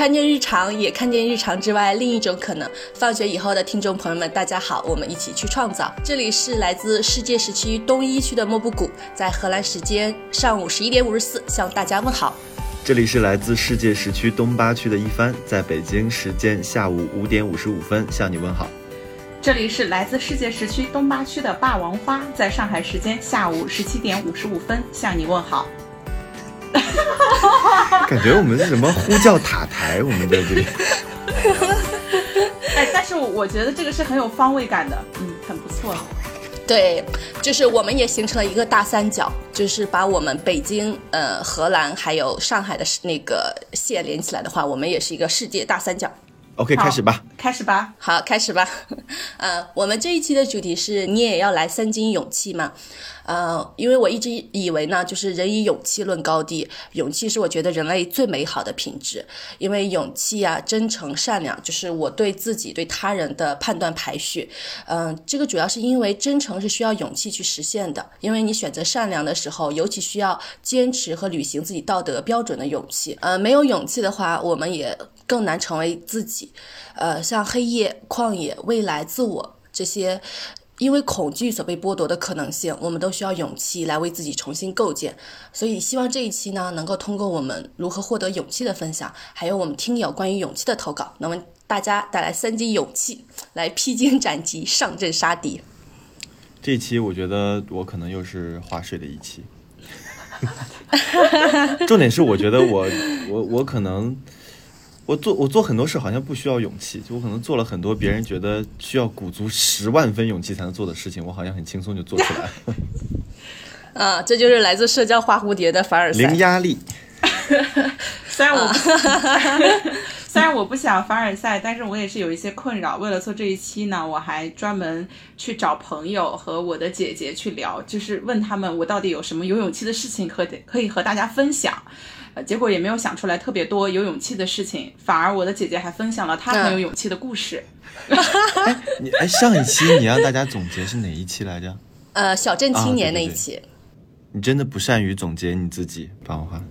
看见日常，也看见日常之外另一种可能。放学以后的听众朋友们，大家好，我们一起去创造。这里是来自世界时区东一区的莫布谷，在荷兰时间上午十一点五十四向大家问好。这里是来自世界时区东八区的一帆，在北京时间下午五点五十五分向你问好。这里是来自世界时区东八区的霸王花，在上海时间下午十七点五十五分向你问好。感觉我们是什么呼叫塔台？我们在这里。哎，但是我觉得这个是很有方位感的，嗯，很不错。对，就是我们也形成了一个大三角，就是把我们北京、呃荷兰还有上海的那个线连起来的话，我们也是一个世界大三角。OK，开始吧，开始吧，好，开始吧。呃，我们这一期的主题是你也要来三斤勇气吗？呃，因为我一直以为呢，就是人以勇气论高低，勇气是我觉得人类最美好的品质。因为勇气啊，真诚、善良，就是我对自己、对他人的判断排序。嗯，这个主要是因为真诚是需要勇气去实现的。因为你选择善良的时候，尤其需要坚持和履行自己道德标准的勇气。呃，没有勇气的话，我们也更难成为自己。呃，像黑夜、旷野、未来、自我这些。因为恐惧所被剥夺的可能性，我们都需要勇气来为自己重新构建。所以，希望这一期呢，能够通过我们如何获得勇气的分享，还有我们听友关于勇气的投稿，能为大家带来三斤勇气，来披荆斩棘，上阵杀敌。这一期我觉得我可能又是划水的一期。重点是，我觉得我我我可能。我做我做很多事好像不需要勇气，就我可能做了很多别人觉得需要鼓足十万分勇气才能做的事情，我好像很轻松就做出来了。啊，这就是来自社交花蝴蝶的凡尔赛。零压力。虽然我 虽然我不想凡尔赛，但是我也是有一些困扰。为了做这一期呢，我还专门去找朋友和我的姐姐去聊，就是问他们我到底有什么有勇气的事情可可以和大家分享。呃，结果也没有想出来特别多有勇气的事情，反而我的姐姐还分享了她很有勇气的故事。你哎，上一期你让大家总结是哪一期来着？呃，小镇青年那一期。你真的不善于总结你自己，霸王花。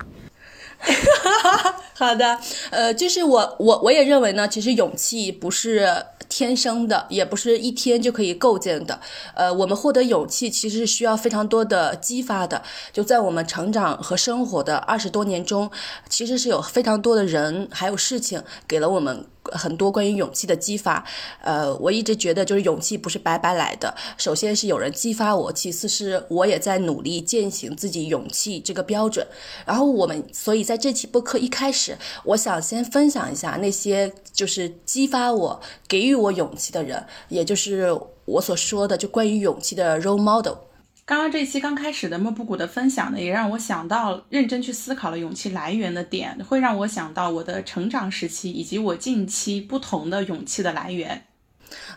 好的，呃，就是我我我也认为呢，其实勇气不是。天生的也不是一天就可以构建的，呃，我们获得勇气其实是需要非常多的激发的。就在我们成长和生活的二十多年中，其实是有非常多的人还有事情给了我们。很多关于勇气的激发，呃，我一直觉得就是勇气不是白白来的。首先是有人激发我，其次是我也在努力践行自己勇气这个标准。然后我们，所以在这期播客一开始，我想先分享一下那些就是激发我、给予我勇气的人，也就是我所说的就关于勇气的 role model。刚刚这期刚开始的莫布谷的分享呢，也让我想到认真去思考了勇气来源的点，会让我想到我的成长时期以及我近期不同的勇气的来源。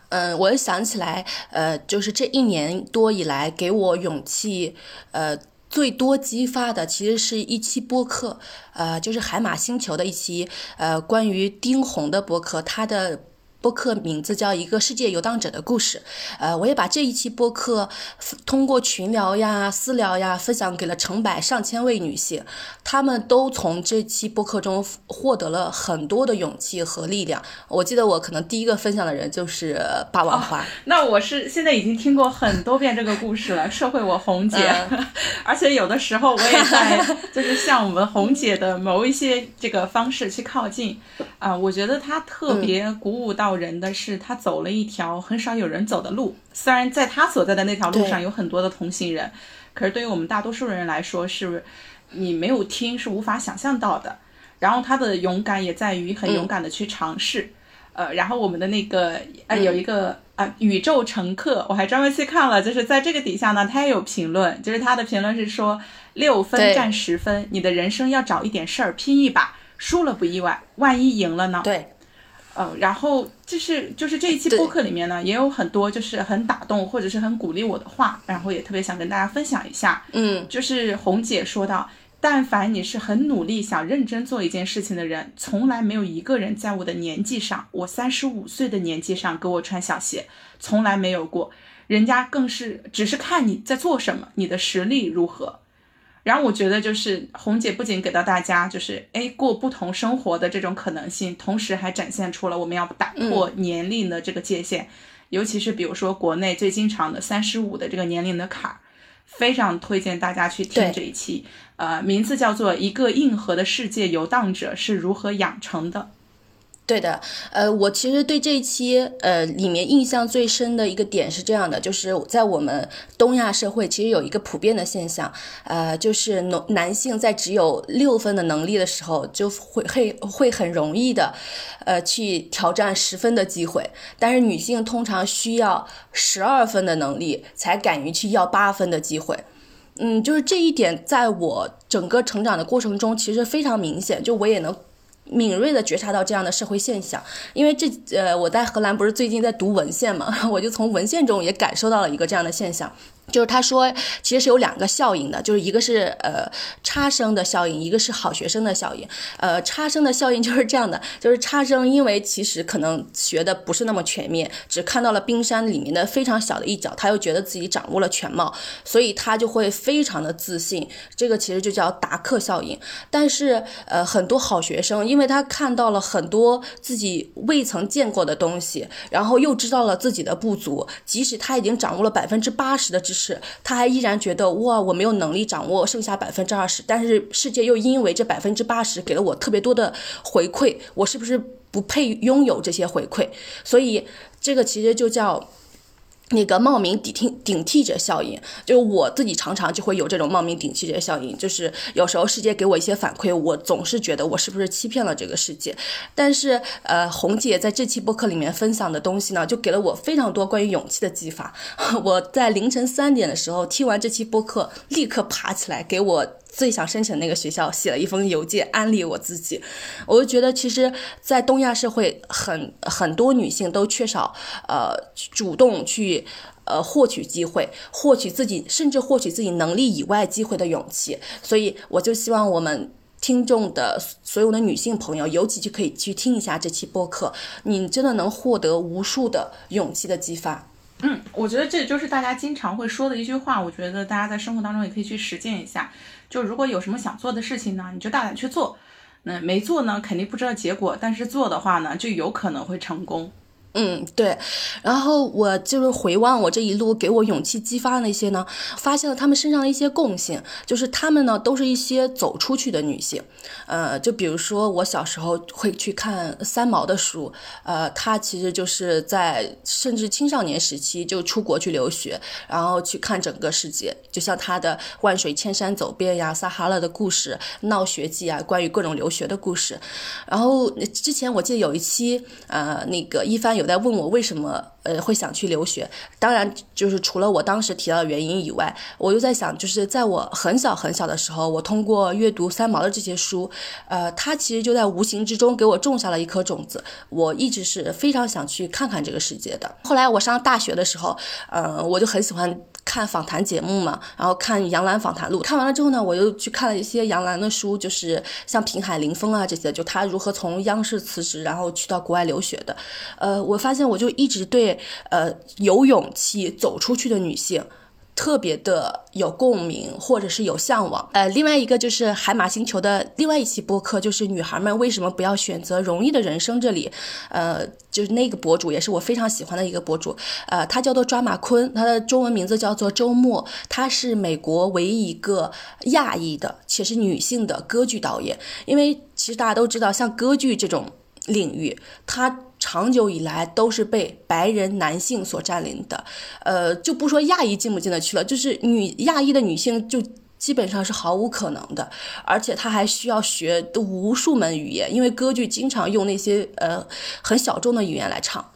嗯，我又想起来，呃，就是这一年多以来给我勇气，呃，最多激发的其实是一期播客，呃，就是海马星球的一期，呃，关于丁红的播客，他的。播客名字叫《一个世界游荡者的故事》，呃，我也把这一期播客通过群聊呀、私聊呀分享给了成百上千位女性，她们都从这期播客中获得了很多的勇气和力量。我记得我可能第一个分享的人就是霸王花。那我是现在已经听过很多遍这个故事了，社会我红姐，而且有的时候我也在就是向我们红姐的某一些这个方式去靠近啊，我觉得他特别鼓舞到。人的是他走了一条很少有人走的路，虽然在他所在的那条路上有很多的同行人，可是对于我们大多数人来说，是你没有听是无法想象到的。然后他的勇敢也在于很勇敢的去尝试。呃，然后我们的那个呃有一个啊宇宙乘客，我还专门去看了，就是在这个底下呢，他也有评论，就是他的评论是说六分占十分，你的人生要找一点事儿拼一把，输了不意外，万一赢了呢？对。呃，然后就是就是这一期播客里面呢，也有很多就是很打动或者是很鼓励我的话，然后也特别想跟大家分享一下。嗯，就是红姐说到，但凡你是很努力想认真做一件事情的人，从来没有一个人在我的年纪上，我三十五岁的年纪上给我穿小鞋，从来没有过。人家更是只是看你在做什么，你的实力如何。然后我觉得就是红姐不仅给到大家就是哎过不同生活的这种可能性，同时还展现出了我们要打破年龄的这个界限，尤其是比如说国内最经常的三十五的这个年龄的坎儿，非常推荐大家去听这一期，呃，名字叫做《一个硬核的世界游荡者是如何养成的》。对的，呃，我其实对这一期呃里面印象最深的一个点是这样的，就是在我们东亚社会，其实有一个普遍的现象，呃，就是男男性在只有六分的能力的时候，就会会会很容易的，呃，去挑战十分的机会，但是女性通常需要十二分的能力才敢于去要八分的机会，嗯，就是这一点在我整个成长的过程中，其实非常明显，就我也能。敏锐的觉察到这样的社会现象，因为这呃，我在荷兰不是最近在读文献嘛，我就从文献中也感受到了一个这样的现象。就是他说，其实是有两个效应的，就是一个是呃差生的效应，一个是好学生的效应。呃，差生的效应就是这样的，就是差生因为其实可能学的不是那么全面，只看到了冰山里面的非常小的一角，他又觉得自己掌握了全貌，所以他就会非常的自信。这个其实就叫达克效应。但是呃，很多好学生，因为他看到了很多自己未曾见过的东西，然后又知道了自己的不足，即使他已经掌握了百分之八十的知识。是，他还依然觉得哇，我没有能力掌握剩下百分之二十，但是世界又因为这百分之八十给了我特别多的回馈，我是不是不配拥有这些回馈？所以这个其实就叫。那个冒名顶替顶替者效应，就我自己常常就会有这种冒名顶替者效应，就是有时候世界给我一些反馈，我总是觉得我是不是欺骗了这个世界。但是，呃，红姐在这期播客里面分享的东西呢，就给了我非常多关于勇气的激发。我在凌晨三点的时候听完这期播客，立刻爬起来给我。最想申请那个学校写了一封邮件安利我自己，我就觉得其实，在东亚社会，很很多女性都缺少呃主动去呃获取机会，获取自己甚至获取自己能力以外机会的勇气。所以我就希望我们听众的所有的女性朋友，尤其就可以去听一下这期播客，你真的能获得无数的勇气的激发。嗯，我觉得这就是大家经常会说的一句话，我觉得大家在生活当中也可以去实践一下。就如果有什么想做的事情呢，你就大胆去做。那没做呢，肯定不知道结果；但是做的话呢，就有可能会成功。嗯，对。然后我就是回望我这一路给我勇气激发的那些呢，发现了他们身上的一些共性，就是他们呢都是一些走出去的女性。呃，就比如说我小时候会去看三毛的书，呃，她其实就是在甚至青少年时期就出国去留学，然后去看整个世界。就像她的《万水千山走遍》呀，《撒哈拉的故事》、《闹学记》啊，关于各种留学的故事。然后之前我记得有一期，呃，那个一帆有。有在问我为什么呃会想去留学，当然就是除了我当时提到的原因以外，我又在想，就是在我很小很小的时候，我通过阅读三毛的这些书，呃，他其实就在无形之中给我种下了一颗种子，我一直是非常想去看看这个世界的。后来我上大学的时候，呃，我就很喜欢。看访谈节目嘛，然后看杨澜访谈录，看完了之后呢，我又去看了一些杨澜的书，就是像《平海林风》啊这些，就他如何从央视辞职，然后去到国外留学的。呃，我发现我就一直对呃有勇气走出去的女性。特别的有共鸣，或者是有向往。呃，另外一个就是海马星球的另外一期播客，就是女孩们为什么不要选择容易的人生？这里，呃，就是那个博主也是我非常喜欢的一个博主，呃，他叫做抓马坤，他的中文名字叫做周末，他是美国唯一一个亚裔的且是女性的歌剧导演。因为其实大家都知道，像歌剧这种领域，它。长久以来都是被白人男性所占领的，呃，就不说亚裔进不进得去了，就是女亚裔的女性就基本上是毫无可能的，而且她还需要学无数门语言，因为歌剧经常用那些呃很小众的语言来唱，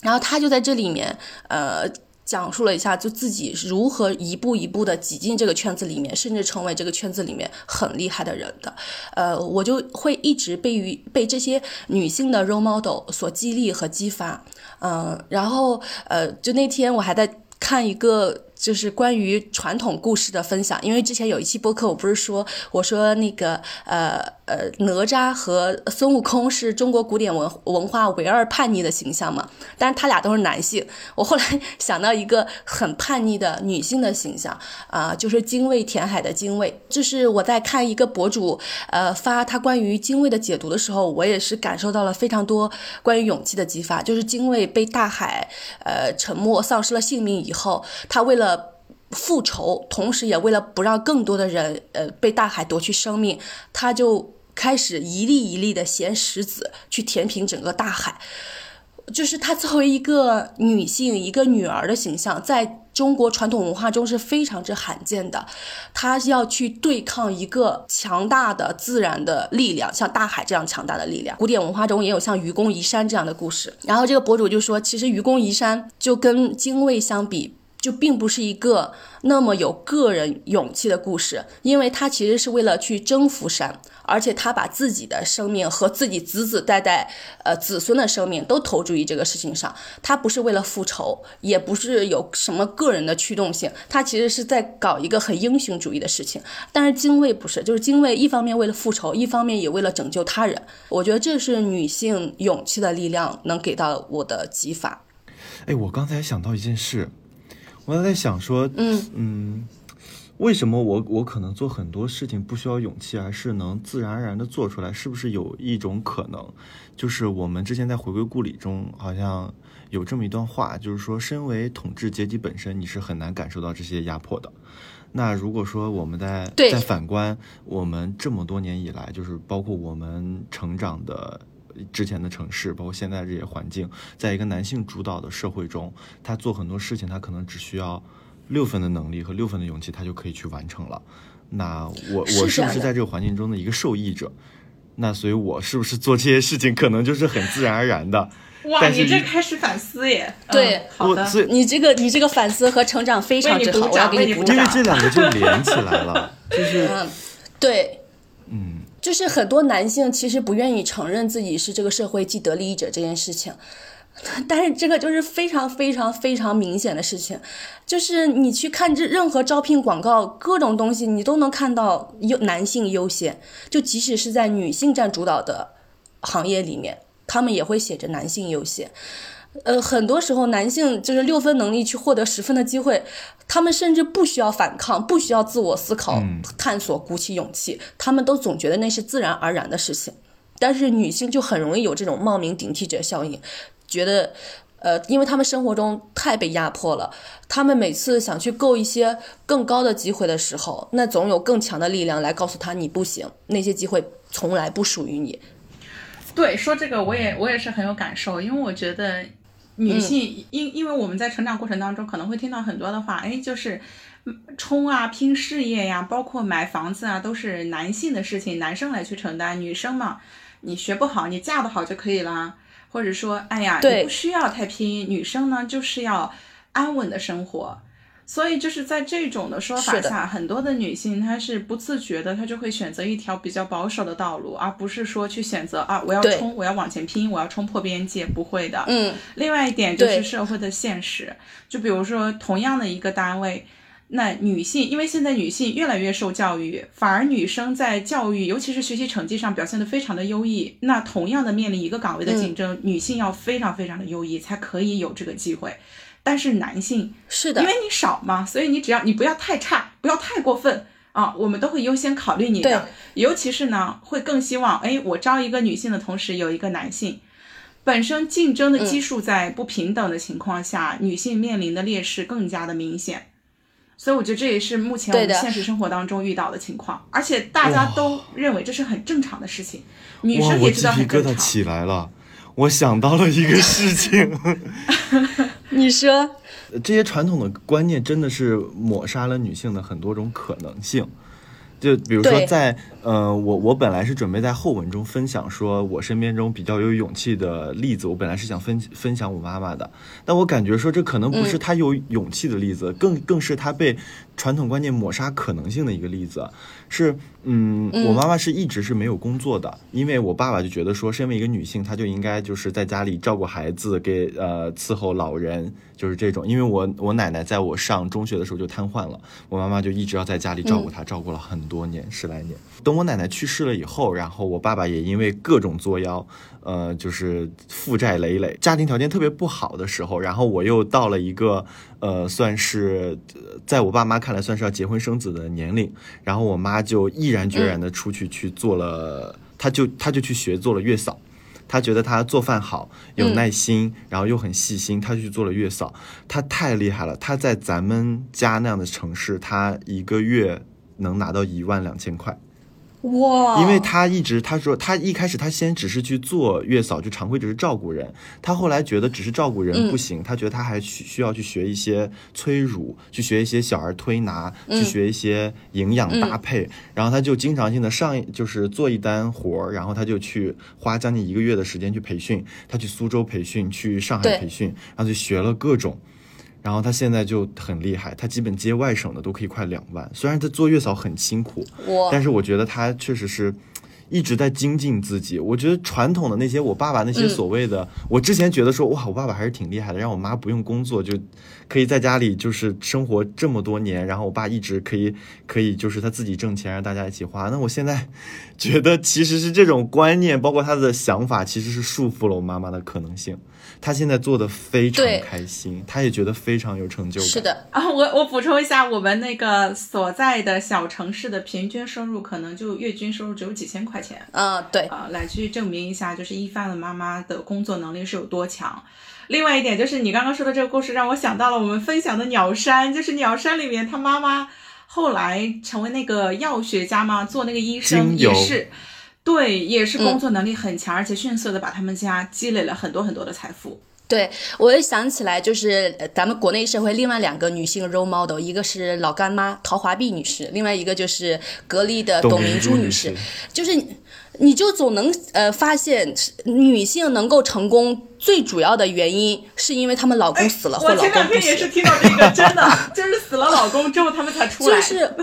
然后她就在这里面，呃。讲述了一下，就自己如何一步一步的挤进这个圈子里面，甚至成为这个圈子里面很厉害的人的。呃，我就会一直被于被这些女性的 role model 所激励和激发。嗯，然后呃，就那天我还在看一个就是关于传统故事的分享，因为之前有一期播客，我不是说我说那个呃呃哪吒和孙悟空是中国古典文文化唯二叛逆的形象嘛？但是他俩都是男性，我后来 想到一个很叛逆的女性的形象啊、就是精卫填海的精卫。就是我在看一个博主呃发他关于精卫的解读的时候，我也是感受到了非常多关于勇气的激发。就是精卫被大海呃沉没，丧失了性命以后，他为了复仇，同时也为了不让更多的人呃被大海夺去生命，他就开始一粒一粒的衔石子去填平整个大海。就是她作为一个女性、一个女儿的形象，在中国传统文化中是非常之罕见的。她要去对抗一个强大的自然的力量，像大海这样强大的力量。古典文化中也有像愚公移山这样的故事。然后这个博主就说，其实愚公移山就跟精卫相比，就并不是一个那么有个人勇气的故事，因为他其实是为了去征服山，而且他把自己的生命和自己子子代代呃子孙的生命都投注于这个事情上。他不是为了复仇，也不是有什么个人的驱动性，他其实是在搞一个很英雄主义的事情。但是精卫不是，就是精卫一方面为了复仇，一方面也为了拯救他人。我觉得这是女性勇气的力量能给到我的激发。哎，我刚才想到一件事，我刚才在想说，嗯嗯，为什么我我可能做很多事情不需要勇气，而是能自然而然的做出来？是不是有一种可能，就是我们之前在回归故里中好像有这么一段话，就是说，身为统治阶级本身，你是很难感受到这些压迫的。那如果说我们在在反观我们这么多年以来，就是包括我们成长的之前的城市，包括现在这些环境，在一个男性主导的社会中，他做很多事情，他可能只需要六分的能力和六分的勇气，他就可以去完成了。那我我是不是在这个环境中的一个受益者？那所以，我是不是做这些事情可能就是很自然而然的？哇，你这开始反思耶。嗯对好的我。所以你这个你这个反思和成长非常之好，我要给你鼓掌。因为这两个就连起来了，就是嗯，对，嗯，就是很多男性其实不愿意承认自己是这个社会既得利益者这件事情，但是这个就是非常非常非常明显的事情，就是你去看这任何招聘广告，各种东西你都能看到优男性优先，就即使是在女性占主导的行业里面，他们也会写着男性优先。呃，很多时候男性就是六分能力去获得十分的机会，他们甚至不需要反抗，不需要自我思考、嗯探索、鼓起勇气，他们都总觉得那是自然而然的事情。但是女性就很容易有这种冒名顶替者效应，觉得，呃，因为他们生活中太被压迫了，他们每次想去够一些更高的机会的时候，那总有更强的力量来告诉他你不行，那些机会从来不属于你。对，说这个我也我也是很有感受，因为我觉得女性，因因为我们在成长过程当中可能会听到很多的话，哎，就是嗯冲啊、拼事业呀，包括买房子啊，都是男性的事情，男生来去承担，女生嘛，你学不好，你嫁得好就可以啦，或者说，哎呀，你不需要太拼，女生呢就是要安稳的生活。所以就是在这种的说法下，很多的女性她是不自觉的，她就会选择一条比较保守的道路，而不是说去选择啊，我要冲，我要往前拼，我要冲破边界，不会的。嗯，另外一点就是社会的现实，就比如说同样的一个单位，那女性因为现在女性越来越受教育，反而女生在教育，尤其是学习成绩上表现得非常的优异。那同样的面临一个岗位的竞争，女性要非常非常的优异，才可以有这个机会。但是男性，是的因为，你少嘛，所以你只要你不要太差，不要太过分啊，我们都会优先考虑你的。尤其是呢，会更希望，哎，我招一个女性的同时有一个男性。本身竞争的基数在不平等的情况下，女性面临的劣势更加的明显。所以我觉得这也是目前我们现实生活当中遇到的情况，而且大家都认为这是很正常的事情，女哇，生也知道我鸡皮疙瘩很正常。起来了。我想到了一个事情，你说，这些传统的观念真的是抹杀了女性的很多种可能性。就比如说在呃，我我本来是准备在后文中分享说我身边中比较有勇气的例子，我本来是想分分享我妈妈的，但我感觉说这可能不是她有勇气的例子，更更是她被传统观念抹杀可能性的一个例子。是，嗯，我妈妈是一直是没有工作的，因为我爸爸就觉得说，身为一个女性，她就应该就是在家里照顾孩子，给呃伺候老人，就是这种。因为我我奶奶在我上中学的时候就瘫痪了，我妈妈就一直要在家里照顾她，照顾了很多年，十来年。等我奶奶去世了以后，然后我爸爸也因为各种作妖，呃，就是负债累累，家庭条件特别不好的时候，然后我又到了一个呃，算是在我爸妈看来算是要结婚生子的年龄，然后我妈就毅然决然的出去去做了，她就她就去学做了月嫂，她觉得她做饭好，有耐心，然后又很细心，她就去做了月嫂，她太厉害了，她在咱们家那样的城市，她一个月能拿到一万两千块。哇！因为他一直他说他一开始他先只是去做月嫂，就常规只是照顾人。他后来觉得只是照顾人不行，他觉得他还需需要去学一些催乳，去学一些小儿推拿，去学一些营养搭配。然后他就经常性的上就是做一单活儿，然后他就去花将近一个月的时间去培训。他去苏州培训，去上海培训，然后就学了各种。然后他现在就很厉害，他基本接外省的都可以快两万。虽然他做月嫂很辛苦，但是我觉得他确实是一直在精进自己。我觉得传统的那些我爸爸那些所谓的，我之前觉得说哇，我爸爸还是挺厉害的，让我妈不用工作就可以在家里就是生活这么多年，然后我爸一直可以可以就是他自己挣钱让大家一起花。那我现在觉得其实是这种观念，包括他的想法，其实是束缚了我妈妈的可能性。他现在做的非常开心，他也觉得非常有成就感。是的啊，我我补充一下，我们那个所在的小城市的平均收入可能就月均收入只有几千块钱。嗯，对啊，来去证明一下，就是一帆的妈妈的工作能力是有多强。另外一点就是你刚刚说的这个故事，让我想到了我们分享的鸟山，就是鸟山里面他妈妈后来成为那个药学家嘛，做那个医生也是。对，也是工作能力很强，而且迅速的把他们家积累了很多很多的财富。对，我又想起来，就是咱们国内社会另外两个女性 role model，一个是老干妈陶华碧女士，另外一个就是格力的董明珠女士。就是你就总能呃发现，女性能够成功最主要的原因，是因为她们老公死了或老公不我前两天也是听到这个，真的就是死了老公之后，他们才出来。就是。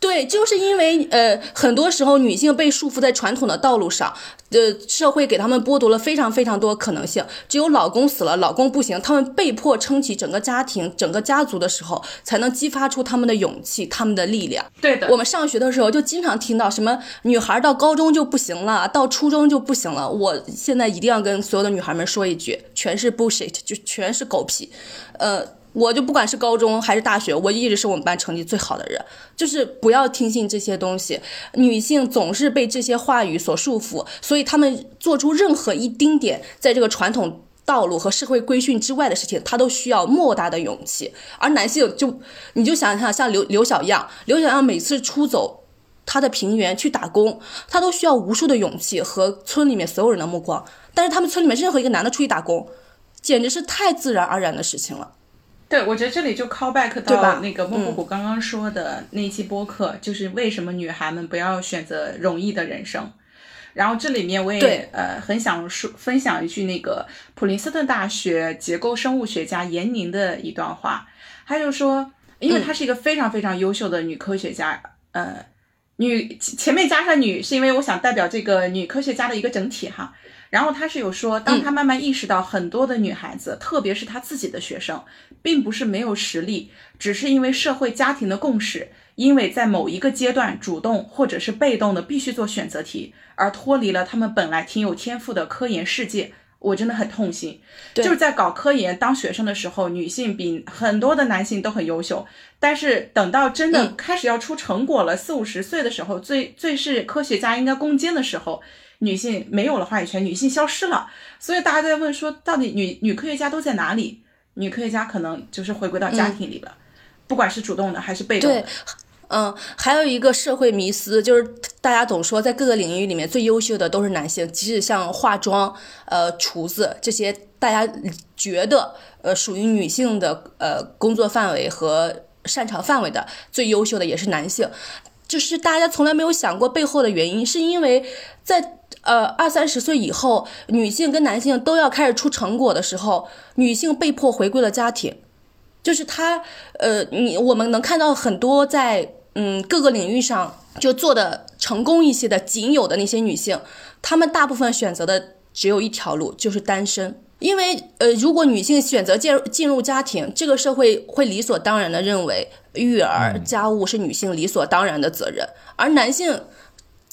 对，就是因为呃，很多时候女性被束缚在传统的道路上，呃，社会给他们剥夺了非常非常多可能性。只有老公死了，老公不行，他们被迫撑起整个家庭、整个家族的时候，才能激发出他们的勇气、他们的力量。对的，我们上学的时候就经常听到什么女孩到高中就不行了，到初中就不行了。我现在一定要跟所有的女孩们说一全是 bullshit，就全是狗屁，呃。我就不管是高中还是大学，我一直是我们班成绩最好的人。就是不要听信这些东西，女性总是被这些话语所束缚，所以她们做出任何一丁点在这个传统道路和社会规训之外的事情，她都需要莫大的勇气。而男性就，你就想想，像刘刘小样，刘小样每次出走他的平原去打工，他都需要无数的勇气和村里面所有人的目光。但是他们村里面任何一个男的出去打工，简直是太自然而然的事情了。对，我觉得这里就 call back 到那个莫布谷刚刚说的那一期播客，就是为什么女孩们不要选择容易的人生。然后这里面我也呃很想说分享一句那个普林斯顿大学结构生物学家严宁的一段话，他就说，因为她是一个非常非常优秀的女科学家，呃，女前面加上女是因为我想代表这个女科学家的一个整体哈。然后他是有说，当他慢慢意识到很多的女孩子，特别是他自己的学生，并不是没有实力，只是因为社会家庭的共识，因为在某一个阶段主动或者是被动的必须做选择题，而脱离了他们本来挺有天赋的科研世界。我真的很痛心，就是在搞科研当学生的时候，女性比很多的男性都很优秀，但是等到真的开始要出成果了，四五十岁的时候，最最是科学家应该攻坚的时候。女性没有了话语权，女性消失了，所以大家都在问说，到底女女科学家都在哪里？女科学家可能就是回归到家庭里了，不管是主动的还是被动的。对，嗯，还有一个社会迷思，就是大家总说在各个领域里面最优秀的都是男性，即使像化妆、呃厨子这些，大家觉得呃属于女性的呃工作范围和擅长范围的最优秀的也是男性。就是大家从来没有想过背后的原因，是因为在呃二三十岁以后，女性跟男性都要开始出成果的时候，女性被迫回归了家庭，就是她呃，你我们能看到很多在嗯各个领域上就做的成功一些的仅有的那些女性，她们大部分选择的只有一条路，就是单身。因为呃，如果女性选择进入进入家庭，这个社会会理所当然的认为育儿、家务是女性理所当然的责任，而男性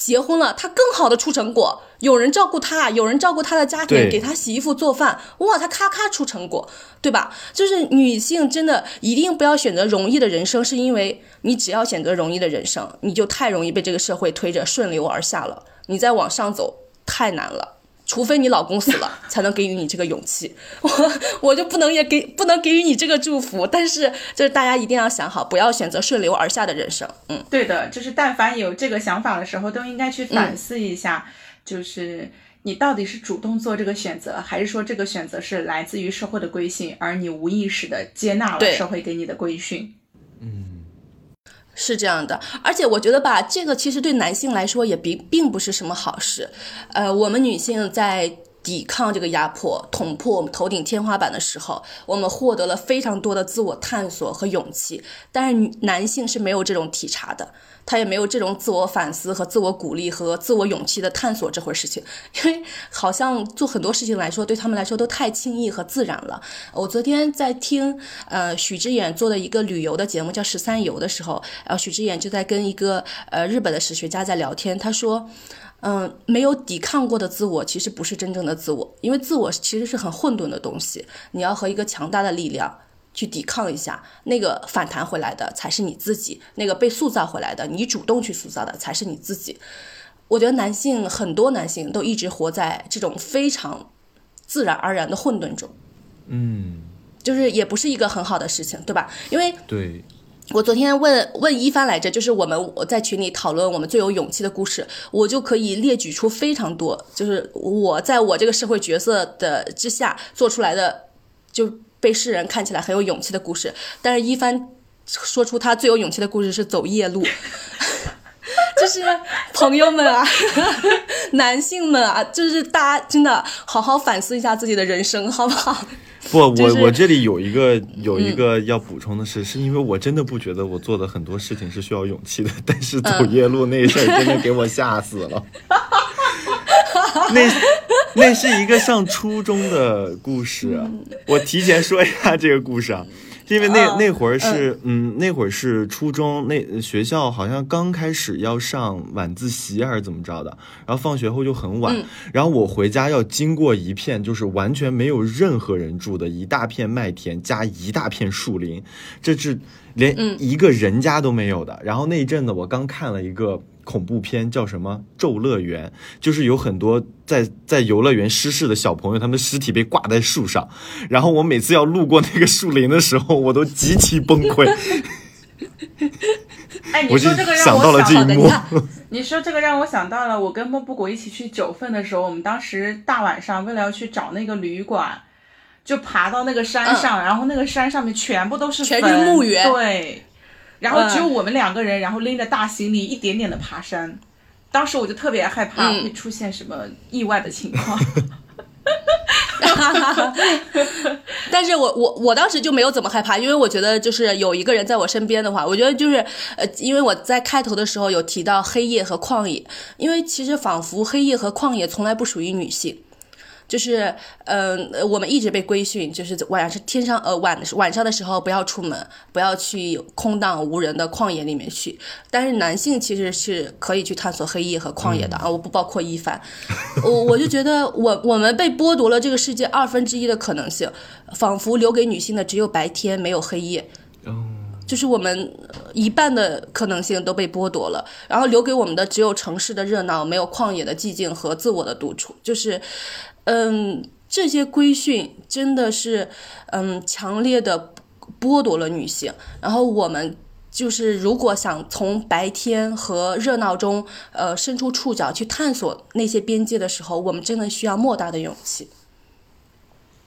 结婚了，他更好的出成果，有人照顾他，有人照顾他的家庭，给他洗衣服做饭，哇，他咔咔出成果，对吧？就是女性真的一定不要选择容易的人生，是因为你只要选择容易的人生，你就太容易被这个社会推着顺流而下了，你再往上走太难了。除非你老公死了，才能给予你这个勇气。我我就不能也给不能给予你这个祝福，但是就是大家一定要想好，不要选择顺流而下的人生。嗯，对的，就是但凡有这个想法的时候，都应该去反思一下，就是你到底是主动做这个选择，还是说这个选择是来自于社会的规训，而你无意识的接纳了社会给你的规训。是这样的，而且我觉得吧，这个其实对男性来说也并并不是什么好事。呃，我们女性在抵抗这个压迫、捅破我们头顶天花板的时候，我们获得了非常多的自我探索和勇气。但是男性是没有这种体察的，他也没有这种自我反思和自我鼓励和自我勇气的探索这回事情，因为好像做很多事情来说，对他们来说都太轻易和自然了。我昨天在听呃许知远做的一个旅游的节目叫《十三游》的时候，然后许知远就在跟一个呃日本的史学家在聊天，他说。嗯，没有抵抗过的自我其实不是真正的自我，因为自我其实是很混沌的东西，你要和一个强大的力量去抵抗一下，那个反弹回来的才是你自己，那个被塑造回来的，你主动去塑造的才是你自己。我觉得男性很多男性都一直活在这种非常自然而然的混沌中，嗯，就是也不是一个很好的事情，对吧？因为对，我昨天问问一帆来着，就是我们我在群里讨论我们最有勇气的故事，我就可以列举出非常多，就是我在我这个社会角色的之下做出来的，就被世人看起来很有勇气的故事。但是一帆说出他最有勇气的故事是走夜路，就是朋友们啊，男性们啊，就是大家真的好好反思一下自己的人生，好不好？不，我、就是我这里有一个有一个要补充的是，是因为我真的不觉得我做的很多事情是需要勇气的，但是走夜路那事儿真的给我吓死了。那那是一个上初中的故事啊，我提前说一下这个故事啊。因为那嗯。那会儿是嗯，那会儿是初中，那学校好像刚开始要上晚自习还是怎么着的，然后放学后就很晚，然后我回家要经过一片就是完全没有任何人住的一大片麦田加一大片树林，这是连一个人家都没有的。然后那一阵子我刚看了一个恐怖片，叫什么《咒乐园》，就是有很多在在游乐园失事的小朋友，他们的尸体被挂在树上。然后我每次要路过那个树林的时候，我都极其崩溃。哎，你说这个让我想到了这一幕。你说这个让我想到了，我跟莫布谷一起去九份的时候，我们当时大晚上为了要去找那个旅馆，就爬到那个山上，然后那个山上面全部都是嗯全是坟墓园对，然后只有嗯我们两个人，然后拎着大行李一点点的爬山。当时我就特别害怕嗯会出现什么意外的情况。但是我我我当时就没有怎么害怕，因为我觉得就是有一个人在我身边的话，我觉得就是呃，因为我在开头的时候有提到黑夜和旷野，因为其实仿佛黑夜和旷野从来不属于女性。就是，嗯、呃，我们一直被规训，就是晚上天上呃晚晚上的时候不要出门，不要去空荡无人的旷野里面去。但是男性其实是可以去探索黑夜和旷野的、啊，我不包括一凡。我我就觉得我我们被剥夺了这个世界二分之一的可能性，仿佛留给女性的只有白天，没有黑夜。就是我们一半的可能性都被剥夺了，然后留给我们的只有城市的热闹，没有旷野的寂静和自我的独处。就是，嗯，这些规训真的是，嗯，强烈的剥夺了女性。然后我们就是如果想从白天和热闹中，呃，伸出触角去探索那些边界的时候，我们真的需要莫大的勇气。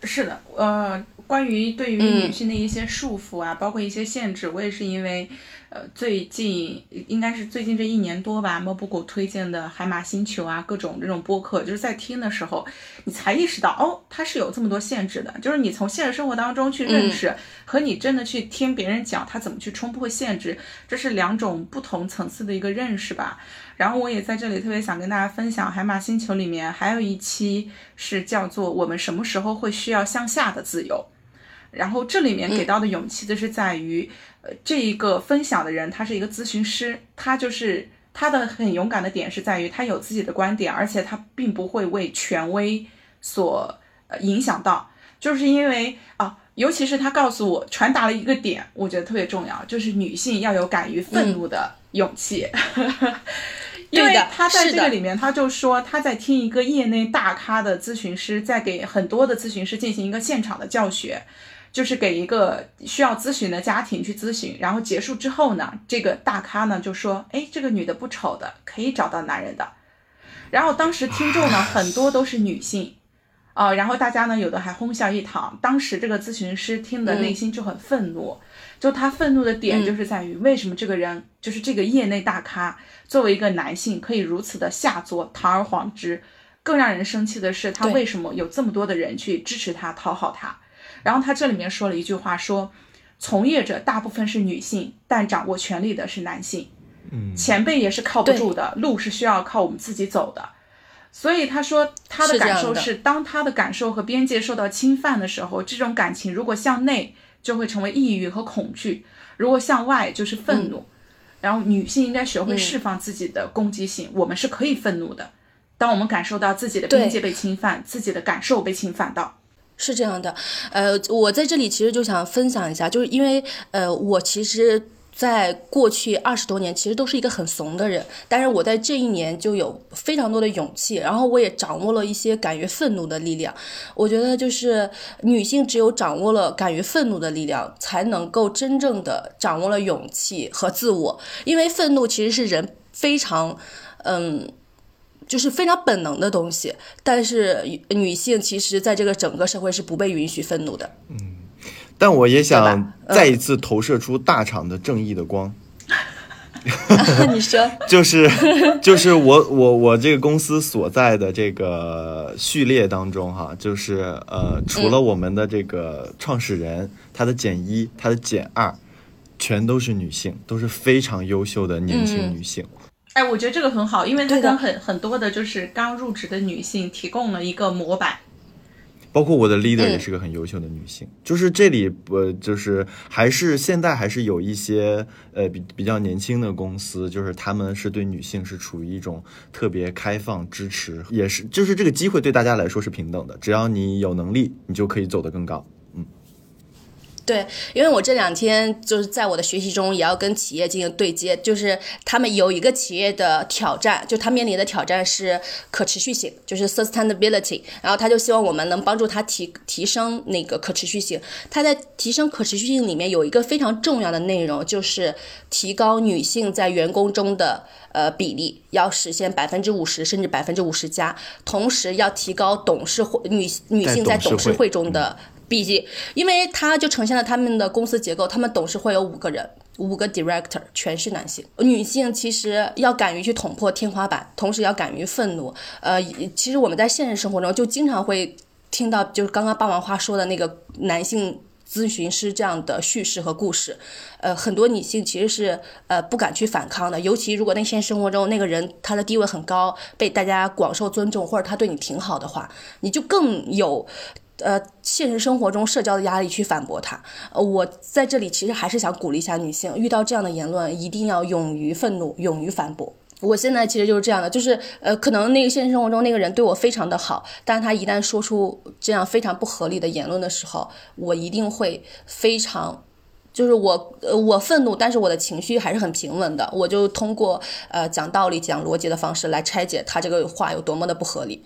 是的，呃，关于对于嗯女性的一些束缚啊，包括一些限制，我也是因为，呃，最近应该是最近这一年多吧，猫布谷推荐的海马星球啊，各种这种播客，就是在听的时候，你才意识到哦，它是有这么多限制的。就是你从现实生活当中去认识，和你真的去听别人讲他怎么去冲破限制，这是两种不同层次的一个认识吧。然后我也在这里特别想跟大家分享，海马星球里面还有一期是叫做“我们什么时候会需要向下的自由”。然后这里面给到的勇气就是在于，呃，这一个分享的人他是一个咨询师，他就是他的很勇敢的点是在于他有自己的观点，而且他并不会为权威所呃影响到，就是因为啊，尤其是他告诉我传达了一个点，我觉得特别重要，就是女性要有敢于愤怒的勇气，因为他在这个里面他就说他在听一个业内大咖的咨询师在给很多的咨询师进行一个现场的教学。就是给一个需要咨询的家庭去咨询，然后结束之后呢，这个大咖呢就说：“哎，这个女的不丑的，可以找到男人的。”然后当时听众呢很多都是女性，啊，然后大家呢有的还哄笑一堂。当时这个咨询师听的内心就很愤怒，就他愤怒的点就是在于为什么这个人就是这个业内大咖作为一个男性可以如此的下作，堂而皇之。更让人生气的是，他为什么有这么多的人去支持他，讨好他？然后他这里面说了一句话，说，从业者大部分是女性，但掌握权力的是男性，嗯，前辈也是靠不住的，路是需要靠我们自己走的。所以他说他的感受是，当他的感受和边界受到侵犯的时候，这种感情如果向内就会成为抑郁和恐惧，如果向外就是愤怒。然后女性应该学会释放自己的攻击性，我们是可以愤怒的，当我们感受到自己的边界被侵犯，自己的感受被侵犯到。是这样的，呃，我在这里其实就想分享一下，就是因为，呃，我其实在过去二十多年其实都是一个很怂的人，但是我在这一年就有非常多的勇气，然后我也掌握了一些敢于愤怒的力量。我觉得就是女性只有掌握了敢于愤怒的力量，才能够真正的掌握了勇气和自我，因为愤怒其实是人非常，嗯。就是非常本能的东西，但是女性其实在这个整个社会是不被允许愤怒的。嗯，但我也想再一次投射出大厂的正义的光。你说，就是就是我我我这个公司所在的这个序列当中哈，就是呃，除了我们的这个创始人，他的减一，他的减二，全都是女性，都是非常优秀的年轻女性。哎，我觉得这个很好，因为它跟很很多的就是刚入职的女性提供了一个模板。包括我的 leader 也是个很优秀的女性，就是这里呃，就是还是现在还是有一些呃比比较年轻的公司，就是他们是对女性是处于一种特别开放支持，也是就是这个机会对大家来说是平等的，只要你有能力，你就可以走得更高。对，因为我这两天就是在我的学习中，也要跟企业进行对接。就是他们有一个企业的挑战，就他面临的挑战是可持续性，就是 sustainability。然后他就希望我们能帮助他提提升那个可持续性。他在提升可持续性里面有一个非常重要的内容，就是提高女性在员工中的呃比例，要实现百分之五十甚至百分之五十加。同时要提高董事会女女性在董事会中的。毕竟，因为它就呈现了他们的公司结构，他们董事会有五个人，五个 director 全是男性。女性其实要敢于去捅破天花板，同时要敢于愤怒。呃，其实我们在现实生活中就经常会听到，就是刚刚霸王花说的那个男性咨询师这样的叙事和故事。呃，很多女性其实是呃不敢去反抗的，尤其如果那现实生活中那个人他的地位很高，被大家广受尊重，或者他对你挺好的话，你就更有。呃，现实生活中社交的压力去反驳他。呃，我在这里其实还是想鼓励一下女性，遇到这样的言论，一定要勇于愤怒，勇于反驳。我现在其实就是这样的，就是呃，可能那个现实生活中那个人对我非常的好，但是他一旦说出这样非常不合理的言论的时候，我一定会非常，就是我呃我愤怒，但是我的情绪还是很平稳的，我就通过呃讲道理、讲逻辑的方式来拆解他这个话有多么的不合理。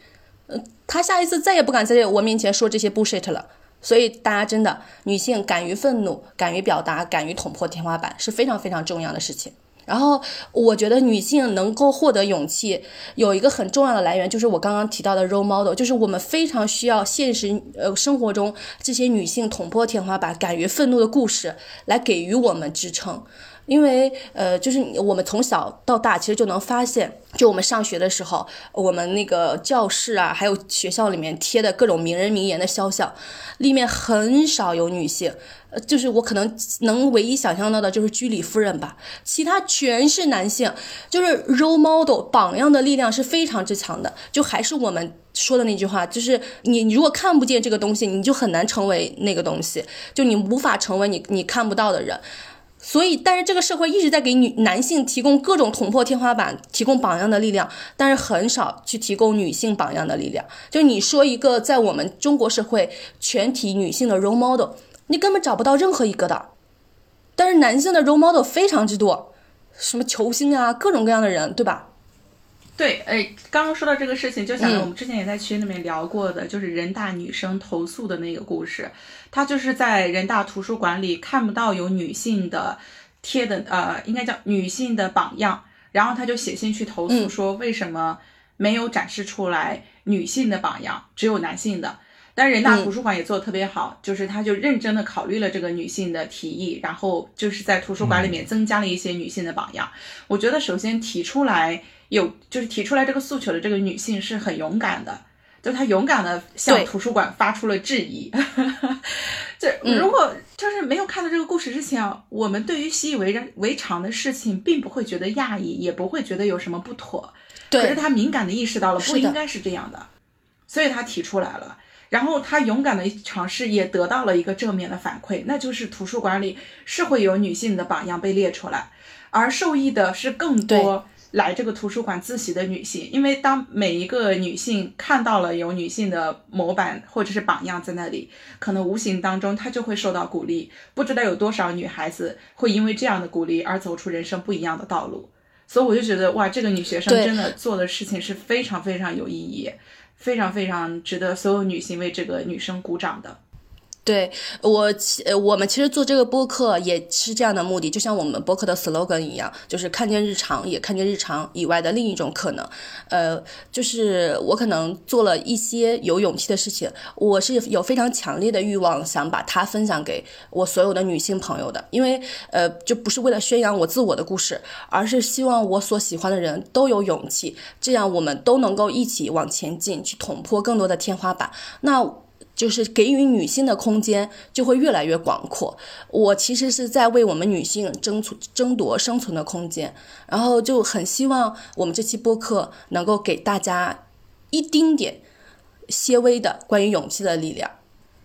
他下一次再也不敢在我面前说这些 bullshit 了。所以大家真的，女性敢于愤怒、敢于表达、敢于捅破天花板是非常非常重要的事情。然后我觉得女性能够获得勇气，有一个很重要的来源，就是我刚刚提到的 role model，就是我们非常需要现实呃生活中这些女性捅破天花板、敢于愤怒的故事来给予我们支撑。因为呃，就是我们从小到大其实就能发现，就我们上学的时候，我们那个教室啊，还有学校里面贴的各种名人名言的肖像，里面很少有女性。呃，就是我可能能唯一想象到的就是居里夫人吧，其他全是男性。就是 role model 榜样的力量是非常之强的。就还是我们说的那句话，就是你你如果看不见这个东西，你就很难成为那个东西，就你无法成为你你看不到的人。所以，但是这个社会一直在给女男性提供各种捅破天花板、提供榜样的力量，但是很少去提供女性榜样的力量。就你说一个在我们中国社会全体女性的 role model，你根本找不到任何一个的。但是男性的 role model 非常之多，什么球星啊，各种各样的人，对吧？对，哎，刚刚说到这个事情，就想到我们之前也在群里面聊过的，就是人大女生投诉的那个故事。她就是在人大图书馆里看不到有女性的贴的，呃，应该叫女性的榜样，然后她就写信去投诉，说为什么没有展示出来女性的榜样，只有男性的。但是人大图书馆也做的特别好，就是他就认真的考虑了这个女性的提议，然后就是在图书馆里面增加了一些女性的榜样。我觉得首先提出来有就是提出来这个诉求的这个女性是很勇敢的，就她勇敢的向图书馆发出了质疑。就如果就是没有看到这个故事之前，我们对于习以为然为常的事情，并不会觉得讶异，也不会觉得有什么不妥。可是她敏感的意识到了不应该是这样的，所以她提出来了。然后她勇敢的尝试，也得到了一个正面的反馈，那就是图书馆里是会有女性的榜样被列出来，而受益的是更多来这个图书馆自习的女性，因为当每一个女性看到了有女性的模板或者是榜样在那里，可能无形当中她就会受到鼓励，不知道有多少女孩子会因为这样的鼓励而走出人生不一样的道路，所以我就觉得哇，这个女学生真的做的事情是非常非常有意义。非常非常值得所有女性为这个女生鼓掌的。对我，我们其实做这个播客也是这样的目的，就像我们播客的 slogan 一样，就是看见日常，也看见日常以外的另一种可能。呃，就是我可能做了一些有勇气的事情，我是有非常强烈的欲望想把它分享给我所有的女性朋友的，因为呃，就不是为了宣扬我自我的故事，而是希望我所喜欢的人都有勇气，这样我们都能够一起往前进，去捅破更多的天花板。那。就是给予女性的空间就会越来越广阔。我其实是在为我们女性争取争夺生存的空间，然后就很希望我们这期播客能够给大家一丁点、些微的关于勇气的力量。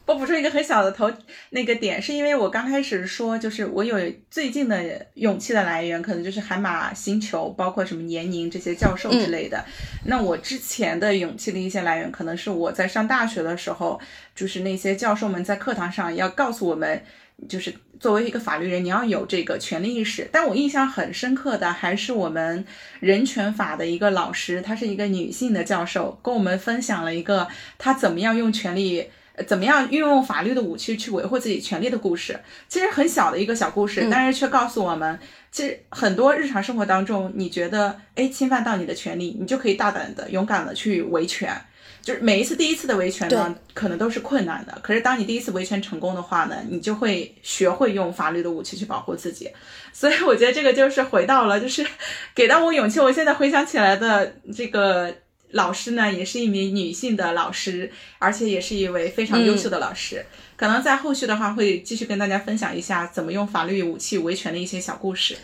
我补充一个很小的头那个点，是因为我刚开始说，就是我有最近的勇气的来源，可能就是海马星球，包括什么年宁这些教授之类的。那我之前的勇气的一些来源，可能是我在上大学的时候，就是那些教授们在课堂上要告诉我们，就是作为一个法律人，你要有这个权利意识。但我印象很深刻的还是我们人权法的一个老师，她是一个女性的教授，跟我们分享了一个她怎么样用权利。怎么样运用法律的武器去维护自己权利的故事，其实很小的一个小故事，但是却告诉我们，其实很多日常生活当中，你觉得哎侵犯到你的权利，你就可以大胆的、勇敢的去维权。就是每一次第一次的维权呢，可能都是困难的，可是当你第一次维权成功的话呢，你就会学会用法律的武器去保护自己。所以我觉得这个就是回到了，就是 给到我勇气。我现在回想起来的这个。老师呢，也是一名女性的老师，而且也是一位非常优秀的老师。可能在后续的话，会继续跟大家分享一下怎么用法律武器维权的一些小故事。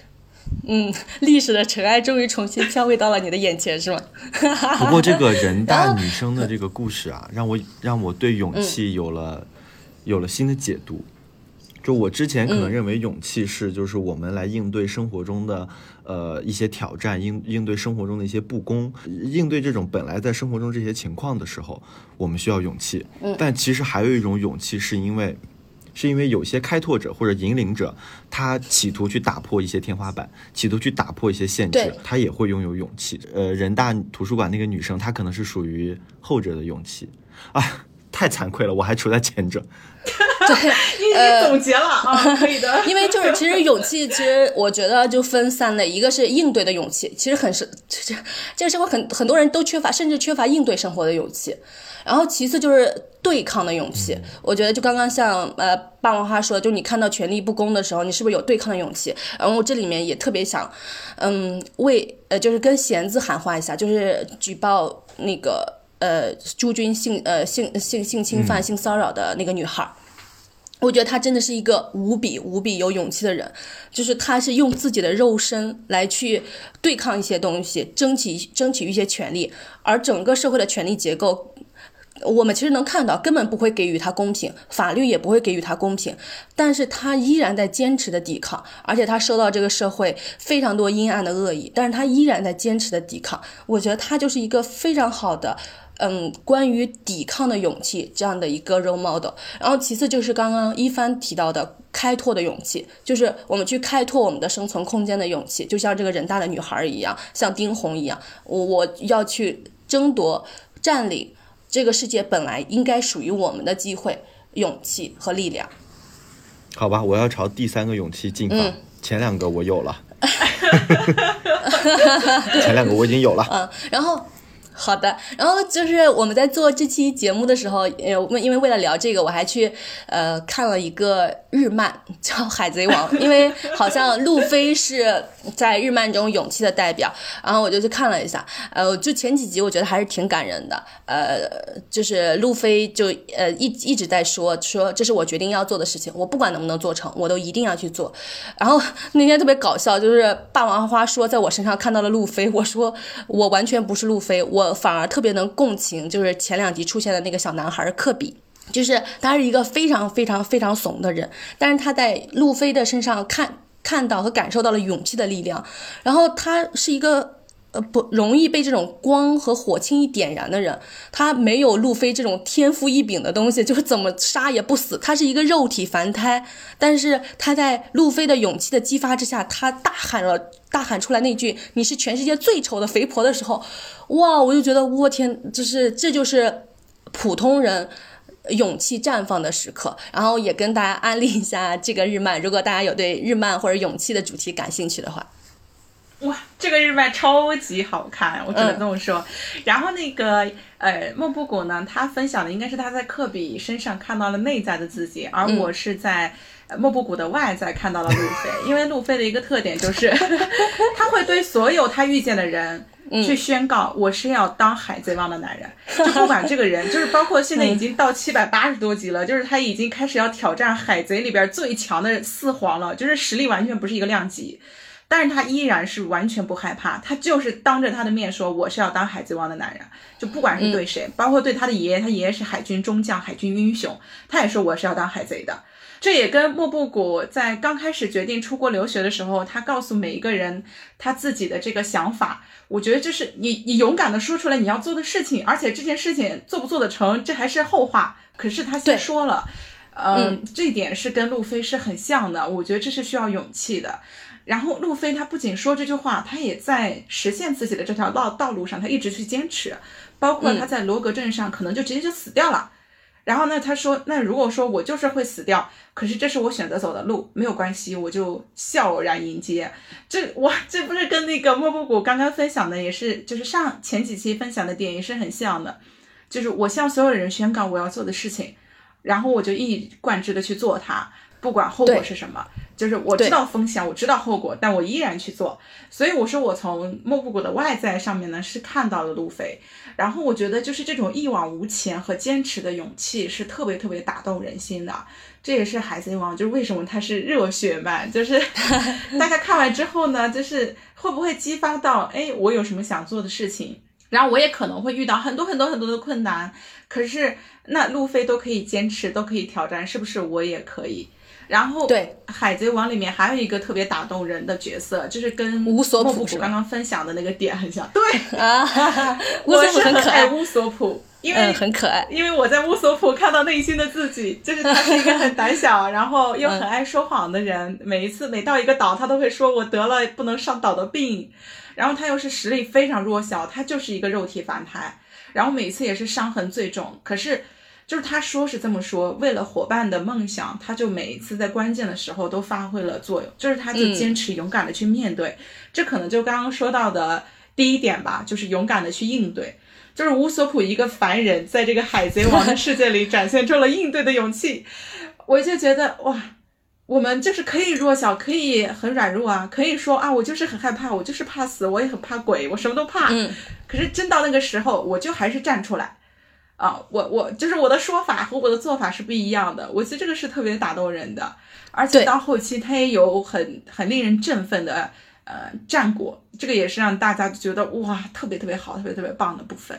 嗯，历史的尘埃终于重新飘回到了你的眼前，是吗？不过这个人大女生的这个故事啊，让我让我对勇气有了有了新的解读。就我之前可能认为勇气是就是我们来应对生活中的呃一些挑战，应应对生活中的一些不公，应对这种本来在生活中这些情况的时候，我们需要勇气。但其实还有一种勇气，是因为是因为有些开拓者或者引领者，他企图去打破一些天花板，企图去打破一些限制，他也会拥有勇气。呃，人大图书馆那个女生，她可能是属于后者的勇气啊，太惭愧了，我还处在前者。对，你你总结了啊，可以的。因为就是其实勇气，其实我觉得就分三类，一个是应对的勇气，其实很是这这个社会很很多人都缺乏，甚至缺乏应对生活的勇气。然后其次就是对抗的勇气，我觉得就刚刚像呃霸王花说，就你看到权力不公的时候，你是不是有对抗的勇气？然后这里面也特别想，嗯，为呃就是跟贤子喊话一下，就是举报那个呃朱军性呃性性性侵犯、性骚扰的那个女孩。我觉得他真的是一个无比无比有勇气的人，就是他是用自己的肉身来去对抗一些东西，争取争取一些权利，而整个社会的权力结构。我们其实能看到，根本不会给予他公平，法律也不会给予他公平，但是他依然在坚持的抵抗，而且他受到这个社会非常多阴暗的恶意，但是他依然在坚持的抵抗。我觉得他就是一个非常好的，嗯，关于抵抗的勇气这样的一个 role model。然后其次就是刚刚一帆提到的开拓的勇气，就是我们去开拓我们的生存空间的勇气，就像这个人大的女孩一样，像丁红一样，我我要去争夺、占领。这个世界本来应该属于我们的机会、勇气和力量。好吧，我要朝第三个勇气进发。前两个我有了，前两个我已经有了。嗯，然后。好的，然后就是我们在做这期节目的时候，呃，我们因为为了聊这个，我还去呃看了一个日漫叫《海贼王》，因为好像路飞是在日漫中勇气的代表，然后我就去看了一下，呃，就前几集我觉得还是挺感人的，呃，就是路飞就呃一一直在说说这是我决定要做的事情，我不管能不能做成，我都一定要去做。然后那天特别搞笑，就是霸王花说在我身上看到了路飞，我说我完全不是路飞，我。反而特别能共情，就是前两集出现的那个小男孩科比，就是他是一个非常非常非常怂的人，但是他在路飞的身上看看到和感受到了勇气的力量，然后他是一个呃不容易被这种光和火轻易点燃的人，他没有路飞这种天赋异禀的东西，就是怎么杀也不死，他是一个肉体凡胎，但是他在路飞的勇气的激发之下，他大喊了。大喊出来那句“你是全世界最丑的肥婆”的时候，哇！我就觉得我天，就是这就是普通人勇气绽放的时刻。然后也跟大家安利一下这个日漫，如果大家有对日漫或者勇气的主题感兴趣的话，哇，这个日漫超级好看，我只能这么说。然后那个呃，莫布谷呢，他分享的应该是他在科比身上看到了内在的自己，而我是在。莫布谷的外在看到了路飞，因为路飞的一个特点就是，他会对所有他遇见的人去宣告：“我是要当海贼王的男人。”就不管这个人，就是包括现在已经到七百八十多集了，就是他已经开始要挑战海贼里边最强的四皇了，就是实力完全不是一个量级，但是他依然是完全不害怕，他就是当着他的面说：“我是要当海贼王的男人。”就不管是对谁，包括对他的爷爷，他爷爷是海军中将、海军英雄，他也说：“我是要当海贼的。”这也跟莫布谷在刚开始决定出国留学的时候，他告诉每一个人他自己的这个想法。我觉得就是你，你勇敢的说出来你要做的事情，而且这件事情做不做得成，这还是后话。可是他先说了，嗯，这一点是跟路飞是很像的。我觉得这是需要勇气的。然后路飞他不仅说这句话，他也在实现自己的这条道道路上，他一直去坚持，包括他在罗格镇上可能就直接就死掉了。然后呢？他说：“那如果说我就是会死掉，可是这是我选择走的路，没有关系，我就笑然迎接。这我这不是跟那个莫布谷刚刚分享的，也是就是上前几期分享的点也是很像的，就是我向所有人宣告我要做的事情，然后我就一以贯之的去做它，不管后果是什么。就是我知道风险，我知道后果，但我依然去做。所以我说，我从莫布谷的外在上面呢是看到了路飞。”然后我觉得就是这种一往无前和坚持的勇气是特别特别打动人心的，这也是海贼王就是为什么它是热血漫，就是 大家看完之后呢，就是会不会激发到哎我有什么想做的事情，然后我也可能会遇到很多很多很多的困难，可是那路飞都可以坚持，都可以挑战，是不是我也可以？然后，对《海贼王》里面还有一个特别打动人的角色，就是跟乌索普刚刚分享的那个点很像。对啊，我是很可爱乌索普，因为很可爱，因为我在乌索普看到内心的自己，就是他是一个很胆小，然后又很爱说谎的人。每一次每到一个岛，他都会说我得了不能上岛的病，然后他又是实力非常弱小，他就是一个肉体凡胎，然后每次也是伤痕最重。可是。就是他说是这么说，为了伙伴的梦想，他就每一次在关键的时候都发挥了作用，就是他就坚持勇敢的去面对。这可能就刚刚说到的第一点吧，就是勇敢的去应对。就是乌索普一个凡人，在这个海贼王的世界里展现出了应对的勇气，我就觉得哇，我们就是可以弱小，可以很软弱啊，可以说啊，我就是很害怕，我就是怕死，我也很怕鬼，我什么都怕。嗯。可是真到那个时候，我就还是站出来。啊，我我就是我的说法和我的做法是不一样的。我觉得这个是特别打动人的，而且到后期他也有很很令人振奋的呃战果，这个也是让大家觉得哇特别特别好、特别特别棒的部分。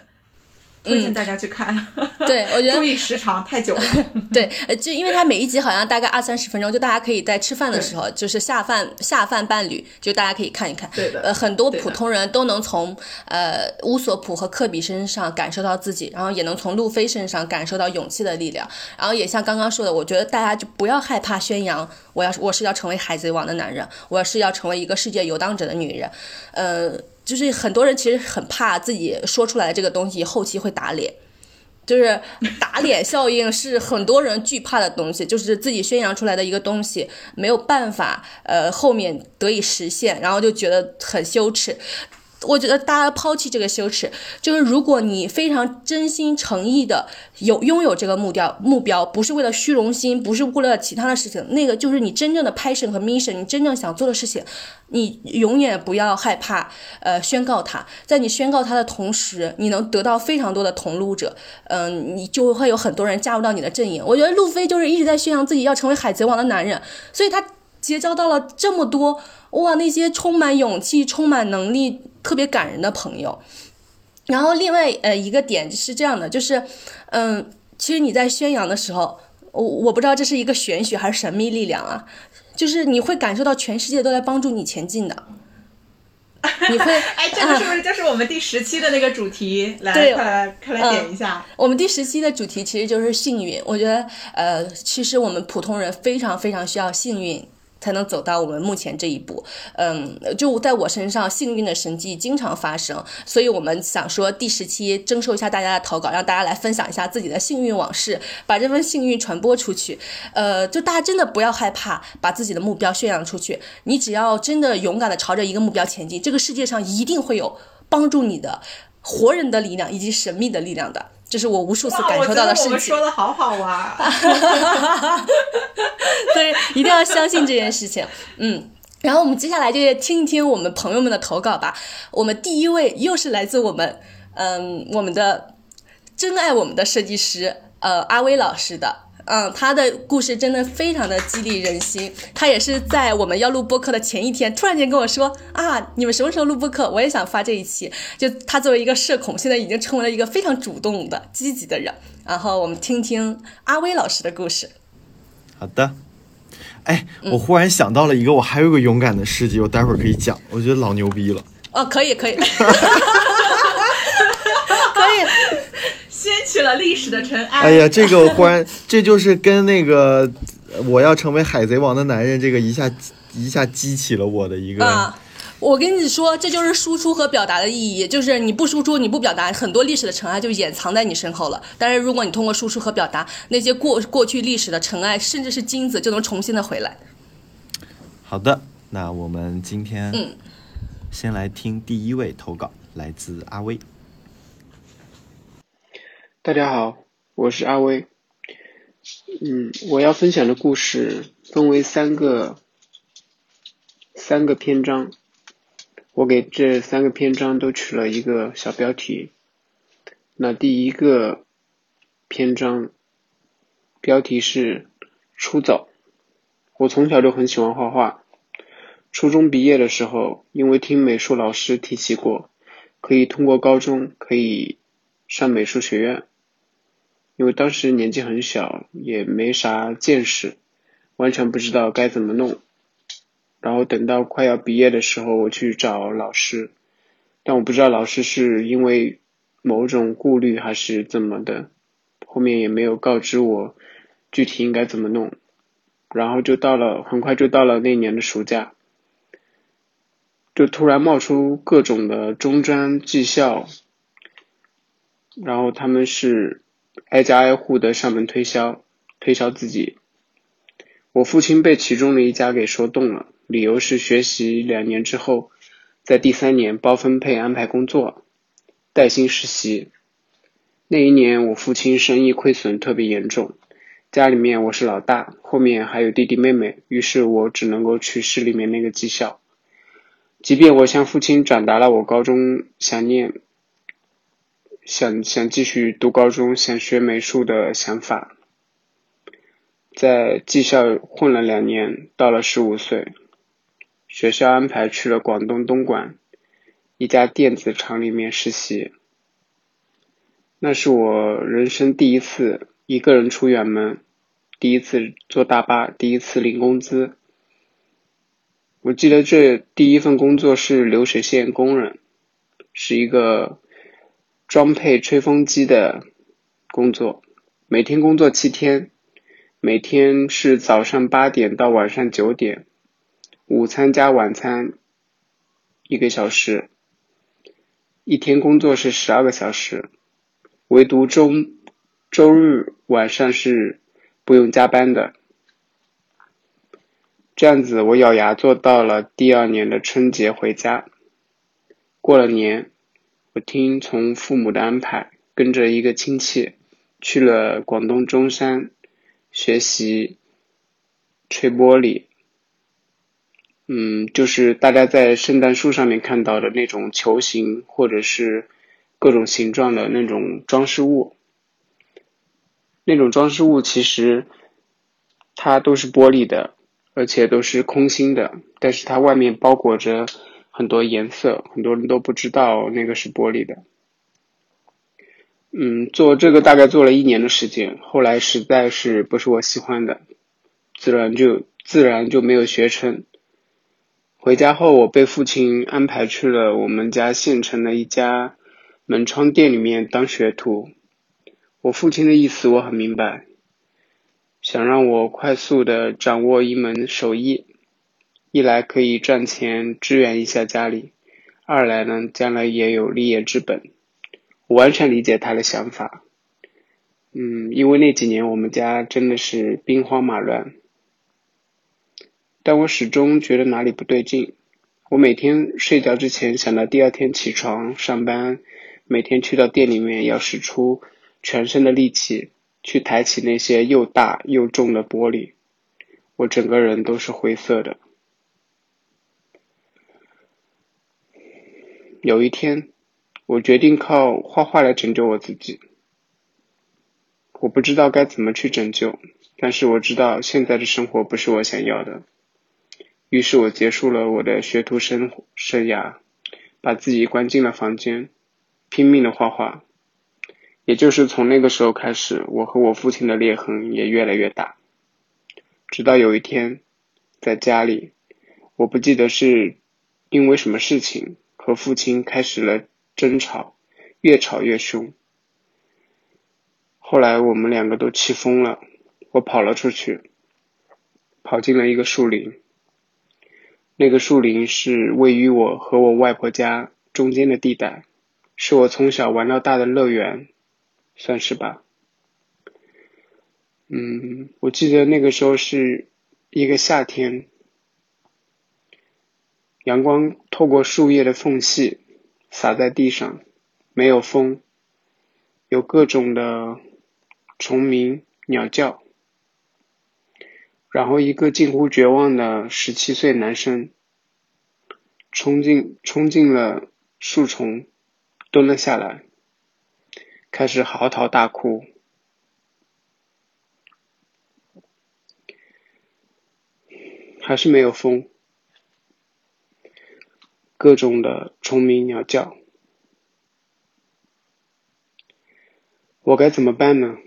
推荐大家去看，对我觉得 注意时长太久了。对，呃，就因为它每一集好像大概二三十分钟，就大家可以在吃饭的时候，就是下饭下饭伴侣，就大家可以看一看。对的。呃，很多普通人都能从呃乌索普和科比身上感受到自己，然后也能从路飞身上感受到勇气的力量。然后也像刚刚说的，我觉得大家就不要害怕宣扬，我要我是要成为海贼王的男人，我是要成为一个世界游荡者的女人，呃。就是很多人其实很怕自己说出来这个东西后期会打脸，就是打脸效应是很多人惧怕的东西，就是自己宣扬出来的一个东西没有办法呃后面得以实现，然后就觉得很羞耻。我觉得大家抛弃这个羞耻，就是如果你非常真心诚意的有拥有这个目标，目标不是为了虚荣心，不是为了其他的事情，那个就是你真正的 passion 和 mission，你真正想做的事情，你永远不要害怕，呃，宣告它。在你宣告它的同时，你能得到非常多的同路者，嗯，你就会有很多人加入到你的阵营。我觉得路飞就是一直在宣扬自己要成为海贼王的男人，所以他结交到了这么多哇，那些充满勇气、充满能力。特别感人的朋友，然后另外呃一个点是这样的，就是嗯，其实你在宣扬的时候，我我不知道这是一个玄学还是神秘力量啊，就是你会感受到全世界都在帮助你前进的，你会 哎，这个是不是就是我们第十期的那个主题？来，快来快来点一下。我们第十期的主题其实就是幸运，我觉得呃，其实我们普通人非常非常需要幸运。才能走到我们目前这一步，嗯，就在我身上，幸运的神迹经常发生，所以我们想说第十期征收一下大家的投稿，让大家来分享一下自己的幸运往事，把这份幸运传播出去。呃，就大家真的不要害怕把自己的目标宣扬出去，你只要真的勇敢的朝着一个目标前进，这个世界上一定会有帮助你的活人的力量以及神秘的力量的。这是我无数次感受到的事情。我说的好好啊！对，一定要相信这件事情。嗯，然后我们接下来就听一听我们朋友们的投稿吧。我们第一位又是来自我们，嗯，我们的真爱我们的设计师，呃，阿威老师的。嗯，他的故事真的非常的激励人心。他也是在我们要录播客的前一天，突然间跟我说啊，你们什么时候录播客？我也想发这一期。就他作为一个社恐，现在已经成为了一个非常主动的、积极的人。然后我们听听阿威老师的故事。好的。哎，我忽然想到了一个，我还有个勇敢的事迹，我待会儿可以讲。我觉得老牛逼了。哦，可以，可以。可以。掀起了历史的尘埃。哎呀，这个我忽然，这就是跟那个我要成为海贼王的男人，这个一下一下激起了我的一个。啊，我跟你说，这就是输出和表达的意义，就是你不输出，你不表达，很多历史的尘埃就掩藏在你身后了。但是如果你通过输出和表达，那些过过去历史的尘埃，甚至是金子，就能重新的回来。好的，那我们今天嗯，先来听第一位投稿，来自阿威。大家好，我是阿威。嗯，我要分享的故事分为三个三个篇章，我给这三个篇章都取了一个小标题。那第一个篇章标题是“出走”。我从小就很喜欢画画，初中毕业的时候，因为听美术老师提起过，可以通过高中可以上美术学院。因为当时年纪很小，也没啥见识，完全不知道该怎么弄。然后等到快要毕业的时候，我去找老师，但我不知道老师是因为某种顾虑还是怎么的，后面也没有告知我具体应该怎么弄。然后就到了，很快就到了那年的暑假，就突然冒出各种的中专技校，然后他们是。挨家挨户的上门推销，推销自己。我父亲被其中的一家给说动了，理由是学习两年之后，在第三年包分配安排工作，带薪实习。那一年我父亲生意亏损特别严重，家里面我是老大，后面还有弟弟妹妹，于是我只能够去市里面那个技校。即便我向父亲转达了我高中想念、想想继续读高中、想学美术的想法，在技校混了两年，到了十五岁，学校安排去了广东东莞一家电子厂里面实习。那是我人生第一次一个人出远门，第一次坐大巴，第一次领工资。我记得这第一份工作是流水线工人，是一个装配吹风机的工作，每天工作七天，每天是早上八点到晚上九点，午餐加晚餐一个小时，一天工作是十二个小时，唯独周周日晚上是不用加班的。这样子，我咬牙做到了第二年的春节回家。过了年，我听从父母的安排，跟着一个亲戚去了广东中山学习吹玻璃。嗯，就是大家在圣诞树上面看到的那种球形或者是各种形状的那种装饰物。那种装饰物其实它都是玻璃的。而且都是空心的，但是它外面包裹着很多颜色，很多人都不知道那个是玻璃的。嗯，做这个大概做了一年的时间，后来实在是不是我喜欢的，自然就自然就没有学成。回家后，我被父亲安排去了我们家县城的一家门窗店里面当学徒。我父亲的意思我很明白。想让我快速的掌握一门手艺，一来可以赚钱支援一下家里，二来呢将来也有立业之本。我完全理解他的想法。嗯，因为那几年我们家真的是兵荒马乱，但我始终觉得哪里不对劲。我每天睡觉之前想到第二天起床上班，每天去到店里面要使出全身的力气。去抬起那些又大又重的玻璃，我整个人都是灰色的。有一天，我决定靠画画来拯救我自己。我不知道该怎么去拯救，但是我知道现在的生活不是我想要的。于是我结束了我的学徒生生涯，把自己关进了房间，拼命的画画。也就是从那个时候开始，我和我父亲的裂痕也越来越大。直到有一天，在家里，我不记得是因为什么事情和父亲开始了争吵，越吵越凶。后来我们两个都气疯了，我跑了出去，跑进了一个树林。那个树林是位于我和我外婆家中间的地带，是我从小玩到大的乐园。算是吧。嗯，我记得那个时候是一个夏天，阳光透过树叶的缝隙洒在地上，没有风，有各种的虫鸣、鸟叫，然后一个近乎绝望的十七岁男生冲进冲进了树丛，蹲了下来。开始嚎啕大哭，还是没有风，各种的虫鸣鸟叫，我该怎么办呢？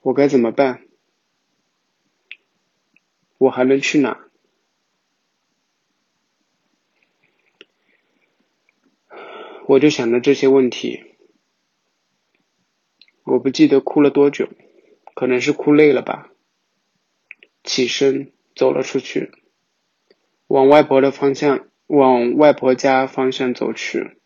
我该怎么办？我还能去哪？我就想着这些问题，我不记得哭了多久，可能是哭累了吧。起身走了出去，往外婆的方向往外婆家方向走去。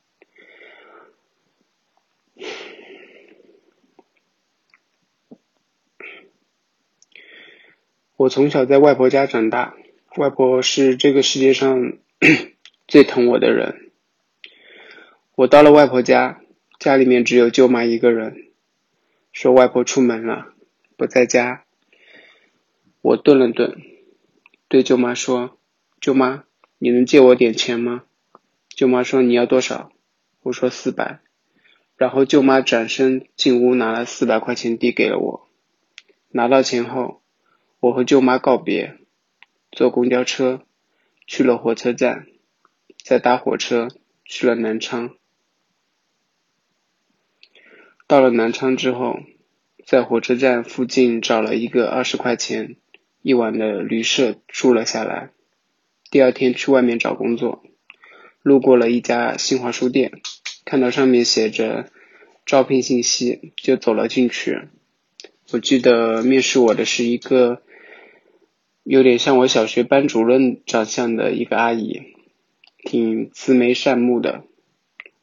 我从小在外婆家长大外婆是这个世界上 最疼我的人。我到了外婆家家里面只有舅妈一个人说外婆出门了不在家。我顿了顿对舅妈说舅妈，你能借我点钱吗？”舅妈说：“你要多少？”我说：“四百。”然后舅妈转身进屋拿了四百块钱递给了我。拿到钱后，我和舅妈告别，坐公交车去了火车站，再搭火车去了南昌。到了南昌之后，在火车站附近找了一个二十块钱一晚的旅社住了下来。第二天去外面找工作，路过了一家新华书店。看到上面写着招聘信息，就走了进去。我记得面试我的是一个有点像我小学班主任长相的一个阿姨，挺慈眉善目的，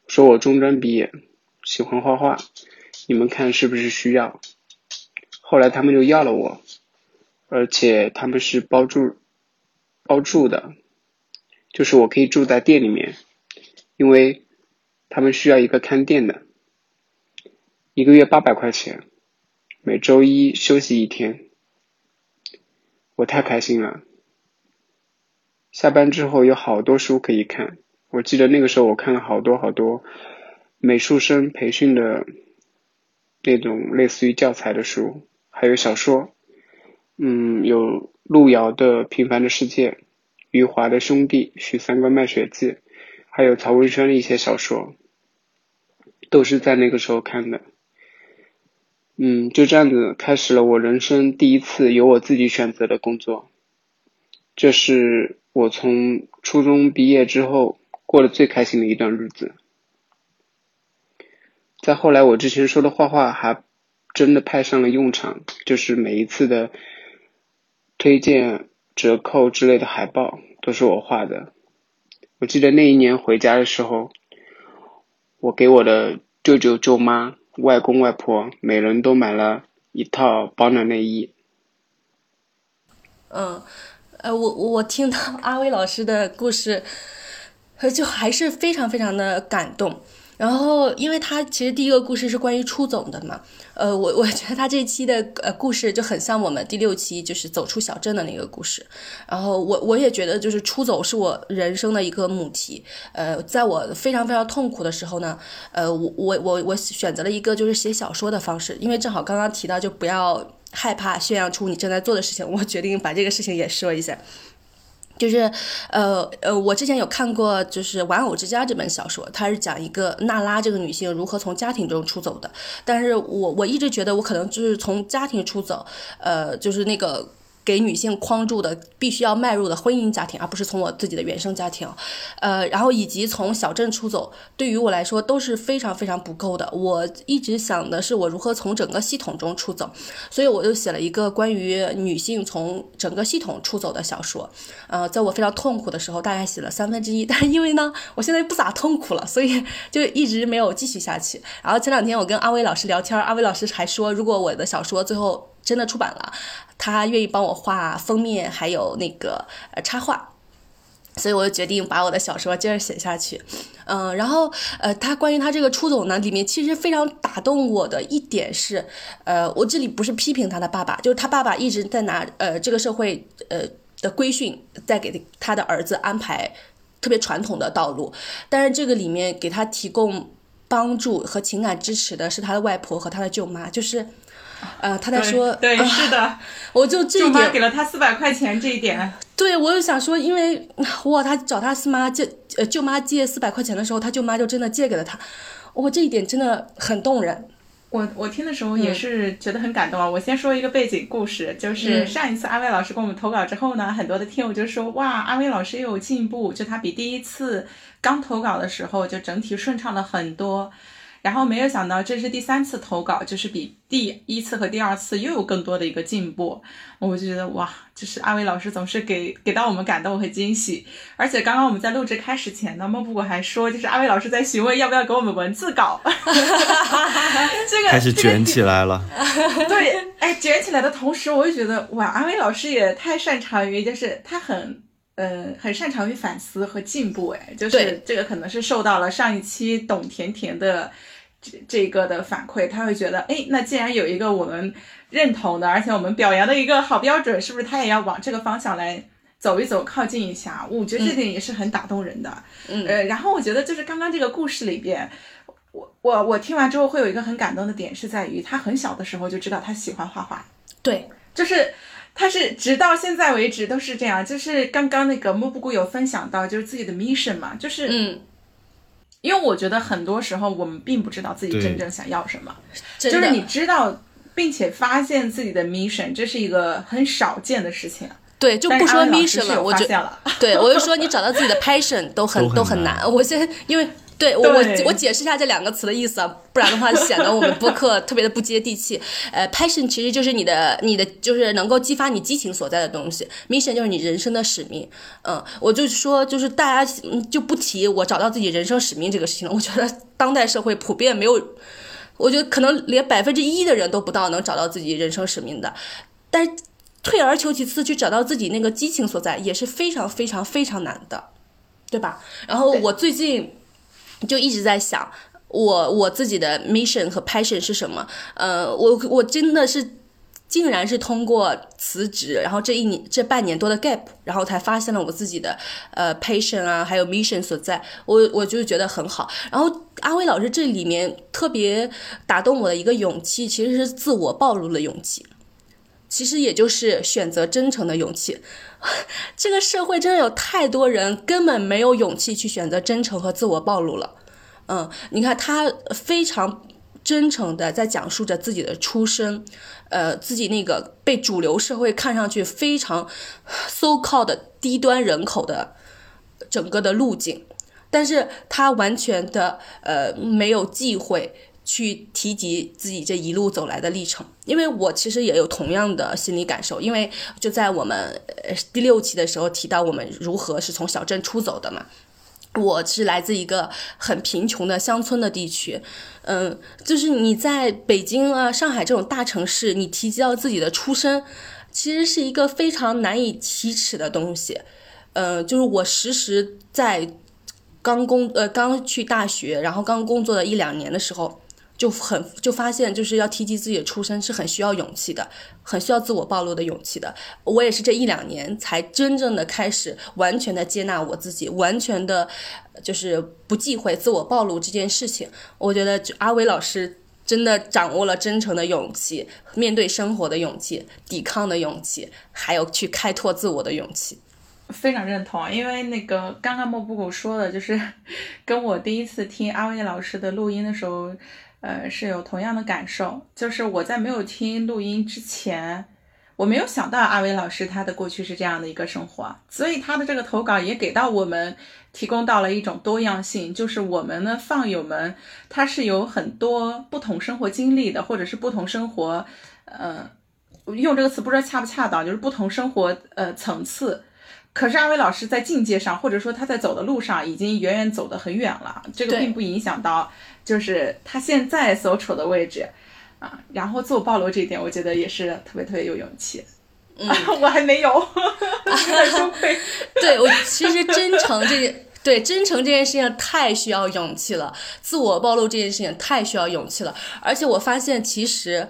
说我中专毕业，喜欢画画，你们看是不是需要？后来他们就要了我，而且他们是包住包住的，就是我可以住在店里面，因为。他们需要一个看店的，一个月八百块钱，每周一休息一天，我太开心了。下班之后有好多书可以看，我记得那个时候我看了好多好多美术生培训的那种类似于教材的书，还有小说，嗯，有路遥的《平凡的世界》，余华的《兄弟》，许三观卖血记，还有曹文轩的一些小说。都是在那个时候看的，嗯，就这样子开始了我人生第一次由我自己选择的工作。这是我从初中毕业之后过得最开心的一段日子。再后来，我之前说的画画还真的派上了用场，就是每一次的推荐、折扣之类的海报都是我画的。我记得那一年回家的时候。我给我的舅舅、舅妈、外公外婆，每人都买了一套保暖内衣。嗯，呃，我我听到阿威老师的故事，就还是非常非常的感动。然后，因为他其实第一个故事是关于出走的嘛，呃，我 我觉得他这期的呃故事就很像我们第六期就是走出小镇的那个故事。然后我我也觉得就是出走是我人生的一个母题。呃，在我非常非常痛苦的时候呢，呃，我我我我选择了一个就是写小说的方式，因为正好刚刚提到就不要害怕宣扬出你正在做的事情，我决定把这个事情也说一下。就是，呃呃，我之前有看过，就是《玩偶之家》这本小说，它是讲一个娜拉这个女性如何从家庭中出走的。但是我我一直觉得，我可能就是从家庭出走，呃，就是那个。给女性框住的必须要迈入的婚姻家庭，而不是从我自己的原生家庭，呃，然后以及从小镇出走，对于我来说都是非常非常不够的。我一直想的是我如何从整个系统中出走，所以我就写了一个关于女性从整个系统出走的小说。呃，在我非常痛苦的时候，大概写了三分之一，但是因为呢，我现在不咋痛苦了，所以就一直没有继续下去。然后前两天我跟阿威老师聊天，阿威老师还说，如果我的小说最后。真的出版了，他愿意帮我画封面，还有那个呃插画，所以我就决定把我的小说接着写下去。嗯，然后呃，他关于他这个出走呢，里面其实非常打动我的一点是，呃，我这里不是批评他的爸爸，就是他爸爸一直在拿呃这个社会呃的规训，在给他的儿子安排特别传统的道路，但是这个里面给他提供帮助和情感支持的是他的外婆和他的舅妈，就是。呃，他在说，对，是的，我就这一点给了他四百块钱，这一点，对我就想说，因为哇，他找他四妈借，呃，舅妈借四百块钱的时候，他舅妈就真的借给了他，哇，这一点真的很动人。我我听的时候也是觉得很感动啊。我先说一个背景故事，就是上一次阿威老师给我们投稿之后呢，很多的听友就说，哇，阿威老师又有进步，就他比第一次刚投稿的时候就整体顺畅了很多。然后没有想到这是第三次投稿，就是比第一次和第二次又有更多的一个进步，我就觉得哇，就是阿伟老师总是给给到我们感动和惊喜。而且刚刚我们在录制开始前呢，莫布谷还说，就是阿伟老师在询问要不要给我们文字稿，这个开始卷起来了。对，哎，卷起来的同时，我就觉得哇，阿伟老师也太擅长于，就是他很。呃，很擅长于反思和进步，哎，就是这个可能是受到了上一期董甜甜的这这个的反馈，他会觉得，哎，那既然有一个我们认同的，而且我们表扬的一个好标准，是不是他也要往这个方向来走一走，靠近一下？我觉得这点也是很打动人的。嗯，呃，然后我觉得就是刚刚这个故事里边，我我我听完之后会有一个很感动的点，是在于他很小的时候就知道他喜欢画画，对，就是。他是直到现在为止都是这样，就是刚刚那个木布谷有分享到，就是自己的 mission 嘛，就是嗯，因为我觉得很多时候我们并不知道自己真正想要什么，就是你知道并且发现自己的 mission，这是一个很少见的事情。对，就不说 mission 了，我就 对我就说你找到自己的 passion 都很都很难。我现在因为。对我我我解释一下这两个词的意思啊，不然的话显得我们播客 特别的不接地气。呃，passion 其实就是你的你的就是能够激发你激情所在的东西，mission 就是你人生的使命。嗯，我就说就是大家就不提我找到自己人生使命这个事情了。我觉得当代社会普遍没有，我觉得可能连百分之一的人都不到能找到自己人生使命的。但是退而求其次去找到自己那个激情所在也是非常非常非常难的，对吧？然后我最近。就一直在想，我我自己的 mission 和 passion 是什么？呃，我我真的是，竟然是通过辞职，然后这一年这半年多的 gap，然后才发现了我自己的呃 passion 啊，还有 mission 所在。我我就觉得很好。然后阿威老师这里面特别打动我的一个勇气，其实是自我暴露的勇气，其实也就是选择真诚的勇气。这个社会真的有太多人根本没有勇气去选择真诚和自我暴露了。嗯，你看他非常真诚的在讲述着自己的出身，呃，自己那个被主流社会看上去非常 so called 低端人口的整个的路径，但是他完全的呃没有忌讳。去提及自己这一路走来的历程，因为我其实也有同样的心理感受，因为就在我们呃第六期的时候提到我们如何是从小镇出走的嘛，我是来自一个很贫穷的乡村的地区，嗯，就是你在北京啊、上海这种大城市，你提及到自己的出身，其实是一个非常难以启齿的东西，嗯，就是我时时在刚工呃刚去大学，然后刚工作的一两年的时候。就很就发现，就是要提及自己的出身是很需要勇气的，很需要自我暴露的勇气的。我也是这一两年才真正的开始完全的接纳我自己，完全的，就是不忌讳自我暴露这件事情。我觉得阿伟老师真的掌握了真诚的勇气，面对生活的勇气，抵抗的勇气，还有去开拓自我的勇气。非常认同，因为那个刚刚莫布谷说的，就是 跟我第一次听阿伟老师的录音的时候。呃，是有同样的感受，就是我在没有听录音之前，我没有想到阿伟老师他的过去是这样的一个生活，所以他的这个投稿也给到我们提供到了一种多样性，就是我们的放友们他是有很多不同生活经历的，或者是不同生活，呃，用这个词不知道恰不恰当，就是不同生活呃层次。可是阿威老师在境界上，或者说他在走的路上已经远远走得很远了，这个并不影响到。就是他现在所处的位置，啊，然后自我暴露这一点，我觉得也是特别特别有勇气。嗯，我还没有，羞愧。对我其实真诚这对真诚这件事情太需要勇气了，自我暴露这件事情太需要勇气了。而且我发现，其实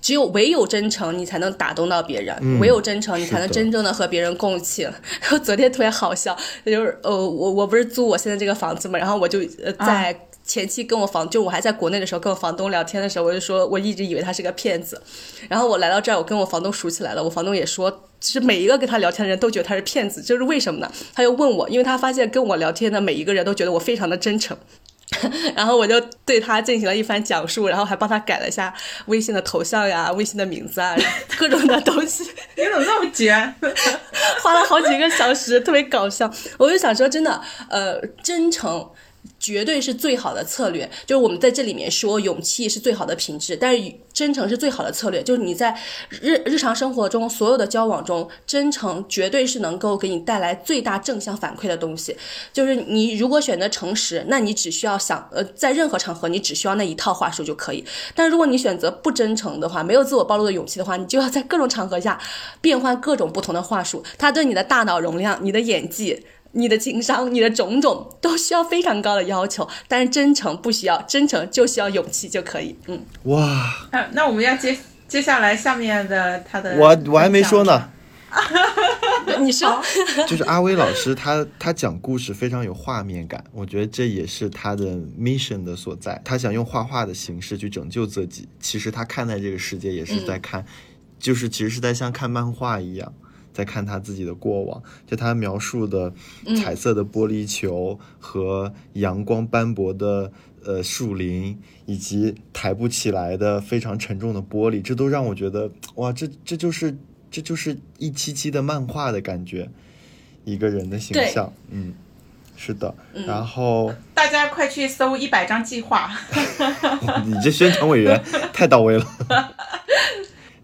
只有唯有真诚，你才能打动到别人；唯有真诚，你才能真正的和别人共情。然后昨天特别好笑，就是呃，我我不是租我现在这个房子嘛，然后我就呃在。前期跟我房，就我还在国内的时候，跟我房东聊天的时候，我就说我一直以为他是个骗子。然后我来到这儿，我跟我房东熟起来了。我房东也说，其实每一个跟他聊天的人都觉得他是骗子，就是为什么呢？他又问我，因为他发现跟我聊天的每一个人都觉得我非常的真诚。然后我就对他进行了一番讲述，然后还帮他改了一下微信的头像呀、微信的名字啊，各种的东西。你怎么那么绝？花了好几个小时，特别搞笑。我就想说，真的，呃，真诚。绝对是最好的策略。就是我们在这里面说，勇气是最好的品质，但是真诚是最好的策略。就是你在日日常生活中所有的交往中，真诚绝对是能够给你带来最大正向反馈的东西。就是你如果选择诚实，那你只需要想呃，在任何场合你只需要那一套话术就可以。但如果你选择不真诚的话，没有自我暴露的勇气的话，你就要在各种场合下变换各种不同的话术。它对你的大脑容量、你的演技。你的情商，你的种种都需要非常高的要求，但是真诚不需要，真诚就需要勇气就可以。嗯，哇，那那我们要接接下来下面的他的，我我还没说呢。你说，就是阿威老师他他讲故事非常有画面感，我觉得这也是他的 mission 的所在。他想用画画的形式去拯救自己，其实他看待这个世界也是在看，就是其实是在像看漫画一样。在看他自己的过往，就他描述的彩色的玻璃球和阳光斑驳的呃树林，以及抬不起来的非常沉重的玻璃，这都让我觉得哇，这这就是这就是一期期的漫画的感觉，一个人的形象，嗯，是的，然后 大家快去搜一百张计划，你这宣传委员太到位了。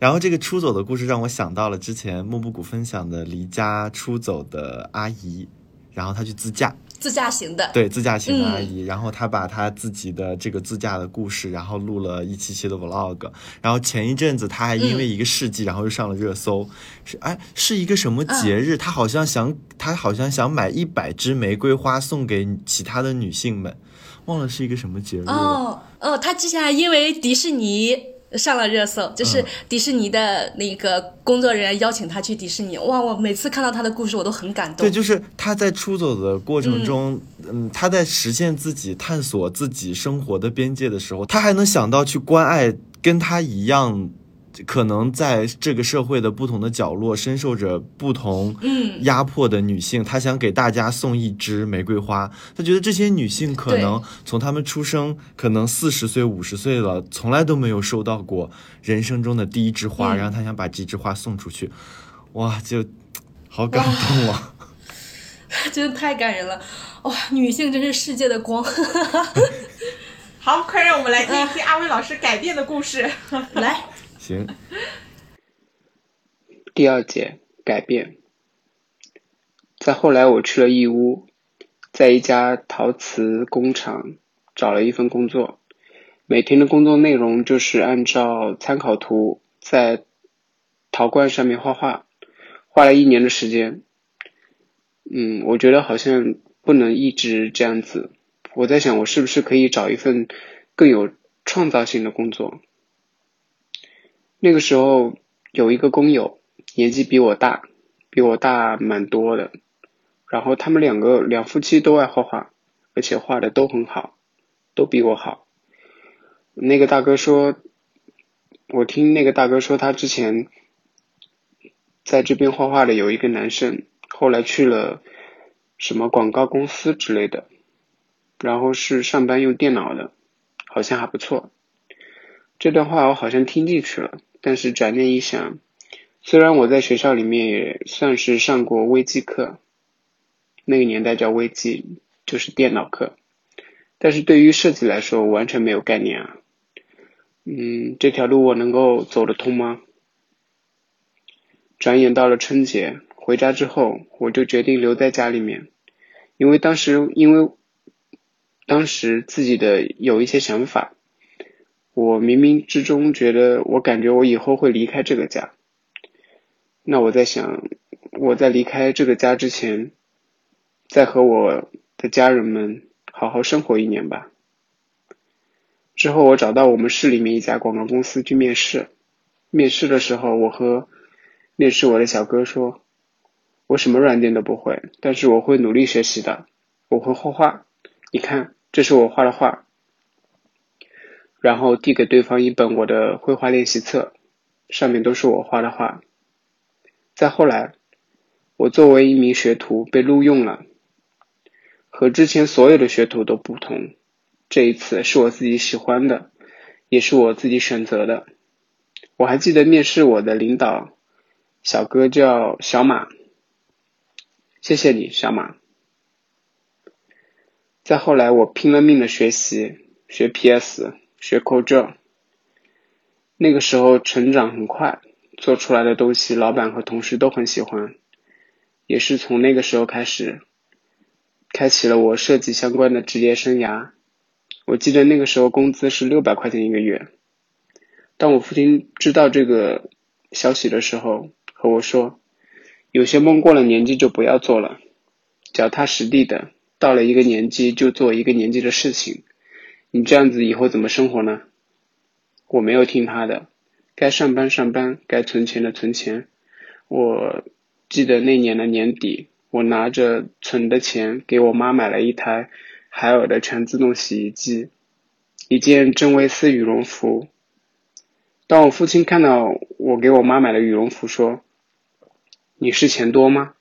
然后这个出走的故事让我想到了之前木布谷分享的离家出走的阿姨，然后她去自驾，自驾型的，对，自驾型的阿姨，然后她把她自己的这个自驾的故事，然后录了一期期的 vlog，然后前一阵子她还因为一个事迹，然后又上了热搜，是哎是一个什么节日？她好像想她好像想买一百支玫瑰花送给其他的女性们，忘了是一个什么节日哦哦，她之前还因为迪士尼。上了热搜，就是迪士尼的那个工作人员邀请他去迪士尼。哇，我每次看到他的故事，我都很感动。对，就是他在出走的过程中，嗯，他在实现自己、探索自己生活的边界的时候，他还能想到去关爱跟他一样。可能在这个社会的不同的角落，深受着不同压迫的女性，她想给大家送一支玫瑰花。她觉得这些女性可能从她们出生，可能四十岁、五十岁了，从来都没有收到过人生中的第一枝花，然后她想把这枝花送出去。哇，就好感动啊！真的太感人了！哇，女性真是世界的光。好，快让我们来听一听阿威老师改变的故事。来。行。第二节改变。再后来，我去了义乌，在一家陶瓷工厂找了一份工作。每天的工作内容就是按照参考图在陶罐上面画画，画了一年的时间。嗯，我觉得好像不能一直这样子。我在想，我是不是可以找一份更有创造性的工作？那个时候有一个工友，年纪比我大，比我大蛮多的。然后他们两个两夫妻都爱画画，而且画的都很好，都比我好。那个大哥说，我听那个大哥说，他之前在这边画画的有一个男生，后来去了什么广告公司之类的，然后是上班用电脑的，好像还不错。这段话我好像听进去了。但是转念一想，虽然我在学校里面也算是上过微机课，那个年代叫微机，就是电脑课，但是对于设计来说完全没有概念啊。嗯，这条路我能够走得通吗？转眼到了春节，回家之后我就决定留在家里面，因为当时因为当时自己的有一些想法。我冥冥之中觉得，我感觉我以后会离开这个家。那我在想，我在离开这个家之前，再和我的家人们好好生活一年吧。之后我找到我们市里面一家广告公司去面试。面试的时候，我和面试我的小哥说：“我什么软件都不会，但是我会努力学习的。我会画画，你看，这是我画的画。”然后递给对方一本我的绘画练习册，上面都是我画的画。再后来，我作为一名学徒被录用了，和之前所有的学徒都不同。这一次是我自己喜欢的，也是我自己选择的。我还记得面试我的领导小哥叫小马，谢谢你，小马。再后来，我拼了命的学习，学 PS，学 Code。那个时候成长很快，做出来的东西，老板和同事都很喜欢。也是从那个时候开始，开启了我设计相关的职业生涯。我记得那个时候工资是六百块钱一个月。当我父亲知道这个消息的时候，和我说：“有些梦过了年纪就不要做了，脚踏实地的，到了一个年纪就做一个年纪的事情。你这样子以后怎么生活呢？”我没有听他的，该上班上班，该存钱的存钱。我记得那年的年底，我拿着存的钱给我妈买了一台海尔的全自动洗衣机，一件真维斯羽绒服。当我父亲看到我给我妈买的羽绒服，说：“你是钱多吗？”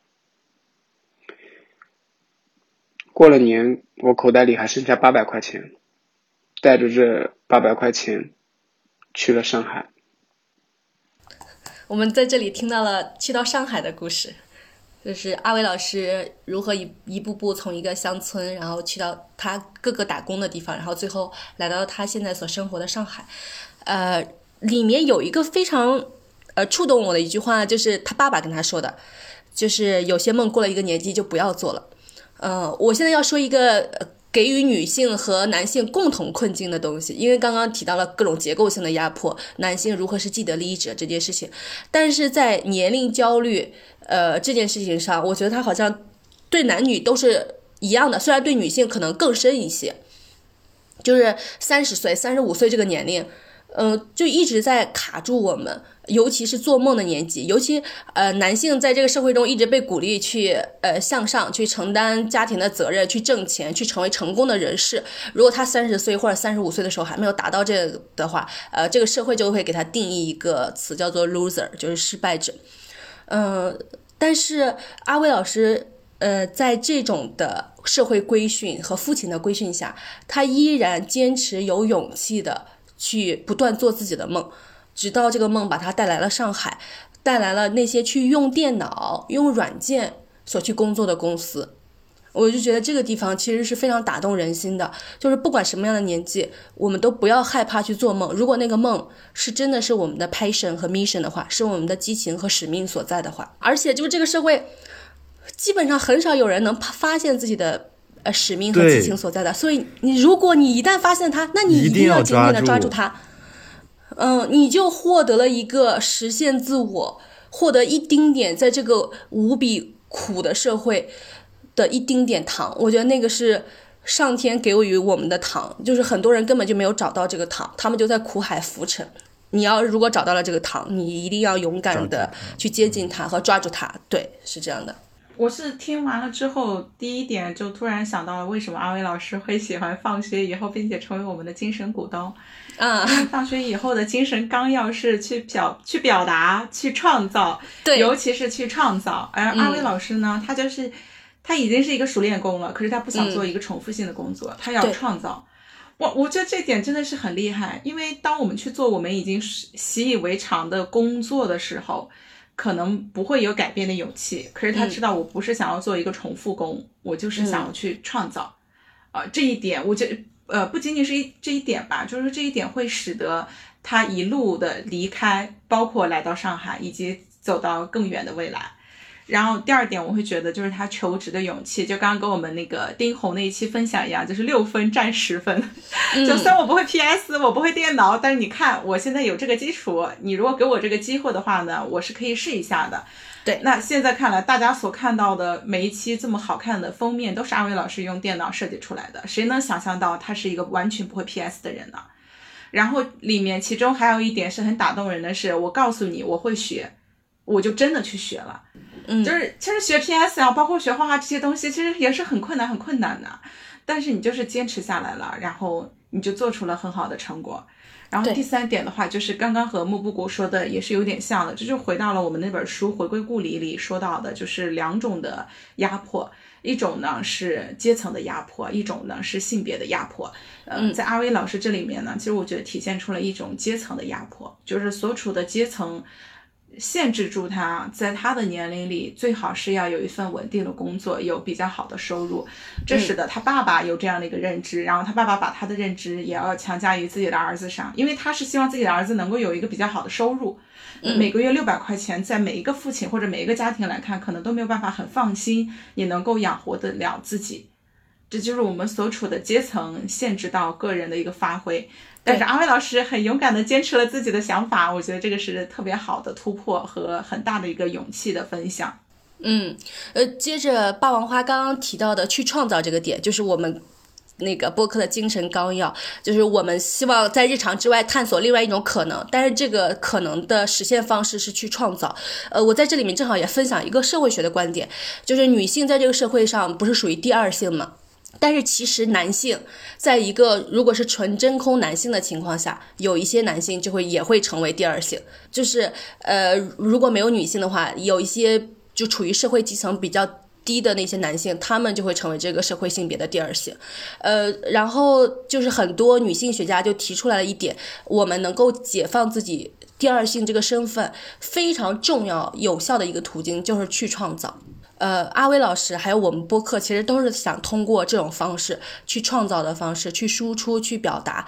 过了年，我口袋里还剩下八百块钱，带着这八百块钱。去了上海，我们在这里听到了去到上海的故事，就是阿伟老师如何一一步步从一个乡村，然后去到他各个打工的地方，然后最后来到他现在所生活的上海。呃，里面有一个非常呃触动我的一句话，就是他爸爸跟他说的，就是有些梦过了一个年纪就不要做了。呃，我现在要说一个。给予女性和男性共同困境的东西，因为刚刚提到了各种结构性的压迫，男性如何是既得利益者这件事情，但是在年龄焦虑，呃这件事情上，我觉得他好像对男女都是一样的，虽然对女性可能更深一些，就是三十岁、三十五岁这个年龄。嗯，就一直在卡住我们，尤其是做梦的年纪，尤其呃，男性在这个社会中一直被鼓励去呃向上，去承担家庭的责任，去挣钱，去成为成功的人士。如果他三十岁或者三十五岁的时候还没有达到这个的话，呃，这个社会就会给他定义一个词，叫做 loser，就是失败者。嗯，但是阿威老师，呃，在这种的社会规训和父亲的规训下，他依然坚持有勇气的。去不断做自己的梦，直到这个梦把他带来了上海，带来了那些去用电脑、用软件所去工作的公司。我就觉得这个地方其实是非常打动人心的，就是不管什么样的年纪，我们都不要害怕去做梦。如果那个梦是真的是我们的 passion 和 mission 的话，是我们的激情和使命所在的话，而且就是这个社会基本上很少有人能发现自己的。呃，使命和激情所在的，所以你如果你一旦发现它，那你一定要紧紧的抓住它。嗯，你就获得了一个实现自我、获得一丁点在这个无比苦的社会的一丁点糖。我觉得那个是上天给予我们的糖，就是很多人根本就没有找到这个糖，他们就在苦海浮沉。你要如果找到了这个糖，你一定要勇敢的去接近它和抓住它。对，是这样的。我是听完了之后，第一点就突然想到了，为什么阿威老师会喜欢放学以后，并且成为我们的精神股东？嗯，放学以后的精神纲要是去表、去表达、去创造，对，尤其是去创造。而阿威老师呢，他就是他已经是一个熟练工了，可是他不想做一个重复性的工作，他要创造。我我觉得这点真的是很厉害，因为当我们去做我们已经习以为常的工作的时候。可能不会有改变的勇气，可是他知道我不是想要做一个重复工，我就是想要去创造，啊，这一点我觉得呃不仅仅是一这一点吧，就是这一点会使得他一路的离开，包括来到上海以及走到更远的未来。然后第二点，我会觉得就是他求职的勇气，就刚刚跟我们那个丁红那一期分享一样，就是六分占十分。就虽然我不会 PS，我不会电脑，但是你看我现在有这个基础，你如果给我这个机会的话呢，我是可以试一下的。对，那现在看来，大家所看到的每一期这么好看的封面，都是阿伟老师用电脑设计出来的。谁能想象到他是一个完全不会 PS 的人呢？然后里面其中还有一点是很打动人的是，我告诉你我会学，我就真的去学了。嗯，就是其实学 PS 啊，包括学画画这些东西，其实也是很困难、很困难的。但是你就是坚持下来了，然后你就做出了很好的成果。然后第三点的话，就是刚刚和木布谷说的也是有点像的，这就回到了我们那本书《回归故里》里说到的，就是两种的压迫，一种呢是阶层的压迫，一种呢是性别的压迫。嗯，在阿威老师这里面呢，其实我觉得体现出了一种阶层的压迫，就是所处的阶层。限制住他，在他的年龄里，最好是要有一份稳定的工作，有比较好的收入。这使得他爸爸有这样的一个认知，然后他爸爸把他的认知也要强加于自己的儿子上，因为他是希望自己的儿子能够有一个比较好的收入。每个月六百块钱，在每一个父亲或者每一个家庭来看，可能都没有办法很放心，也能够养活得了自己。这就是我们所处的阶层限制到个人的一个发挥。但是阿威老师很勇敢的坚持了自己的想法，我觉得这个是特别好的突破和很大的一个勇气的分享。嗯，呃，接着霸王花刚刚提到的去创造这个点，就是我们那个播客的精神纲要，就是我们希望在日常之外探索另外一种可能，但是这个可能的实现方式是去创造。呃，我在这里面正好也分享一个社会学的观点，就是女性在这个社会上不是属于第二性吗？但是其实男性在一个如果是纯真空男性的情况下，有一些男性就会也会成为第二性，就是呃如果没有女性的话，有一些就处于社会基层比较低的那些男性，他们就会成为这个社会性别的第二性，呃，然后就是很多女性学家就提出来了一点，我们能够解放自己第二性这个身份非常重要有效的一个途径就是去创造。呃，阿威老师还有我们播客，其实都是想通过这种方式去创造的方式，去输出、去表达，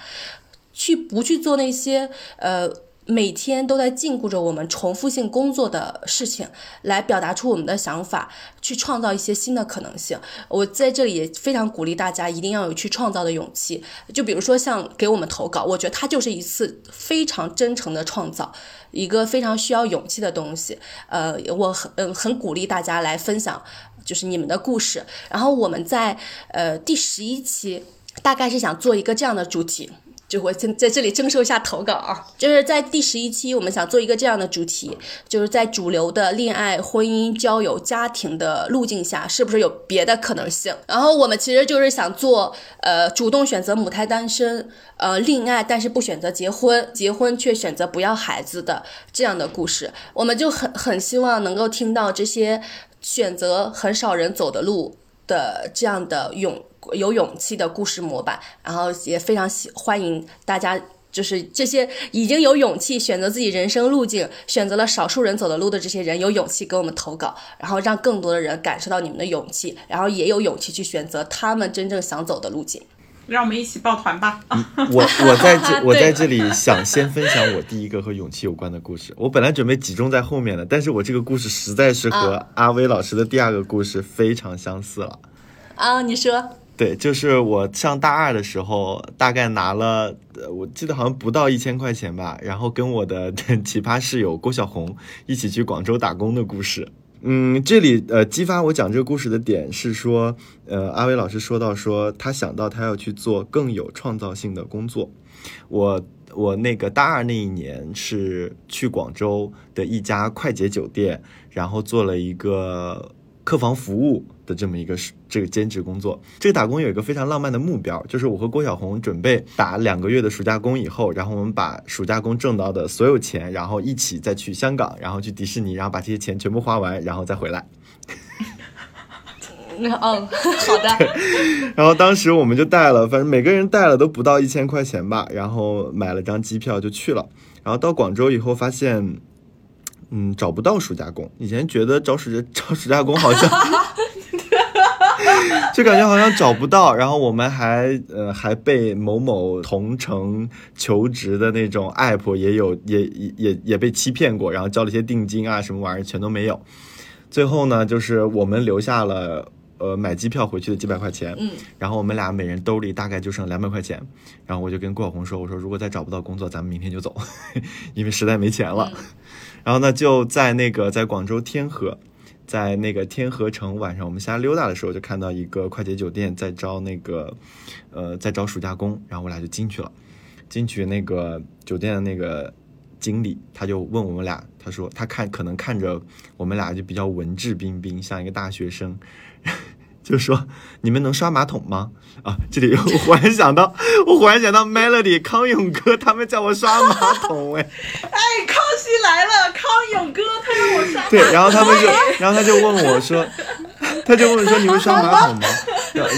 去不去做那些呃每天都在禁锢着我们重复性工作的事情，来表达出我们的想法，去创造一些新的可能性。我在这里也非常鼓励大家，一定要有去创造的勇气。就比如说像给我们投稿，我觉得它就是一次非常真诚的创造。一个非常需要勇气的东西，呃，我很嗯很鼓励大家来分享，就是你们的故事。然后我们在呃第十一期，大概是想做一个这样的主题。就我在在这里征收一下投稿啊，就是在第十一期，我们想做一个这样的主题，就是在主流的恋爱、婚姻、交友、家庭的路径下，是不是有别的可能性？然后我们其实就是想做，呃，主动选择母胎单身，呃，恋爱但是不选择结婚，结婚却选择不要孩子的这样的故事，我们就很很希望能够听到这些选择很少人走的路的这样的勇。有勇气的故事模板，然后也非常喜欢迎大家，就是这些已经有勇气选择自己人生路径、选择了少数人走的路的这些人，有勇气给我们投稿，然后让更多的人感受到你们的勇气，然后也有勇气去选择他们真正想走的路径。让我们一起抱团吧！我我在这 我在这里想先分享我第一个和勇气有关的故事。我本来准备集中在后面的，但是我这个故事实在是和阿威老师的第二个故事非常相似了。啊，你说。对，就是我上大二的时候，大概拿了，我记得好像不到一千块钱吧，然后跟我的 奇葩室友郭小红一起去广州打工的故事。嗯，这里呃，激发我讲这个故事的点是说，呃，阿伟老师说到说他想到他要去做更有创造性的工作。我我那个大二那一年是去广州的一家快捷酒店，然后做了一个。客房服务的这么一个这个兼职工作，这个打工有一个非常浪漫的目标，就是我和郭晓红准备打两个月的暑假工以后，然后我们把暑假工挣到的所有钱，然后一起再去香港，然后去迪士尼，然后把这些钱全部花完，然后再回来。哦，好的。然后当时我们就带了，反正每个人带了都不到一千块钱吧，然后买了张机票就去了。然后到广州以后发现。嗯，找不到暑假工。以前觉得找暑假找暑假工好像，就感觉好像找不到。然后我们还呃还被某某同城求职的那种 app 也有也也也被欺骗过，然后交了一些定金啊什么玩意儿全都没有。最后呢，就是我们留下了呃买机票回去的几百块钱。嗯。然后我们俩每人兜里大概就剩两百块钱。然后我就跟郭晓红说：“我说如果再找不到工作，咱们明天就走，因为实在没钱了。”然后呢，就在那个在广州天河，在那个天河城晚上我们瞎溜达的时候，就看到一个快捷酒店在招那个，呃，在招暑假工。然后我俩就进去了。进去那个酒店的那个经理，他就问我们俩，他说他看可能看着我们俩就比较文质彬彬，像一个大学生。就说你们能刷马桶吗？啊，这里我 忽然想到，我忽然想到 Melody 康永哥他们叫我刷马桶哎，哎，康熙来了，康永哥他让我刷。对，然后他们就，然后他就问我说，他就问说你会刷马桶吗？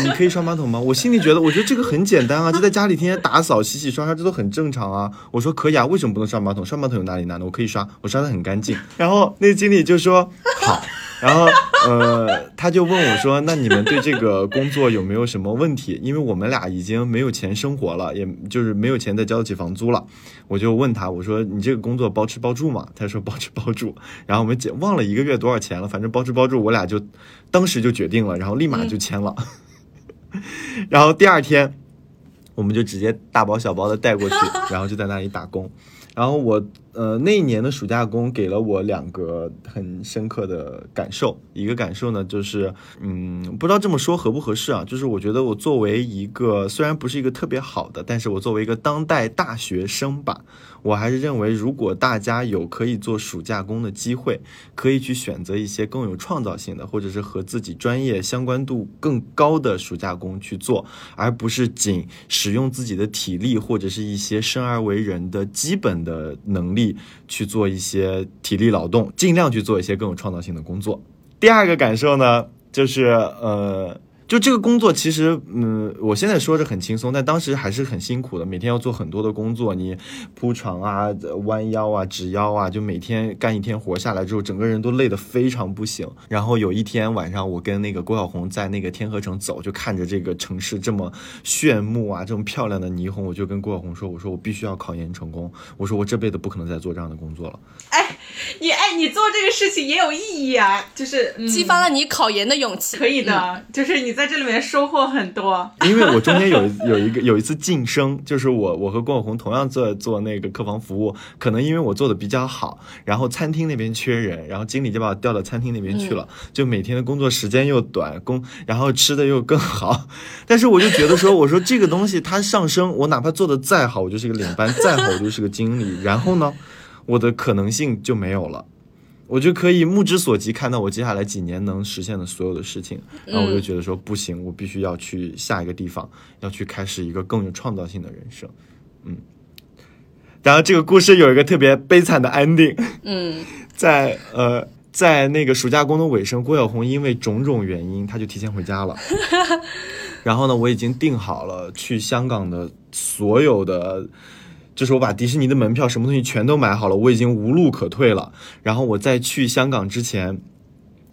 你可以刷马桶吗？我心里觉得，我觉得这个很简单啊，就在家里天天打扫、洗洗刷刷，这都很正常啊。我说可以啊，为什么不能刷马桶？刷马桶有哪里难的？我可以刷，我刷的很干净。然后那经理就说好。然后，呃，他就问我说：“那你们对这个工作有没有什么问题？因为我们俩已经没有钱生活了，也就是没有钱再交得起房租了。”我就问他：“我说你这个工作包吃包住吗？”他说：“包吃包住。”然后我们姐忘了一个月多少钱了，反正包吃包住，我俩就当时就决定了，然后立马就签了。然后第二天，我们就直接大包小包的带过去，然后就在那里打工。然后我。呃，那一年的暑假工给了我两个很深刻的感受。一个感受呢，就是，嗯，不知道这么说合不合适啊？就是我觉得我作为一个虽然不是一个特别好的，但是我作为一个当代大学生吧，我还是认为，如果大家有可以做暑假工的机会，可以去选择一些更有创造性的，或者是和自己专业相关度更高的暑假工去做，而不是仅使用自己的体力或者是一些生而为人的基本的能力。去做一些体力劳动，尽量去做一些更有创造性的工作。第二个感受呢，就是呃。就这个工作，其实，嗯，我现在说着很轻松，但当时还是很辛苦的。每天要做很多的工作，你铺床啊、弯腰啊、直腰啊，就每天干一天活下来之后，整个人都累得非常不行。然后有一天晚上，我跟那个郭晓红在那个天河城走，就看着这个城市这么炫目啊，这么漂亮的霓虹，我就跟郭晓红说：“我说我必须要考研成功，我说我这辈子不可能再做这样的工作了。”哎，你哎，你做这个事情也有意义啊，就是激发了你考研的勇气。可以的，就是你在。在这里面收获很多，因为我中间有有一个有一次晋升，就是我我和郭晓红同样做做那个客房服务，可能因为我做的比较好，然后餐厅那边缺人，然后经理就把我调到餐厅那边去了，就每天的工作时间又短，工然后吃的又更好，但是我就觉得说，我说这个东西它上升，我哪怕做的再好，我就是个领班，再好我就是个经理，然后呢，我的可能性就没有了。我就可以目之所及看到我接下来几年能实现的所有的事情，然后我就觉得说不行，我必须要去下一个地方，要去开始一个更有创造性的人生，嗯。然后这个故事有一个特别悲惨的 ending，嗯，在呃在那个暑假工的尾声，郭晓红因为种种原因，他就提前回家了。然后呢，我已经订好了去香港的所有的。就是我把迪士尼的门票什么东西全都买好了，我已经无路可退了。然后我在去香港之前，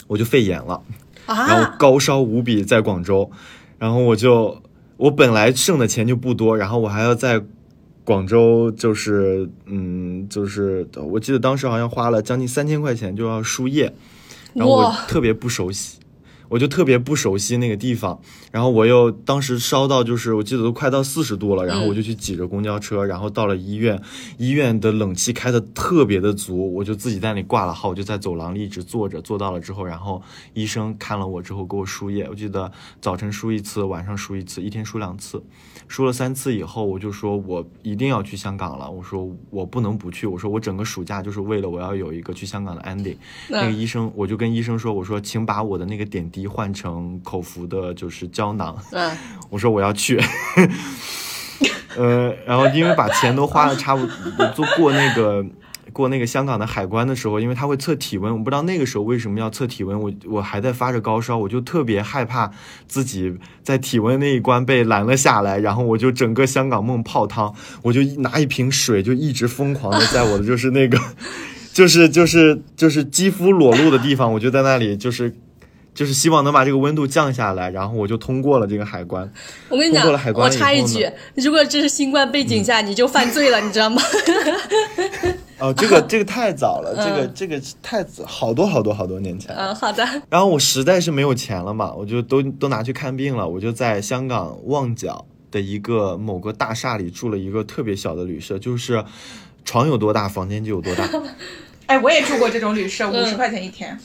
我就肺炎了，然后高烧无比，在广州。然后我就，我本来剩的钱就不多，然后我还要在广州，就是嗯，就是我记得当时好像花了将近三千块钱就要输液，然后我特别不熟悉。我就特别不熟悉那个地方，然后我又当时烧到就是我记得都快到四十度了，然后我就去挤着公交车，然后到了医院，医院的冷气开的特别的足，我就自己在那里挂了号，我就在走廊里一直坐着，坐到了之后，然后医生看了我之后给我输液，我记得早晨输一次，晚上输一次，一天输两次。输了三次以后，我就说我一定要去香港了。我说我不能不去。我说我整个暑假就是为了我要有一个去香港的 ending。那个医生，我就跟医生说，我说请把我的那个点滴换成口服的，就是胶囊。嗯，我说我要去。呃，然后因为把钱都花的差不多，就过那个。过那个香港的海关的时候，因为他会测体温，我不知道那个时候为什么要测体温，我我还在发着高烧，我就特别害怕自己在体温那一关被拦了下来，然后我就整个香港梦泡汤，我就拿一瓶水就一直疯狂的在我的就是那个，就是就是就是肌肤裸露的地方，我就在那里就是。就是希望能把这个温度降下来，然后我就通过了这个海关。我跟你讲，我插一句，如果这是新冠背景下，你就犯罪了，你知道吗？哦，这个这个太早了，这个这个太早，好多好多好多年前。嗯，好的。然后我实在是没有钱了嘛，我就都都拿去看病了，我就在香港旺角的一个某个大厦里住了一个特别小的旅社，就是床有多大，房间就有多大。哎，我也住过这种旅社，五十块钱一天。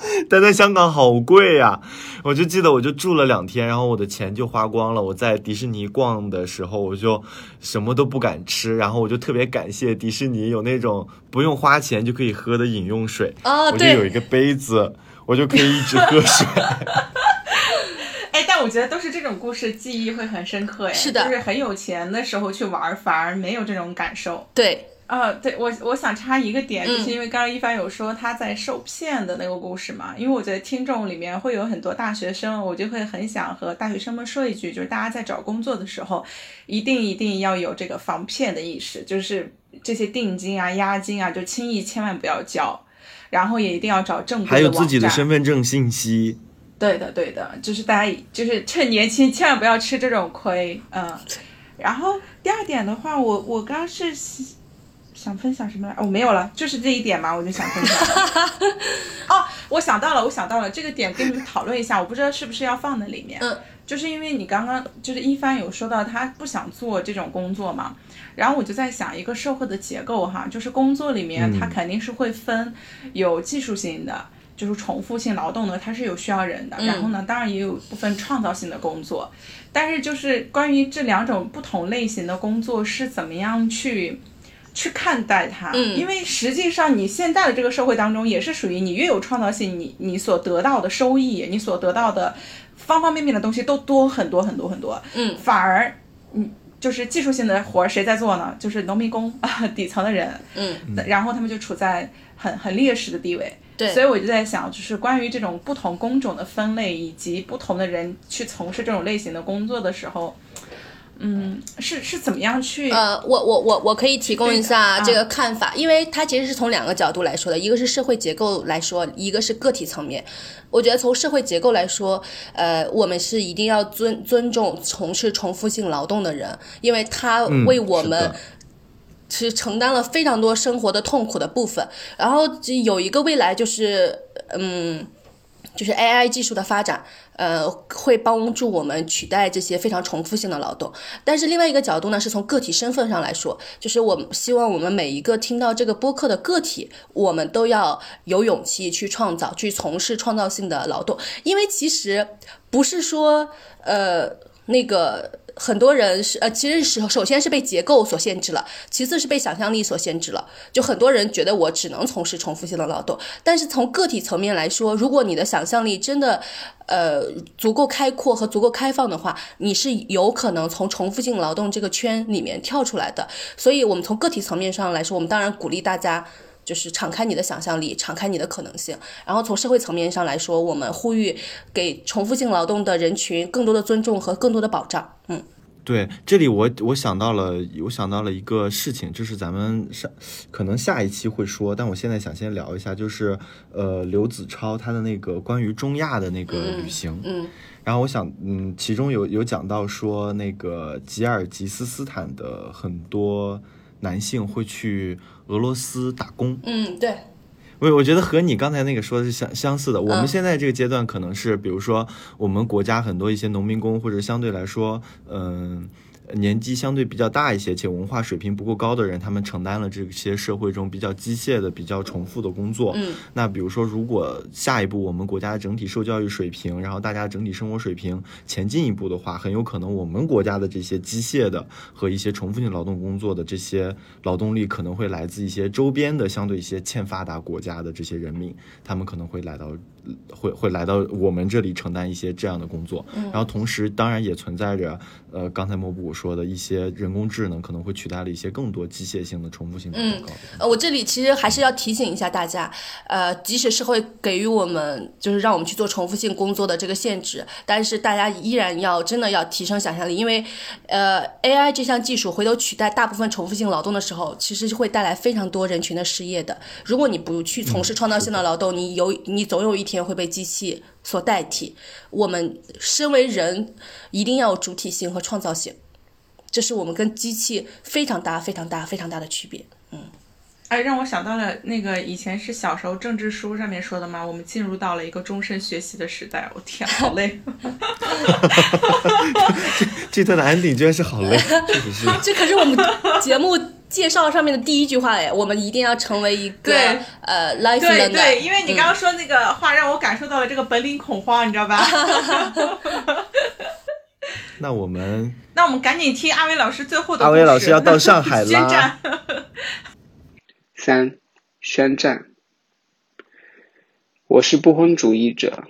但在香港好贵呀，我就记得我就住了两天，然后我的钱就花光了。我在迪士尼逛的时候，我就什么都不敢吃，然后我就特别感谢迪士尼有那种不用花钱就可以喝的饮用水。哦，我就有一个杯子，我就可以一直喝水。哎，但但我觉得都是这种故事，记忆会很深刻哎。是的就是很有钱的时候去玩，反而没有这种感受。对，呃，对我我想插一个点，嗯就是因为刚刚一帆有说他在受骗的那个故事嘛，因为我觉得听众里面会有很多大学生，我就会很想和大学生们说一句，就是大家在找工作的时候，一定一定要有这个防骗的意识，就是这些定金啊、押金啊，就轻易千万不要交，然后也一定要找正规还有自己的网站身份证信息。对的，对的，就是大家就是趁年轻，千万不要吃这种亏，嗯。然后第二点的话，我我刚刚是想分享什么来？哦，没有了，就是这一点嘛，我就想分享。哦，我想到了，我想到了，这个点跟你们讨论一下，我不知道是不是要放在里面。嗯，就是因为你刚刚就是一帆有说到他不想做这种工作嘛，然后我就在想一个社会的结构哈，就是工作里面它肯定是会分有技术性的。就是重复性劳动呢，它是有需要人的，然后呢，当然也有部分创造性的工作，但是就是关于这两种不同类型的工作是怎么样去去看待它，嗯。因为实际上你现在的这个社会当中，也是属于你越有创造性，你你所得到的收益，你所得到的方方面面的东西都多很多很多很多，嗯，反而嗯。就是技术性的活儿谁在做呢？就是农民工啊，底层的人，嗯，然后他们就处在很很劣势的地位，对。所以我就在想，就是关于这种不同工种的分类，以及不同的人去从事这种类型的工作的时候，嗯，是是怎么样去？呃，我我我我可以提供一下这个看法，因为它其实是从两个角度来说的，一个是社会结构来说，一个是个体层面。我觉得从社会结构来说，呃，我们是一定要尊尊重从事重复性劳动的人，因为他嗯为我们是的其实承担了非常多生活的痛苦的部分。然后这有一个未来就是，嗯，就是 AI 技术的发展，呃，会帮助我们取代这些非常重复性的劳动。但是另外一个角度呢，是从个体身份上来说，就是我希望我们每一个听到这个播客的个体，我们都要有勇气去创造，去从事创造性的劳动，因为其实不是说，呃，那个。很多人是呃，其实是首先是被结构所限制了，其次是被想象力所限制了。就很多人觉得我只能从事重复性的劳动，但是从个体层面来说，如果你的想象力真的呃足够开阔和足够开放的话，你是有可能从重复性劳动这个圈里面跳出来的。所以，我们从个体层面上来说，我们当然鼓励大家。就是敞开你的想象力，敞开你的可能性。然后从社会层面上来说，我们呼吁给重复性劳动的人群更多的尊重和更多的保障。嗯，对，这里我我想到了，我想到了一个事情，就是咱们上可能下一期会说，但我现在想先聊一下，就是呃刘子超他的那个关于中亚的那个旅行，嗯然后我想，嗯，其中有有讲到说那个吉尔吉斯斯坦的很多男性会去俄罗斯打工，嗯，对，我我觉得和你刚才那个说的是相相似的。我们嗯现在这个阶段可能是，比如说我们国家很多一些农民工，或者相对来说，嗯、年纪相对比较大一些且文化水平不够高的人，他们承担了这些社会中比较机械的、比较重复的工作。嗯，那比如说，如果下一步我们国家的整体受教育水平，然后大家整体生活水平前进一步的话，很有可能我们国家的这些机械的和一些重复性劳动工作的这些劳动力，可能会来自一些周边的相对一些欠发达国家的这些人民，他们可能会来到，会会来到我们这里承担一些这样的工作。然后同时，当然也存在着，呃，刚才莫布我说的一些人工智能可能会取代了一些更多机械性的、重复性比较高的。呃，我这里其实还是要提醒一下大家，呃，即使是会给予我们就是让我们去做重复性工作的这个限制，但是大家依然要真的要提升想象力，因为呃，AI 这项技术回头取代大部分重复性劳动的时候，其实是会带来非常多人群的失业的。如果你不去从事创造性的劳动，你有你总有一天会被机器所代替。我们身为人，一定要有主体性和创造性，这是我们跟机器非常大、非常大、非常大的区别。嗯哎，让我想到了那个以前是小时候政治书上面说的嘛，我们进入到了一个终身学习的时代。我天，好累。这段的 ending 居然是好累，确实是。这可是我们节目介绍上面的第一句话哎，我们一定要成为一个对呃 life 对。对，因为你刚刚说那个话，让我感受到了这个本领恐慌，你知道吧？那我们 那我们赶紧听阿威老师最后的阿威老师要到上海宣啦战。三、宣战。我是不婚主义者，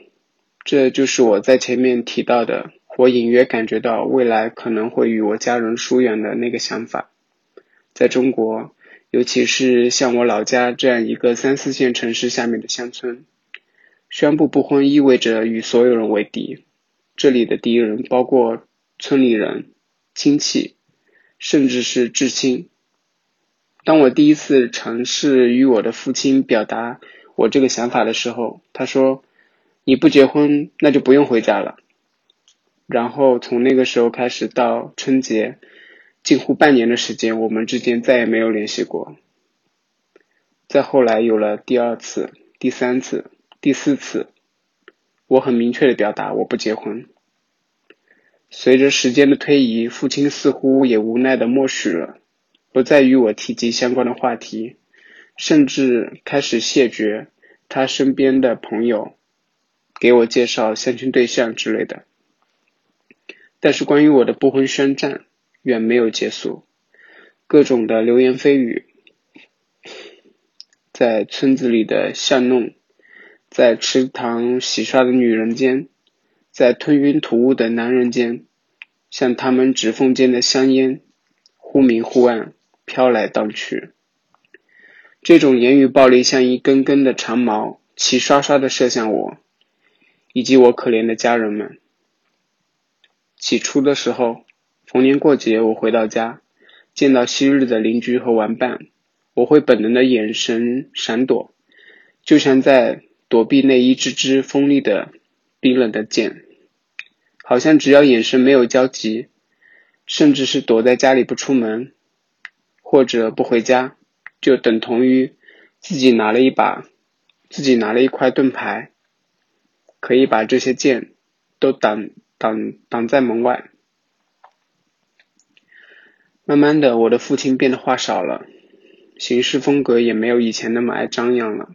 这就是我在前面提到的我隐约感觉到未来可能会与我家人疏远的那个想法。在中国，尤其是像我老家这样一个三四线城市下面的乡村，宣布不婚意味着与所有人为敌。这里的敌人包括村里人、亲戚，甚至是至亲。当我第一次尝试与我的父亲表达我这个想法的时候，他说：“你不结婚，那就不用回家了。”然后从那个时候开始到春节，近乎半年的时间，我们之间再也没有联系过。再后来有了第二次、第三次、第四次。我很明确的表达我不结婚。随着时间的推移，父亲似乎也无奈的默许了，不再与我提及相关的话题，甚至开始谢绝他身边的朋友给我介绍相亲对象之类的。但是关于我的不婚宣战远没有结束，各种的流言蜚语，在村子里的巷弄。在池塘洗刷的女人间，在吞云吐雾的男人间，像他们指缝间的香烟，忽明忽暗，飘来荡去。这种言语暴力像一根根的长矛，齐刷刷的射向我，以及我可怜的家人们。起初的时候，逢年过节，我回到家，见到昔日的邻居和玩伴，我会本能的眼神闪躲，就像在。躲避那一支支锋利的、冰冷的剑，好像只要眼神没有交集，甚至是躲在家里不出门，或者不回家，就等同于自己拿了一把，自己拿了一块盾牌，可以把这些剑都挡挡挡在门外。慢慢的，我的父亲变得话少了，行事风格也没有以前那么爱张扬了。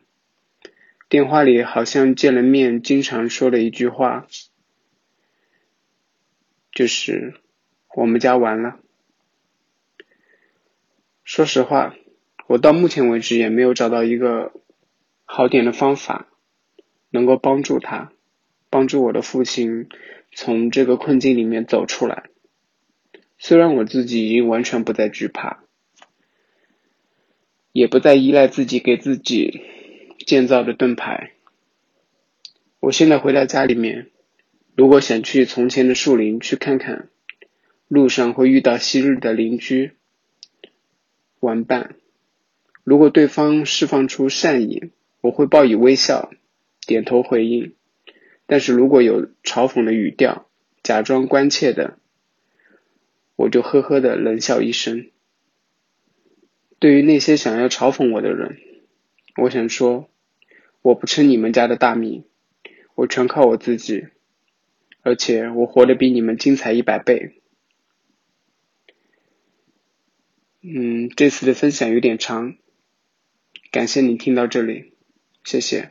电话里好像见了面，经常说的一句话，就是我们家完了。说实话，我到目前为止也没有找到一个好点的方法，能够帮助他，帮助我的父亲从这个困境里面走出来。虽然我自己已经完全不再惧怕，也不再依赖自己给自己。建造的盾牌。我现在回到家里面，如果想去从前的树林去看看，路上会遇到昔日的邻居、玩伴。如果对方释放出善意，我会报以微笑，点头回应；但是如果有嘲讽的语调，假装关切的，我就呵呵的冷笑一声。对于那些想要嘲讽我的人，我想说。我不吃你们家的大米，我全靠我自己，而且我活得比你们精彩一百倍。嗯，这次的分享有点长，感谢你听到这里，谢谢。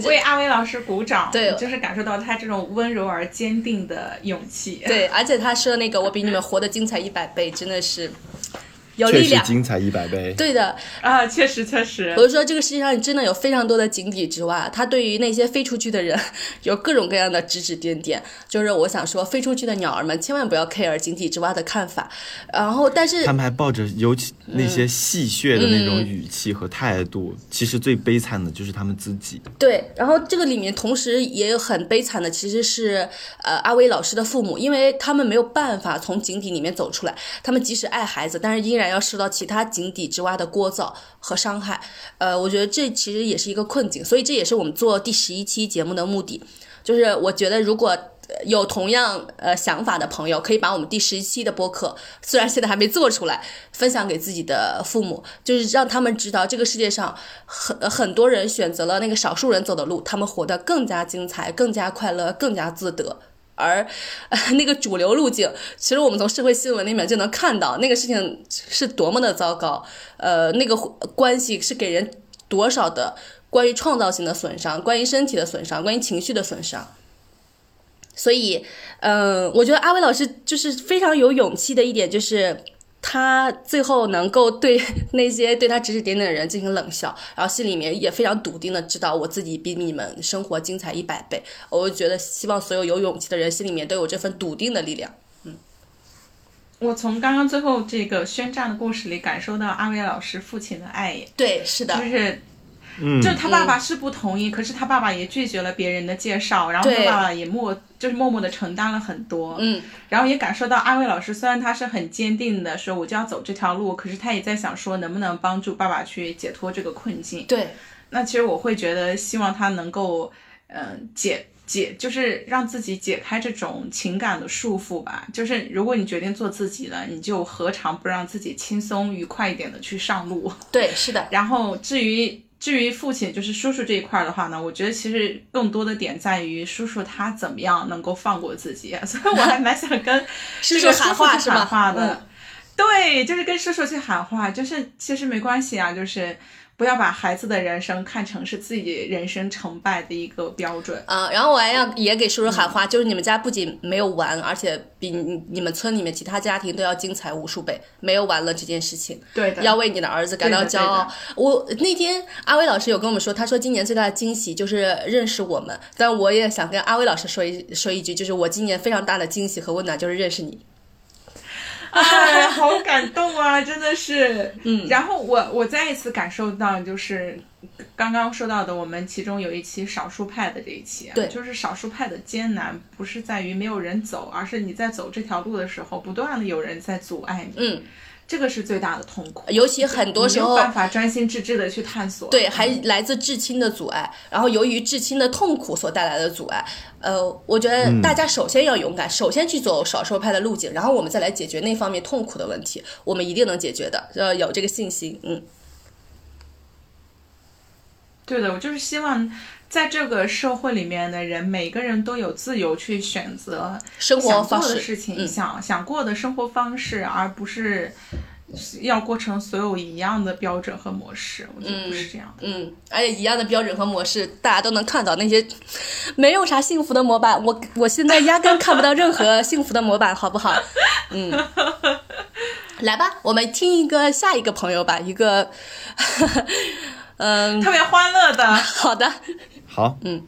为阿威老师鼓掌，对，就是感受到他这种温柔而坚定的勇气。对，而且他说那个“我比你们活得精彩一百倍”，真的是。有力量，精彩一百倍。对的啊，确实确实。我是说，这个世界上真的有非常多的井底之蛙，他对于那些飞出去的人有各种各样的指指点点。就是我想说，飞出去的鸟儿们千万不要 care 井底之蛙的看法。然后，但是他们还抱着尤其那些戏谑的那种语气和态度。其实最悲惨的就是他们自己。对，然后这个里面同时也有很悲惨的，其实是呃阿威老师的父母，因为他们没有办法从井底里面走出来，他们即使爱孩子，但是依然。然要受到其他井底之蛙的聒噪和伤害，呃，我觉得这其实也是一个困境，所以这也是我们做第十一期节目的目的。就是我觉得如果有同样呃想法的朋友，可以把我们第十一期的播客，虽然现在还没做出来，分享给自己的父母，就是让他们知道这个世界上很很多人选择了那个少数人走的路，他们活得更加精彩、更加快乐、更加自得。而 那个主流路径，其实我们从社会新闻里面就能看到，那个事情是多么的糟糕。呃，那个关系是给人多少的关于创造性的损伤，关于身体的损伤，关于情绪的损伤。所以，嗯，我觉得阿威老师就是非常有勇气的一点，就是。他最后能够对那些对他指指点点的人进行冷笑，然后心里面也非常笃定的知道我自己比你们生活精彩一百倍。我就觉得希望所有有勇气的人心里面都有这份笃定的力量。嗯我从刚刚最后这个宣战的故事里感受到阿伟老师父亲的爱，对，是的，就是。嗯，就他爸爸是不同意，可是他爸爸也拒绝了别人的介绍，然后他爸爸也默就是默默的承担了很多，嗯，然后也感受到阿威老师虽然他是很坚定的说我就要走这条路，可是他也在想说能不能帮助爸爸去解脱这个困境。对，那其实我会觉得希望他能够，嗯、解解就是让自己解开这种情感的束缚吧。就是如果你决定做自己了，你就何尝不让自己轻松愉快一点的去上路？对，是的，然后至于至于父亲，就是叔叔这一块儿的话呢，我觉得其实更多的点在于叔叔他怎么样能够放过自己，所以我还蛮想跟 叔叔这个喊话是吧？去喊话的。嗯。对，就是跟叔叔去喊话，就是其实没关系啊，就是不要把孩子的人生看成是自己人生成败的一个标准。啊、然后我还要也给叔叔喊话，就是你们家不仅没有完，而且比你你们村里面其他家庭都要精彩无数倍，没有完了这件事情。对的，要为你的儿子感到骄傲。我那天阿威老师有跟我们说，他说今年最大的惊喜就是认识我们。但我也想跟阿威老师说一说一句，就是我今年非常大的惊喜和温暖就是认识你。哎，好感动啊，真的是。嗯。然后我我再一次感受到，就是刚刚说到的，我们其中有一期少数派的这一期啊，对。就是少数派的艰难，不是在于没有人走，而是你在走这条路的时候，不断的有人在阻碍你，嗯，这个是最大的痛苦。尤其很多时候没有办法专心致志的去探索。对，还来自至亲的阻碍，然后由于至亲的痛苦所带来的阻碍，呃，我觉得大家首先要勇敢，首先去走少数派的路径，然后我们再来解决那方面痛苦的问题，我们一定能解决的，要有这个信心，嗯。对的，我就是希望在这个社会里面的人，每个人都有自由去选择生活方式的事情，嗯想想过的生活方式，而不是要过成所有一样的标准和模式。我觉得不是这样的。嗯，而且一样的标准和模式，大家都能看到那些没有啥幸福的模板。我我现在压根看不到任何幸福的模板，好不好？嗯，来吧，我们听一个下一个朋友吧，一个，嗯，特别欢乐的，好的，好，嗯，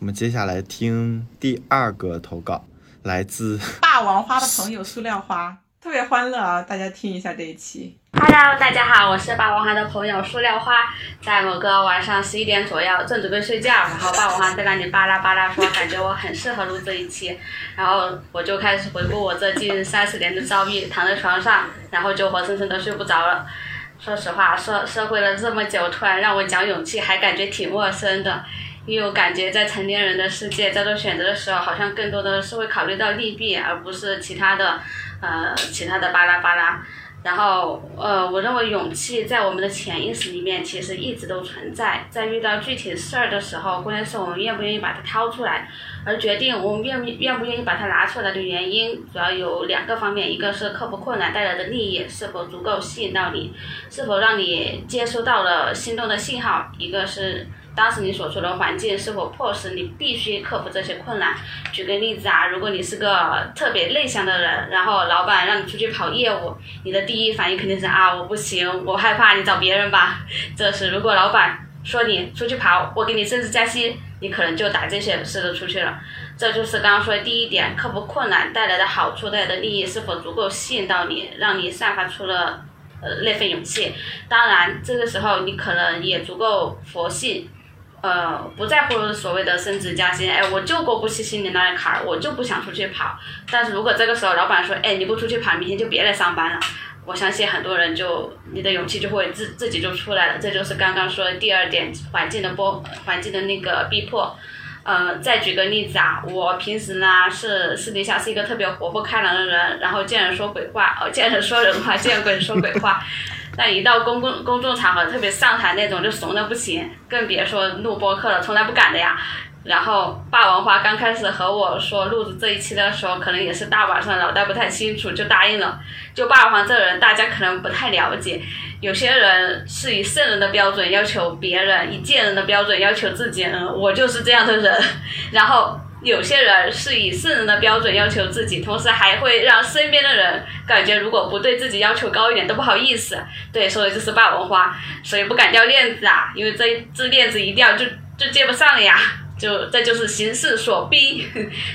我们接下来听第二个投稿，来自 霸王花的朋友塑料花，特别欢乐啊！大家听一下这一期。Hello，大家好，我是霸王花的朋友塑料花。在某个晚上十一点左右，正准备睡觉，然后霸王花在那里巴拉巴拉说，感觉我很适合录这一期，然后我就开始回顾我这近三十年的遭遇，躺在床上，然后就活生生的睡不着了。说实话，社社会了这么久，突然让我讲勇气，还感觉挺陌生的。因为我感觉在成年人的世界，在做选择的时候，好像更多的是会考虑到利弊，而不是其他的，呃，其他的巴拉巴拉。然后，呃，我认为勇气在我们的潜意识里面其实一直都存在，在遇到具体事儿的时候，关键是我们愿不愿意把它掏出来，而决定我们愿不愿不愿意把它拿出来的原因，主要有两个方面，一个是克服困难带来的利益是否足够吸引到你，是否让你接收到了心动的信号，一个是当时你所处的环境是否迫使你必须克服这些困难。举个例子啊，如果你是个特别内向的人，然后老板让你出去跑业务，你的第一反应肯定是啊，我不行，我害怕，你找别人吧。这时如果老板说你出去跑，我给你升职加薪，你可能就打这些似的出去了。这就是刚刚说的第一点，克服困难带来的好处带来的利益是否足够吸引到你，让你散发出了呃那份勇气。当然，这个时候你可能也足够佛性。呃，不在乎所谓的升职加薪，哎，我就过不去心里那个坎儿，我就不想出去跑。但是如果这个时候老板说，哎，你不出去跑，明天就别来上班了，我相信很多人就你的勇气就会自自己就出来了。这就是刚刚说的第二点，环境的波，环境的那个逼迫。呃，再举个例子啊，我平时呢是私底下是一个特别活泼开朗的人，然后见人说鬼话，哦，见人说人话，见鬼说鬼话。但一到公共公众场合，特别上台那种，就怂的不行，更别说录播客了，从来不敢的呀。然后霸王花刚开始和我说录制这一期的时候，可能也是大晚上脑袋不太清楚就答应了。就霸王花这人，大家可能不太了解，有些人是以圣人的标准要求别人，以贱人的标准要求自己。嗯，我就是这样的人。然后有些人是以圣人的标准要求自己，同时还会让身边的人感觉如果不对自己要求高一点都不好意思。对，所以就是霸王花，所以不敢掉链子啊，因为这这链子一掉就就接不上了呀。就这就是形势所逼，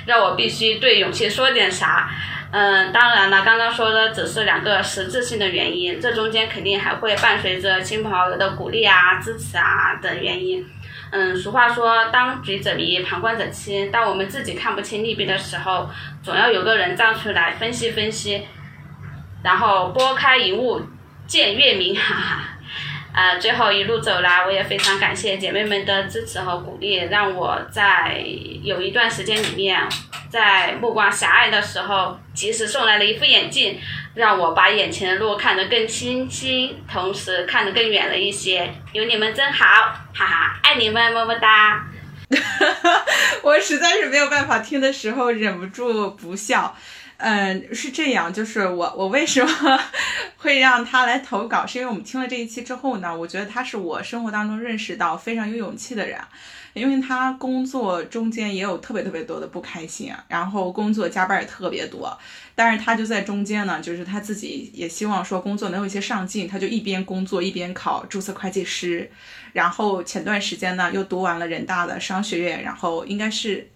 让我必须对勇气说点啥。嗯，当然了，刚刚说的只是两个实质性的原因，这中间肯定还会伴随着亲朋好友的鼓励啊、支持啊等原因。嗯，俗话说“当局者迷，旁观者清”。当我们自己看不清利弊的时候，总要有个人站出来分析分析，然后拨开云雾见月明，哈哈。啊，最后一路走来，我也非常感谢姐妹们的支持和鼓励，让我在有一段时间里面，在目光狭隘的时候，及时送来了一副眼镜，让我把眼前的路看得更清晰，同时看得更远了一些。有你们真好，哈哈，爱你们，么么哒。我实在是没有办法听的时候忍不住不笑。嗯，是这样，就是我我为什么 会让他来投稿，是因为我们听了这一期之后呢，我觉得他是我生活当中认识到非常有勇气的人，因为他工作中间也有特别特别多的不开心，然后工作加班也特别多，但是他就在中间呢，就是他自己也希望说工作能有一些上进，他就一边工作一边考注册会计师，然后前段时间呢又读完了人大的商学院，然后应该是。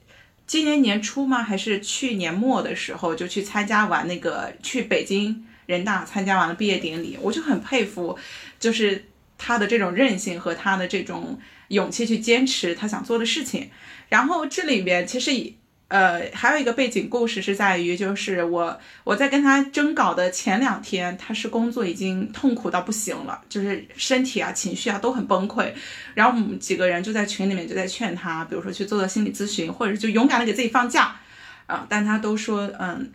今年年初吗？还是去年末的时候就去参加完那个去北京人大参加完了毕业典礼，我就很佩服，就是他的这种韧性和他的这种勇气去坚持他想做的事情。然后这里边其实也。呃，还有一个背景故事是在于，就是我我在跟他征稿的前两天，他是工作已经痛苦到不行了，就是身体啊、情绪啊都很崩溃。然后我们几个人就在群里面就在劝他，比如说去做做心理咨询，或者就勇敢的给自己放假啊。但他都说，嗯，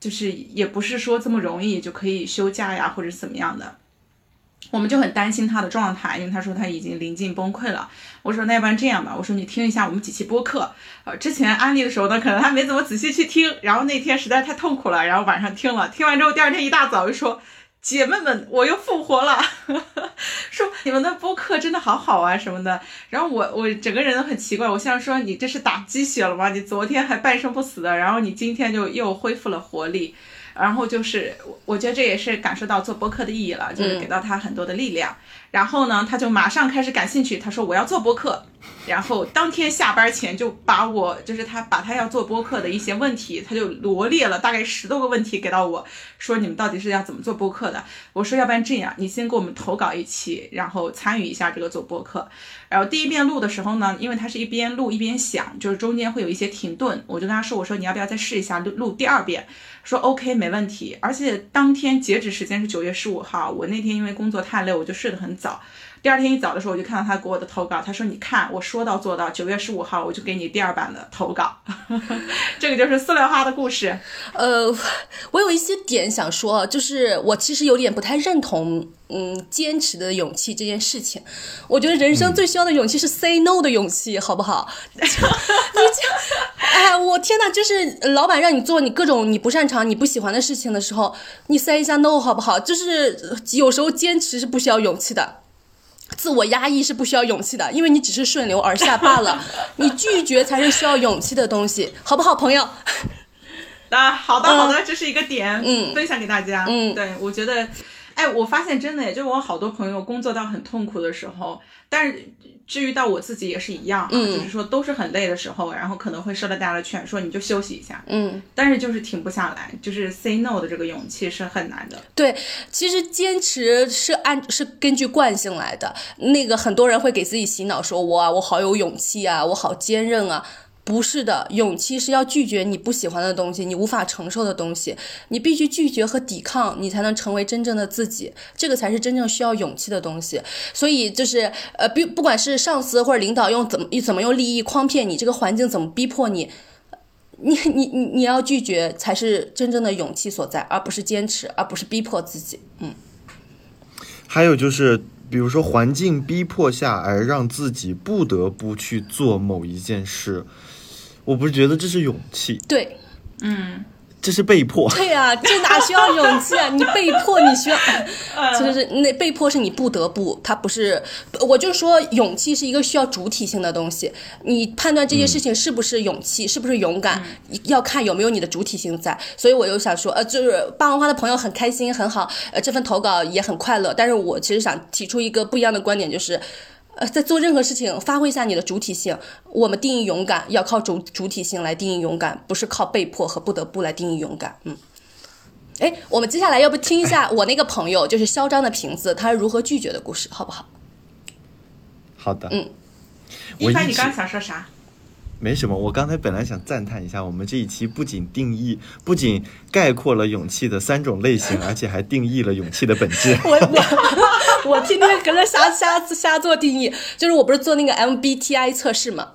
就是也不是说这么容易就可以休假呀，或者怎么样的。我们就很担心他的状态，因为他说他已经临近崩溃了。我说那要不然这样吧，我说你听一下我们几期播客，呃，之前安利的时候呢，可能他没怎么仔细去听，然后那天实在太痛苦了，然后晚上听了，听完之后第二天一大早就说姐妹们我又复活了，说你们的播客真的好好啊什么的。然后我我整个人都很奇怪，我像说你这是打鸡血了吗？你昨天还半生不死的，然后你今天就又恢复了活力。然后就是，我我觉得这也是感受到做播客的意义了，就是给到他很多的力量。然后呢，他就马上开始感兴趣，他说我要做播客。然后当天下班前就把我，就是他把他要做播客的一些问题，他就罗列了大概十多个问题给到我，说你们到底是要怎么做播客的？我说要不然这样，你先给我们投稿一期，然后参与一下这个做播客。然后第一遍录的时候呢，因为它是一边录一边想，就是中间会有一些停顿，我就跟他说，我说你要不要再试一下录录第二遍？说 OK 没问题。而且当天截止时间是九月十五号，我那天因为工作太累，我就睡得很早。第二天一早的时候，我就看到他给我的投稿。他说：“你看，我说到做到，九月十五号我就给你第二版的投稿。”这个就是塑料花的故事。呃，我有一些点想说，就是我其实有点不太认同，嗯，坚持的勇气这件事情。我觉得人生最需要的勇气是 say no 的勇气，好不好？你就，哎，我天哪！就是老板让你做你各种你不擅长、你不喜欢的事情的时候，你 say 一下 no 好不好？就是有时候坚持是不需要勇气的。自我压抑是不需要勇气的，因为你只是顺流而下罢了。你拒绝才是需要勇气的东西，好不好，朋友？啊，好的，好的，这是一个点，嗯，分享给大家。嗯，对，我觉得，哎，我发现真的，也就我好多朋友工作到很痛苦的时候，但是。至于到我自己也是一样啊，就是说都是很累的时候，然后可能会受到大家的劝，说你就休息一下，嗯，但是就是停不下来，就是 say no 的这个勇气是很难的。对，其实坚持是按是根据惯性来的，那个很多人会给自己洗脑，说我啊，我好有勇气啊，我好坚韧啊。不是的，勇气是要拒绝你不喜欢的东西，你无法承受的东西，你必须拒绝和抵抗，你才能成为真正的自己，这个才是真正需要勇气的东西。所以就是呃，不不管是上司或者领导用怎么怎么用利益诓骗你，这个环境怎么逼迫你，你你你你要拒绝才是真正的勇气所在，而不是坚持，而不是逼迫自己。嗯。还有就是，比如说环境逼迫下而让自己不得不去做某一件事。我不是觉得这是勇气，对，嗯，这是被迫。对呀、这哪需要勇气啊？你被迫，你需要，就是那被迫是你不得不，它不是。我就说，勇气是一个需要主体性的东西。你判断这件事情是不是勇气，是不是勇敢，要看有没有你的主体性在。所以我又想说，呃，就是霸王花的朋友很开心，很好，呃，这份投稿也很快乐。但是我其实想提出一个不一样的观点，就是。呃，在做任何事情，发挥一下你的主体性。我们定义勇敢，要靠主主体性来定义勇敢，不是靠被迫和不得不来定义勇敢。嗯，哎，我们接下来要不听一下 我那个朋友，就是嚣张的瓶子，他是如何拒绝的故事，好不好？好的，嗯，我一直一帆，你刚刚想说啥？没什么，我刚才本来想赞叹一下，我们这一期不仅定义，不仅概括了勇气的三种类型，而且还定义了勇气的本质。我 我我天天搁那瞎瞎瞎做定义，就是我不是做那个 MBTI 测试嘛。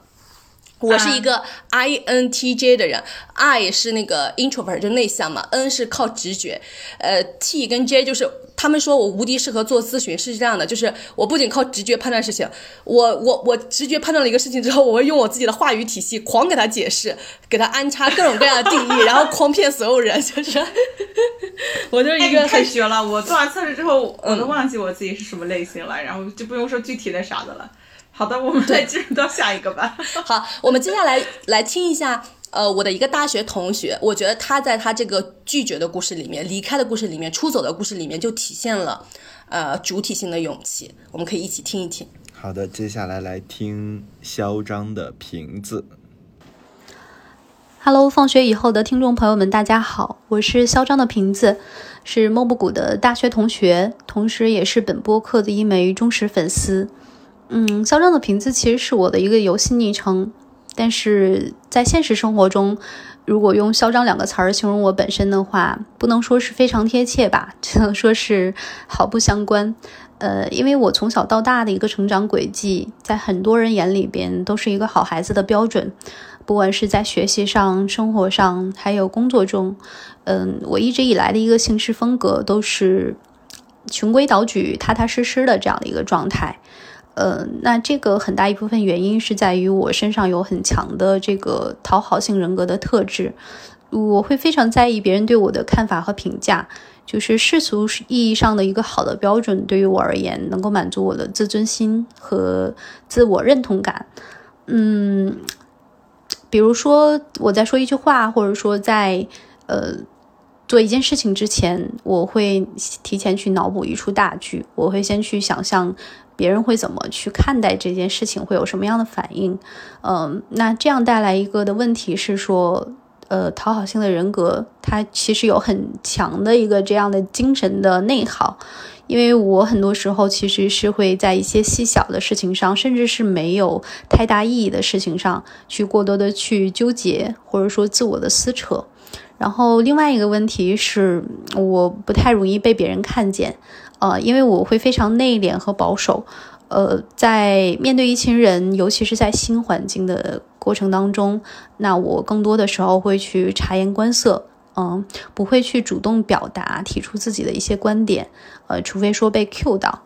我是一个 INTJ 的人，I 是那个 introvert 就内向嘛，N 是靠直觉，呃，T 跟 J 就是他们说我无敌适合做咨询，是这样的，就是我不仅靠直觉判断事情，我我我直觉判断了一个事情之后，我会用我自己的话语体系狂给他解释，给他安插各种各样的定义，然后诓骗所有人，就是 我就是哎，一个你太很绝了！我做完测试之后，我都忘记我自己是什么类型了，然后就不用说具体的啥的了。好的，我们来进入到下一个吧。好，我们接下来来听一下，呃，我的一个大学同学，我觉得他在他这个拒绝的故事里面、离开的故事里面、出走的故事里面，就体现了呃主体性的勇气。我们可以一起听一听。好的，接下来来听嚣张的瓶子。Hello，放学以后的听众朋友们，大家好，我是嚣张的瓶子，是莫布谷的大学同学，同时也是本播客的一枚忠实粉丝。嗯，嚣张的瓶子其实是我的一个游戏昵称，但是在现实生活中，如果用“嚣张”两个词儿形容我本身的话，不能说是非常贴切吧，只能说是毫不相关。呃，因为我从小到大的一个成长轨迹，在很多人眼里边都是一个好孩子的标准。不管是在学习上、生活上，还有工作中，嗯，我一直以来的一个行事风格都是循规蹈矩、踏踏实实的这样的一个状态。呃，那这个很大一部分原因是在于我身上有很强的这个讨好性人格的特质，我会非常在意别人对我的看法和评价，就是世俗意义上的一个好的标准，对于我而言能够满足我的自尊心和自我认同感。嗯。比如说，我在说一句话，或者说在呃做一件事情之前，我会提前去脑补一出大剧，我会先去想象别人会怎么去看待这件事情，会有什么样的反应。嗯、那这样带来一个的问题是说，呃，讨好性的人格，他其实有很强的一个这样的精神的内耗。因为我很多时候其实是会在一些细小的事情上，甚至是没有太大意义的事情上去过多的去纠结，或者说自我的撕扯。然后另外一个问题是，我不太容易被别人看见，呃，因为我会非常内敛和保守。呃，在面对一群人，尤其是在新环境的过程当中，那我更多的时候会去察言观色，嗯，不会去主动表达、提出自己的一些观点，呃，除非说被 Q 到，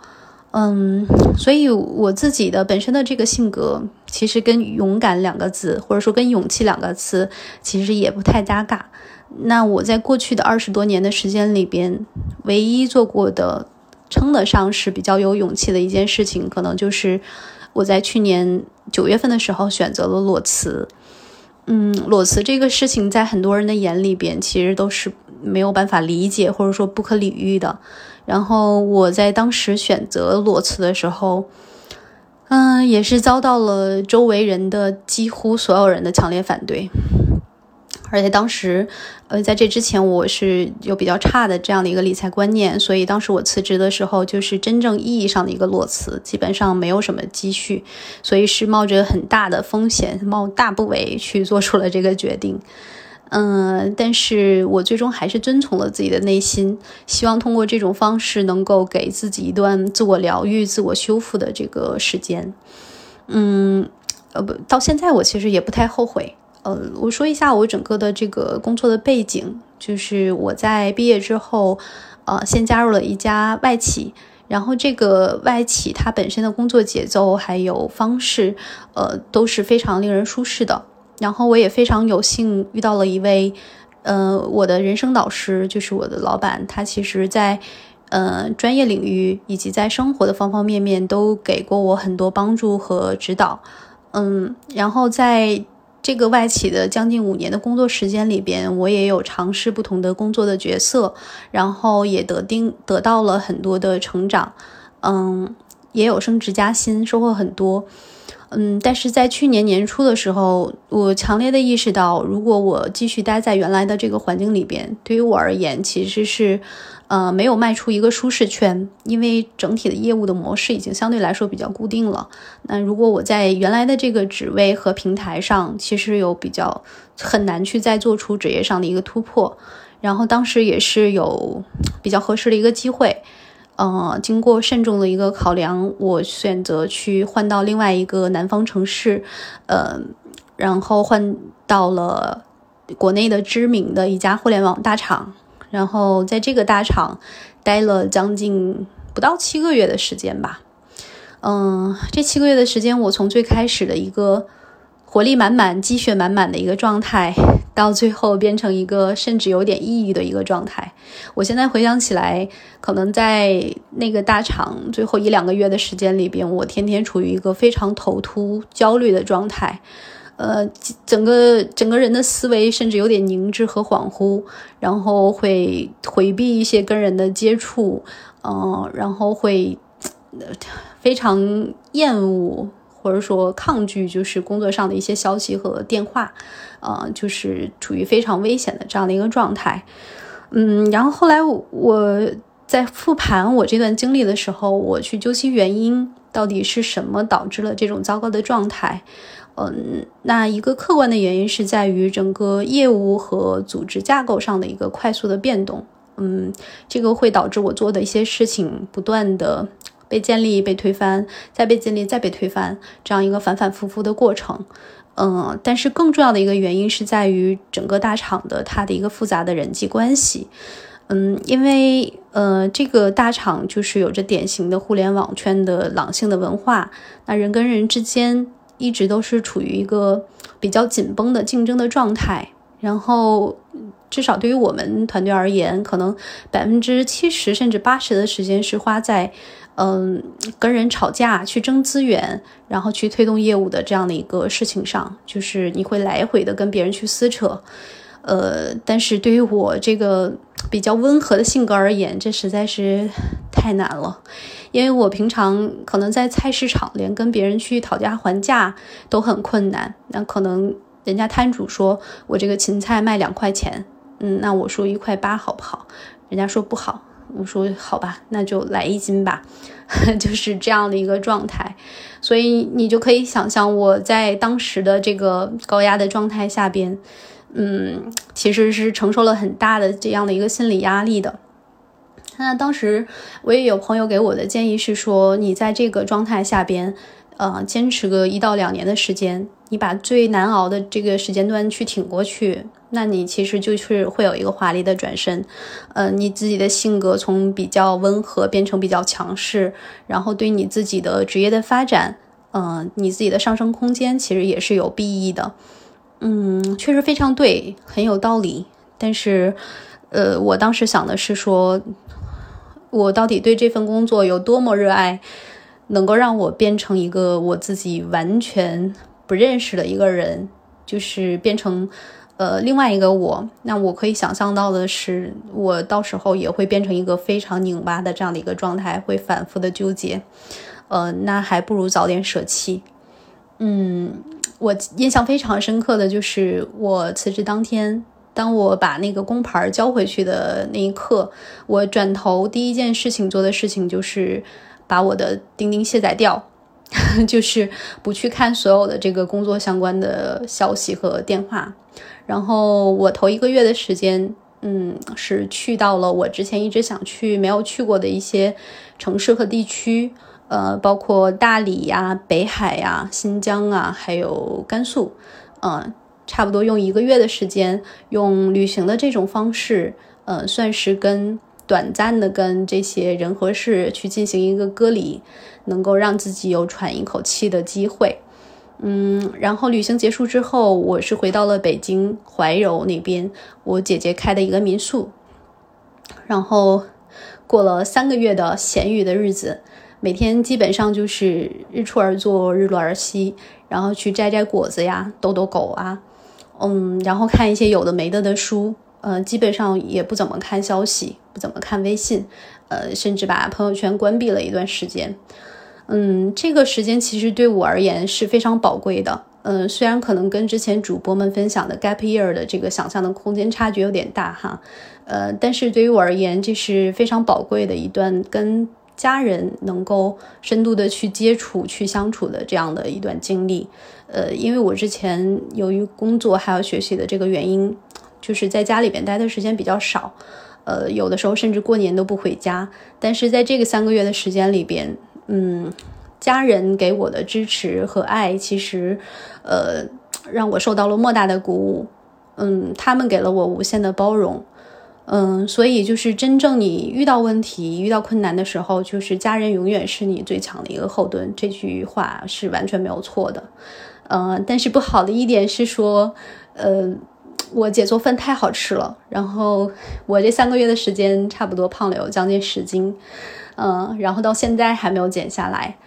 嗯，所以我自己的本身的这个性格，其实跟勇敢两个字，或者说跟勇气两个词，其实也不太搭嘎。那我在过去的二十多年的时间里边，唯一做过的称得上是比较有勇气的一件事情，可能就是我在去年九月份的时候选择了裸辞。嗯，裸辞这个事情在很多人的眼里边，其实都是没有办法理解或者说不可理喻的。然后我在当时选择裸辞的时候，嗯，也是遭到了周围人的几乎所有人的强烈反对。而且当时，呃，在这之前我是有比较差的这样的一个理财观念，所以当时我辞职的时候就是真正意义上的一个裸辞，基本上没有什么积蓄，所以是冒着很大的风险，冒大不韪去做出了这个决定。嗯，但是我最终还是遵从了自己的内心，希望通过这种方式能够给自己一段自我疗愈、自我修复的这个时间。嗯，呃，不，到现在我其实也不太后悔。呃，我说一下我整个的这个工作的背景，就是我在毕业之后，呃，先加入了一家外企，然后这个外企它本身的工作节奏还有方式，呃，都是非常令人舒适的。然后我也非常有幸遇到了一位呃，我的人生导师就是我的老板，他其实在呃专业领域以及在生活的方方面面都给过我很多帮助和指导。嗯，然后在这个外企的将近五年的工作时间里边，我也有尝试不同的工作的角色，然后也得定得到了很多的成长，嗯，也有升职加薪，收获很多。嗯，但是在去年年初的时候，我强烈的意识到，如果我继续待在原来的这个环境里边，对于我而言，其实是，呃，没有迈出一个舒适圈，因为整体的业务的模式已经相对来说比较固定了。那如果我在原来的这个职位和平台上，其实有比较很难去再做出职业上的一个突破。然后当时也是有比较合适的一个机会。呃，经过慎重的一个考量，我选择去换到另外一个南方城市，呃，然后换到了国内的知名的一家互联网大厂，然后在这个大厂待了将近不到七个月的时间吧。嗯，这七个月的时间，我从最开始的一个。活力满满、积血满满的一个状态，到最后变成一个甚至有点抑郁的一个状态。我现在回想起来，可能在那个大厂最后一两个月的时间里边，我天天处于一个非常头秃、焦虑的状态。呃，整个整个人的思维甚至有点凝滞和恍惚，然后会回避一些跟人的接触，嗯，然后会非常厌恶。或者说抗拒，就是工作上的一些消息和电话，呃，就是处于非常危险的这样的一个状态。嗯，然后后来我在复盘我这段经历的时候，我去究其原因，到底是什么导致了这种糟糕的状态？嗯，那一个客观的原因是在于整个业务和组织架构上的一个快速的变动。嗯，这个会导致我做的一些事情不断的。被建立、被推翻，再被建立、再被推翻，这样一个反反复复的过程。嗯，但是更重要的一个原因是在于整个大厂的它的一个复杂的人际关系。嗯，因为呃，这个大厂就是有着典型的互联网圈的狼性的文化，那人跟人之间一直都是处于一个比较紧绷的竞争的状态。然后，至少对于我们团队而言，可能百分之七十甚至八十的时间是花在。嗯，跟人吵架去争资源，然后去推动业务的这样的一个事情上，就是你会来回的跟别人去撕扯。呃，但是对于我这个比较温和的性格而言，这实在是太难了，因为我平常可能在菜市场连跟别人去讨价还价都很困难。那可能人家摊主说我这个芹菜卖两块钱，嗯，那我说一块八好不好？人家说不好。我说好吧，那就来一斤吧，就是这样的一个状态，所以你就可以想象我在当时的这个高压的状态下边，嗯，其实是承受了很大的这样的一个心理压力的。那当时我也有朋友给我的建议是说，你在这个状态下边，呃，坚持个一到两年的时间，你把最难熬的这个时间段去挺过去。那你其实就是会有一个华丽的转身，呃，你自己的性格从比较温和变成比较强势，然后对你自己的职业的发展，嗯，你自己的上升空间其实也是有裨益的，嗯，确实非常对，很有道理。但是，呃，我当时想的是说，我到底对这份工作有多么热爱，能够让我变成一个我自己完全不认识的一个人，就是变成。呃，另外一个我，那我可以想象到的是，我到时候也会变成一个非常拧巴的这样的一个状态，会反复的纠结。呃，那还不如早点舍弃。嗯，我印象非常深刻的就是我辞职当天，当我把那个工牌交回去的那一刻，我转头第一件事情做的事情就是把我的钉钉卸载掉，就是不去看所有的这个工作相关的消息和电话。然后我头一个月的时间，嗯，是去到了我之前一直想去没有去过的一些城市和地区，呃，包括大理呀、北海呀、新疆啊，还有甘肃，嗯，差不多用一个月的时间，用旅行的这种方式，呃，算是跟短暂的跟这些人和事去进行一个隔离，能够让自己有喘一口气的机会。嗯，然后旅行结束之后，我是回到了北京怀柔那边，我姐姐开的一个民宿，然后过了三个月的闲鱼的日子，每天基本上就是日出而作，日落而息，然后去摘摘果子呀，逗逗狗啊，嗯，然后看一些有的没的的书。呃，基本上也不怎么看消息，不怎么看微信，呃，甚至把朋友圈关闭了一段时间。嗯，这个时间其实对我而言是非常宝贵的。嗯，虽然可能跟之前主播们分享的 gap year 的这个想象的空间差距有点大哈，呃，但是对于我而言，这是非常宝贵的一段跟家人能够深度的去接触、去相处的这样的一段经历。呃，因为我之前由于工作还有学习的这个原因。就是在家里边待的时间比较少，呃，有的时候甚至过年都不回家。但是在这个三个月的时间里边，嗯，家人给我的支持和爱，其实，呃，让我受到了莫大的鼓舞。嗯，他们给了我无限的包容。嗯，所以就是真正你遇到问题、遇到困难的时候，就是家人永远是你最强的一个后盾。这句话是完全没有错的。嗯，但是不好的一点是说，呃。我姐做饭太好吃了，然后我这三个月的时间差不多胖了有将近十斤，嗯，然后到现在还没有减下来，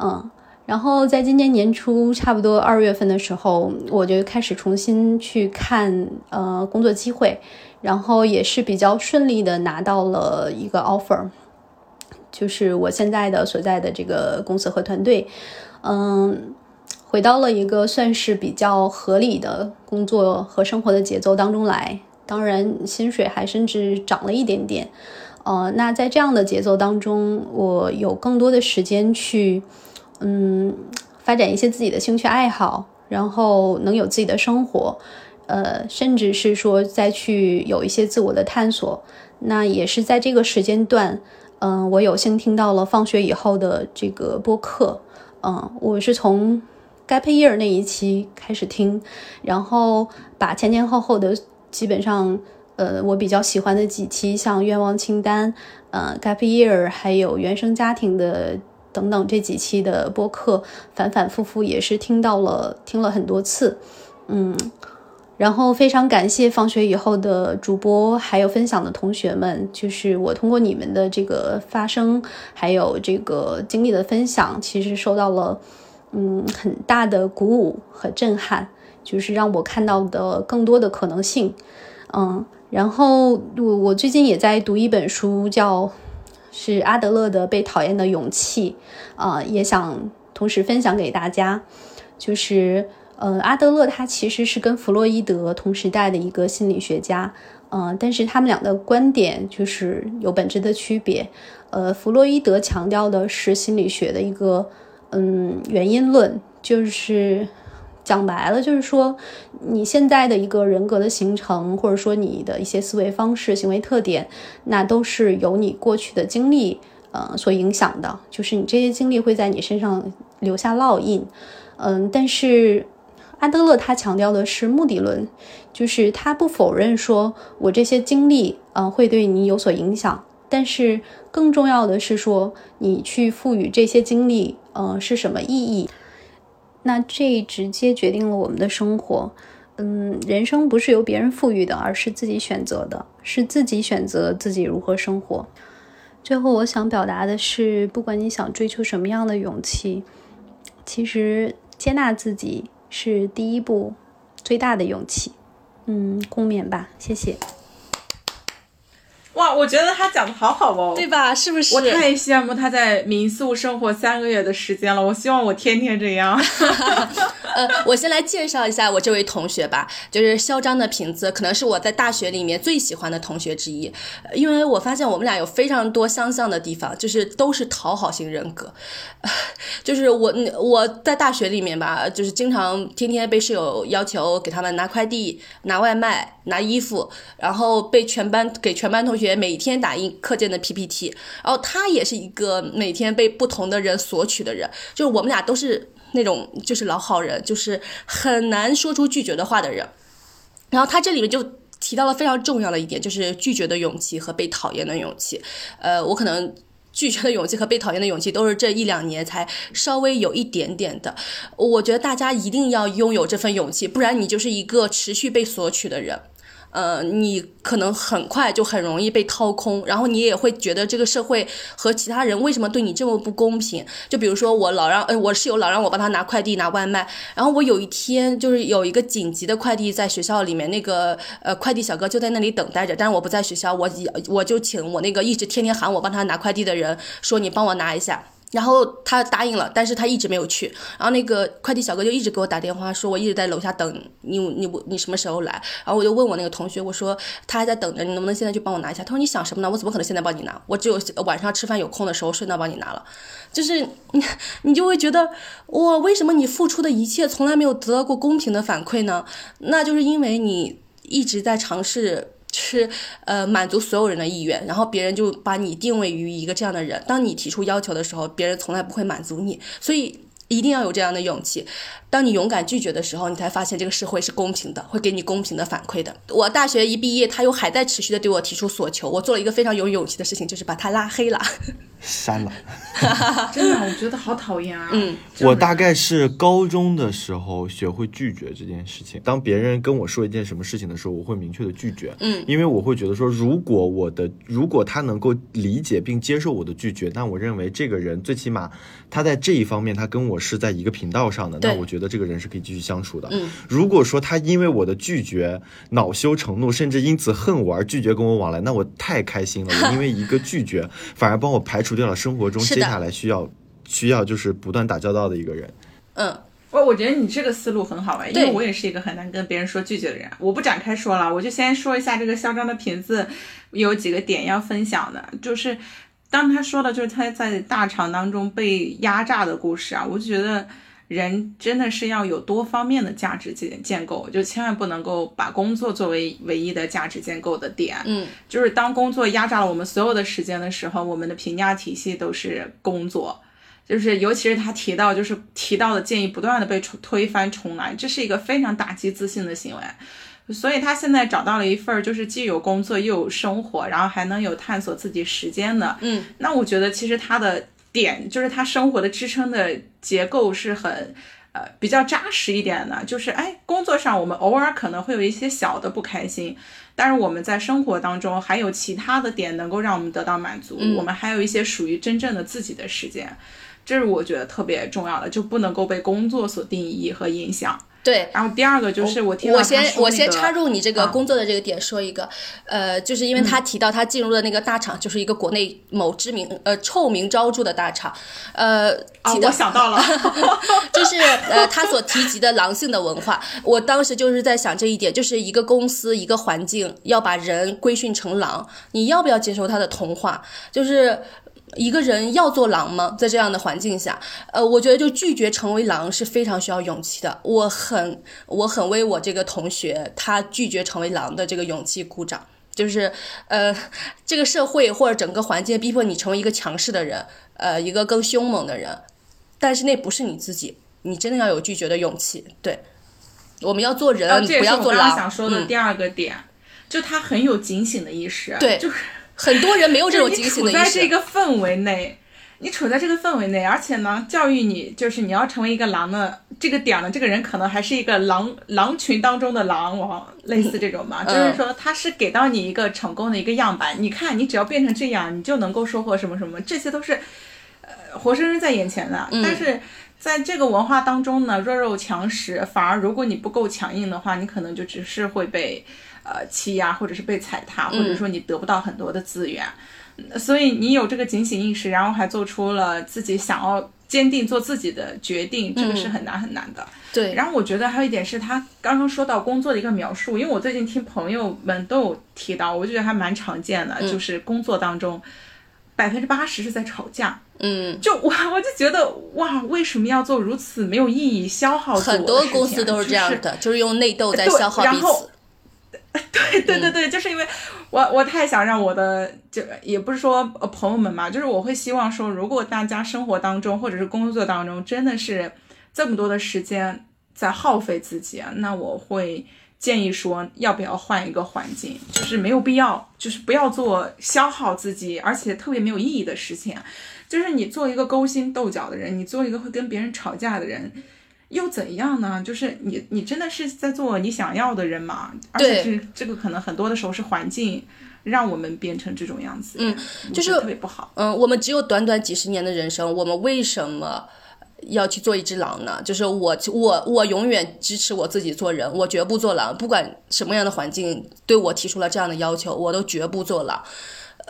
嗯，然后在今年年初差不多二月份的时候，我就开始重新去看呃工作机会，然后也是比较顺利的拿到了一个 offer，就是我现在的所在的这个公司和团队，嗯。回到了一个算是比较合理的工作和生活的节奏当中来，当然薪水还甚至涨了一点点。呃，那在这样的节奏当中，我有更多的时间去，嗯，发展一些自己的兴趣爱好，然后能有自己的生活，呃，甚至是说再去有一些自我的探索。那也是在这个时间段，嗯，我有幸听到了放学以后的这个播客，嗯，我是从。gap year 那一期开始听，然后把前前后后的基本上，呃，我比较喜欢的几期，像愿望清单，呃，gap year，还有原生家庭的等等这几期的播客，反反复复也是听到了，听了很多次，嗯，然后非常感谢放学以后的主播还有分享的同学们，就是我通过你们的这个发声，还有这个经历的分享，其实受到了。嗯，很大的鼓舞和震撼，就是让我看到的更多的可能性。嗯，然后我我最近也在读一本书，叫是阿德勒的《被讨厌的勇气》啊，也想同时分享给大家。就是呃，阿德勒他其实是跟弗洛伊德同时代的一个心理学家，嗯，但是他们俩的观点就是有本质的区别。呃，弗洛伊德强调的是心理学的一个。嗯，原因论就是讲白了，就是说你现在的一个人格的形成，或者说你的一些思维方式、行为特点，那都是由你过去的经历呃所影响的，就是你这些经历会在你身上留下烙印。嗯，但是阿德勒他强调的是目的论，就是他不否认说我这些经历呃会对你有所影响，但是更重要的是说你去赋予这些经历。呃，是什么意义？那这直接决定了我们的生活。嗯，人生不是由别人赋予的，而是自己选择的，是自己选择自己如何生活。最后，我想表达的是，不管你想追求什么样的勇气，其实接纳自己是第一步最大的勇气。嗯，共勉吧，谢谢。哇，我觉得他讲的好好哦，对吧？是不是？我太羡慕他在民宿生活三个月的时间了。我希望我天天这样。呃，我先来介绍一下我这位同学吧，就是嚣张的瓶子，可能是我在大学里面最喜欢的同学之一，因为我发现我们俩有非常多相像的地方，就是都是讨好型人格。就是我我在大学里面吧，就是经常天天被室友要求给他们拿快递、拿外卖、拿衣服，然后被全班给全班同学学每天打印课件的 PPT，然后他也是一个每天被不同的人索取的人，就是我们俩都是。那种就是老好人，就是很难说出拒绝的话的人。然后他这里面就提到了非常重要的一点，就是拒绝的勇气和被讨厌的勇气。呃，我可能 拒绝的勇气和被讨厌的勇气都是这一两年才稍微有一点点的。我觉得大家一定要拥有这份勇气，不然你就是一个持续被索取的人。呃，你可能很快就很容易被掏空，然后你也会觉得这个社会和其他人为什么对你这么不公平？就比如说我老让，呃，我室友老让我帮他拿快递、拿外卖，然后我有一天就是有一个紧急的快递在学校里面，那个呃快递小哥就在那里等待着，但是我不在学校，我我就请我那个一直天天喊我帮他拿快递的人说你帮我拿一下。然后他答应了，但是他一直没有去。然后那个快递小哥就一直给我打电话，说我一直在楼下等你，你你你什么时候来？然后我就问我那个同学，我说他还在等着，你能不能现在去帮我拿一下？他说你想什么呢？我怎么可能现在帮你拿？我只有晚上吃饭有空的时候顺道帮你拿了。就是你你就会觉得，哇，为什么你付出的一切从来没有得到过公平的反馈呢？那就是因为你一直在尝试。是呃满足所有人的意愿，然后别人就把你定位于一个这样的人。当你提出要求的时候，别人从来不会满足你，所以一定要有这样的勇气。当你勇敢拒绝的时候，你才发现这个社会是公平的，会给你公平的反馈的。我大学一毕业，他又还在持续的对我提出索求，我做了一个非常有勇气的事情，就是把他拉黑了。删了，真的，我觉得好讨厌啊。嗯，我大概是高中的时候学会拒绝这件事情。当别人跟我说一件什么事情的时候，我会明确的拒绝。嗯，因为我会觉得说，如果我的如果他能够理解并接受我的拒绝，那我认为这个人最起码他在这一方面他跟我是在一个频道上的，那我觉得这个人是可以继续相处的。嗯，如果说他因为我的拒绝恼羞成怒，甚至因此恨我而拒绝跟我往来，那我太开心了。我因为一个拒绝，反而帮我排除。除掉了生活中接下来需要需要就是不断打交道的一个人。嗯，我我觉得你这个思路很好哎，因为我也是一个很难跟别人说拒绝的人。我不展开说了，我就先说一下这个嚣张的瓶子有几个点要分享的，就是当他说的就是他在大厂当中被压榨的故事啊，我就觉得。人真的是要有多方面的价值建建构，就千万不能够把工作作为唯一的价值建构的点。嗯，就是当工作压榨了我们所有的时间的时候，我们的评价体系都是工作。就是尤其是他提到，就是提到的建议不断的被推翻重来，这是一个非常打击自信的行为。所以他现在找到了一份就是既有工作又有生活，然后还能有探索自己时间的。嗯，那我觉得其实他的。点就是他生活的支撑的结构是很，呃，比较扎实一点的。就是哎，工作上我们偶尔可能会有一些小的不开心，但是我们在生活当中还有其他的点能够让我们得到满足。我们还有一些属于真正的自己的时间，这是我觉得特别重要的，就不能够被工作所定义和影响。对，然后第二个就是我听我先我先插入你这个工作的这个点说一个，呃，就是因为他提到他进入的那个大厂就是一个国内某知名呃臭名昭著的大厂，呃，啊，我想到了，就是呃他所提及的狼性的文化，我当时就是在想这一点，就是一个公司一个环境要把人规训成狼，你要不要接受他的同化？就是。一个人要做狼吗？在这样的环境下，呃，我觉得就拒绝成为狼是非常需要勇气的。我很我很为我这个同学他拒绝成为狼的这个勇气鼓掌。就是，呃，这个社会或者整个环境逼迫你成为一个强势的人，呃，一个更凶猛的人，但是那不是你自己，你真的要有拒绝的勇气。对，我们要做人，不要做狼。想说的第二个点，就他很有警醒的意识。对，就是。很多人没有这种警醒的意识。你处在这个氛围内，你处在这个氛围内，而且呢，教育你就是你要成为一个狼的这个点呢，这个人可能还是一个狼狼群当中的狼王，类似这种嘛，就是说他是给到你一个成功的一个样板，你看你只要变成这样，你就能够收获什么什么，这些都是呃活生生在眼前的。但是在这个文化当中呢，弱肉强食，反而如果你不够强硬的话，你可能就只是会被。呃，欺压或者是被踩踏，或者说你得不到很多的资源，所以你有这个警醒意识，然后还做出了自己想要坚定做自己的决定，这个是很难很难的。对。然后我觉得还有一点是他刚刚说到工作的一个描述，因为我最近听朋友们都有提到，我觉得还蛮常见的，就是工作当中百分之八十是在吵架。嗯。就我 我就觉得哇，为什么要做如此没有意义、消耗很多公司都是这样的，就是用内斗在消耗彼此。对对对对，就是因为我我太想让我的就也不是说朋友们嘛，就是我会希望说，如果大家生活当中或者是工作当中真的是这么多的时间在耗费自己啊，那我会建议说要不要换一个环境，就是没有必要，就是不要做消耗自己而且特别没有意义的事情。就是你做一个勾心斗角的人，你做一个会跟别人吵架的人，又怎样呢？就是你你真的是在做你想要的人吗？而且是这个可能很多的时候是环境让我们变成这种样子，嗯，就是特别不好。嗯，我们只有短短几十年的人生，我们为什么？要去做一只狼呢？就是我，我，我永远支持我自己做人，我绝不做狼。不管什么样的环境对我提出了这样的要求，我都绝不做狼。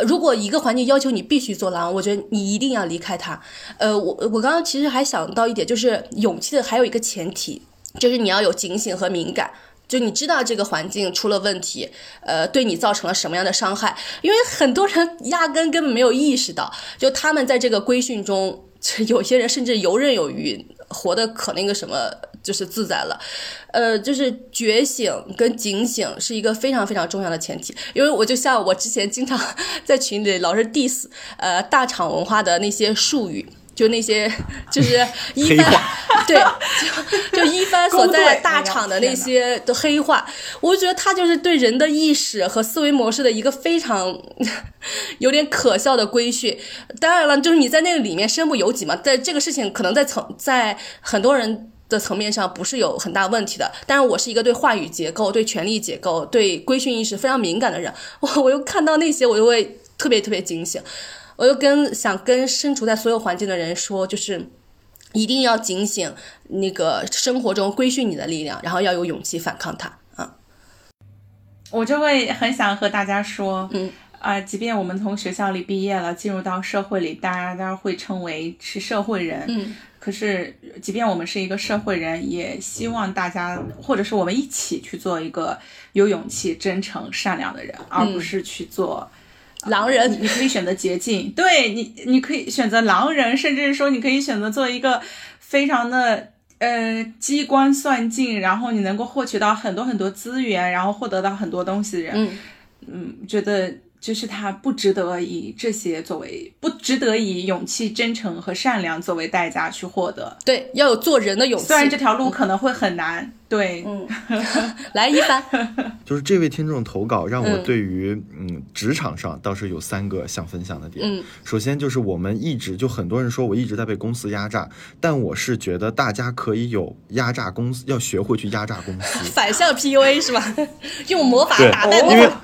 如果一个环境要求你必须做狼，我觉得你一定要离开它。呃，我我刚刚其实还想到一点，就是勇气的还有一个前提，就是你要有警醒和敏感，就你知道这个环境出了问题，呃，对你造成了什么样的伤害。因为很多人压根根本没有意识到，就他们在这个规训中。有些人甚至游刃有余，活得可那个什么，就是自在了。呃，就是觉醒跟警醒是一个非常非常重要的前提。因为我就像我之前经常 在群里老是 diss，呃，大厂文化的那些术语。就那些，就是一帆，对，就就一帆所在大厂的那些的黑话，我就觉得他就是对人的意识和思维模式的一个非常 有点可笑的规训。当然了，就是你在那个里面身不由己嘛，在这个事情可能在层在很多人的层面上不是有很大问题的。但是我是一个对话语结构、对权力结构、对规训意识非常敏感的人，我我又看到那些，我就会特别特别警醒。我又跟想跟身处在所有环境的人说，就是一定要警醒那个生活中规训你的力量，然后要有勇气反抗它啊！我就会很想和大家说，嗯啊，即便我们从学校里毕业了，进入到社会里，大家会称为是社会人，嗯，可是即便我们是一个社会人，也希望大家或者是我们一起去做一个有勇气、真诚、善良的人，而不是去做。狼人，你可以选择捷径，对你，你可以选择狼人，甚至是说你可以选择做一个非常的呃机关算尽，然后你能够获取到很多很多资源，然后获得到很多东西的人，嗯嗯，觉得。就是他不值得以这些作为，不值得以勇气、真诚和善良作为代价去获得。对，要有做人的勇气。虽然这条路可能会很难。对，嗯，来一番。就是这位听众投稿，让我对于嗯职场上倒是有三个想分享的点。嗯，首先就是我们一直就很多人说我一直在被公司压榨，但我是觉得大家可以有压榨公司，要学会去压榨公司。反向 PUA 是吧？用魔法打败魔法。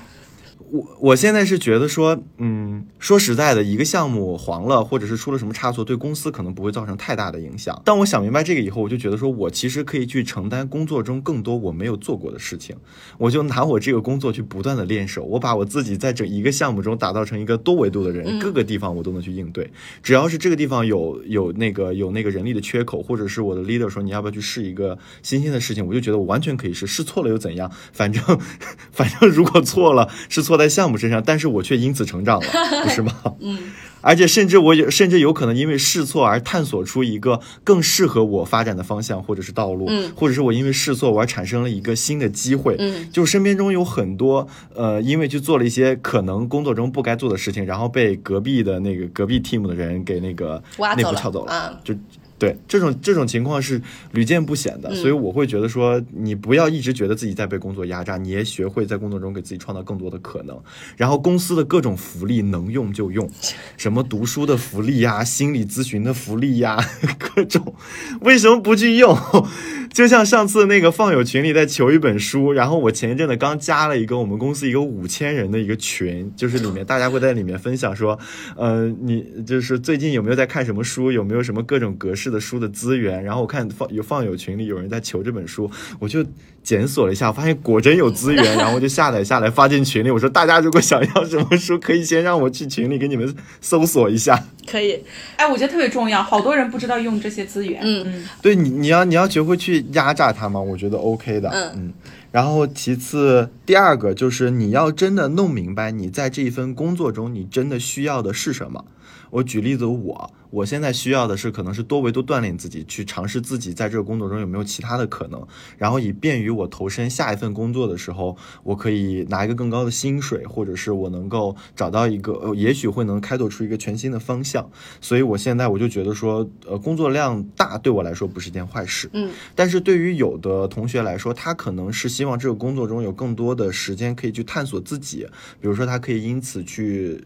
我我现在是觉得说，嗯，说实在的，一个项目黄了，或者是出了什么差错，对公司可能不会造成太大的影响。但我想明白这个以后，我就觉得说，我其实可以去承担工作中更多我没有做过的事情。我就拿我这个工作去不断的练手，我把我自己在整一个项目中打造成一个多维度的人，各个地方我都能去应对。只要是这个地方有有那个有那个人力的缺口，或者是我的 leader 说你要不要去试一个新鲜的事情，我就觉得我完全可以试，试错了又怎样？反正 反正如果错了是错。在项目身上，但是我却因此成长了，不是吗？嗯，而且甚至我有，甚至有可能因为试错而探索出一个更适合我发展的方向或者是道路，嗯，或者是我因为试错我而产生了一个新的机会，嗯，就身边中有很多，呃，因为去做了一些可能工作中不该做的事情，然后被隔壁的那个隔壁 team 的人给那个内部撬走了，就。对这种这种情况是屡见不鲜的，所以我会觉得说，你不要一直觉得自己在被工作压榨，你也学会在工作中给自己创造更多的可能。然后公司的各种福利能用就用，什么读书的福利呀、心理咨询的福利呀，各种为什么不去用？就像上次那个放友群里在求一本书，然后我前一阵子刚加了一个我们公司一个五千人的一个群，就是里面大家会在里面分享说，呃，你就是最近有没有在看什么书，有没有什么各种格式。的书的资源，然后我看放有放友群里有人在求这本书，我就检索了一下，发现果真有资源，然后我就下载下来发进群里。我说大家如果想要什么书，可以先让我去群里给你们搜索一下。可以，哎，我觉得特别重要，好多人不知道用这些资源。嗯嗯，对你你要你要学会去压榨他吗？我觉得 OK 的。嗯嗯，然后其次第二个就是你要真的弄明白你在这一份工作中你真的需要的是什么。我举例子，我我现在需要的是可能是多维度锻炼自己，去尝试自己在这个工作中有没有其他的可能，然后以便于我投身下一份工作的时候，我可以拿一个更高的薪水，或者是我能够找到一个，呃，也许会能开拓出一个全新的方向。所以我现在我就觉得说，呃，工作量大对我来说不是一件坏事。嗯，但是对于有的同学来说，他可能是希望这个工作中有更多的时间可以去探索自己，比如说他可以因此去。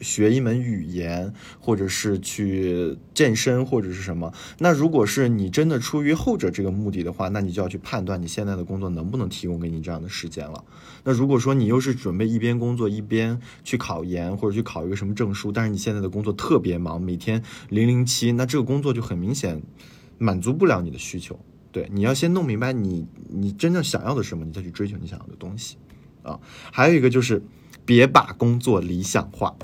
学一门语言，或者是去健身，或者是什么？那如果是你真的出于后者这个目的的话，那你就要去判断你现在的工作能不能提供给你这样的时间了。那如果说你又是准备一边工作一边去考研，或者去考一个什么证书，但是你现在的工作特别忙，每天零零七，那这个工作就很明显满足不了你的需求。对，你要先弄明白你你真正想要的什么，你再去追求你想要的东西啊。还有一个就是。别把工作理想化。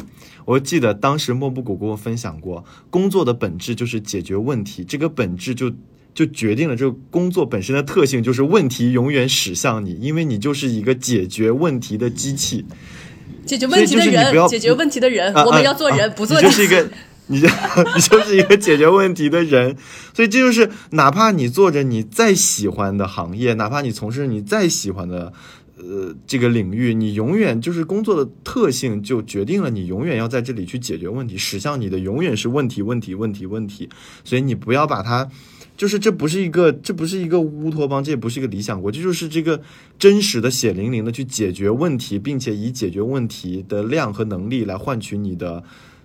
我记得当时莫布谷跟我分享过，工作的本质就是解决问题，这个本质就就决定了这个工作本身的特性，就是问题永远驶向你，因为你就是一个解决问题的机器。解决问题的人，解决问题的人，我们要做人，不做。你就是一个，你就你就是一个解决问题的人，所以这就是哪怕你做着你再喜欢的行业，哪怕你从事你再喜欢的。呃，这个领域你永远就是工作的特性，就决定了你永远要在这里去解决问题，驶向你的永远是问题，问题，问题，问题。所以你不要把它，就是这不是一个，这不是一个乌托邦，这也不是一个理想国，这就是这个真实的血淋淋的去解决问题，并且以解决问题的量和能力来换取你的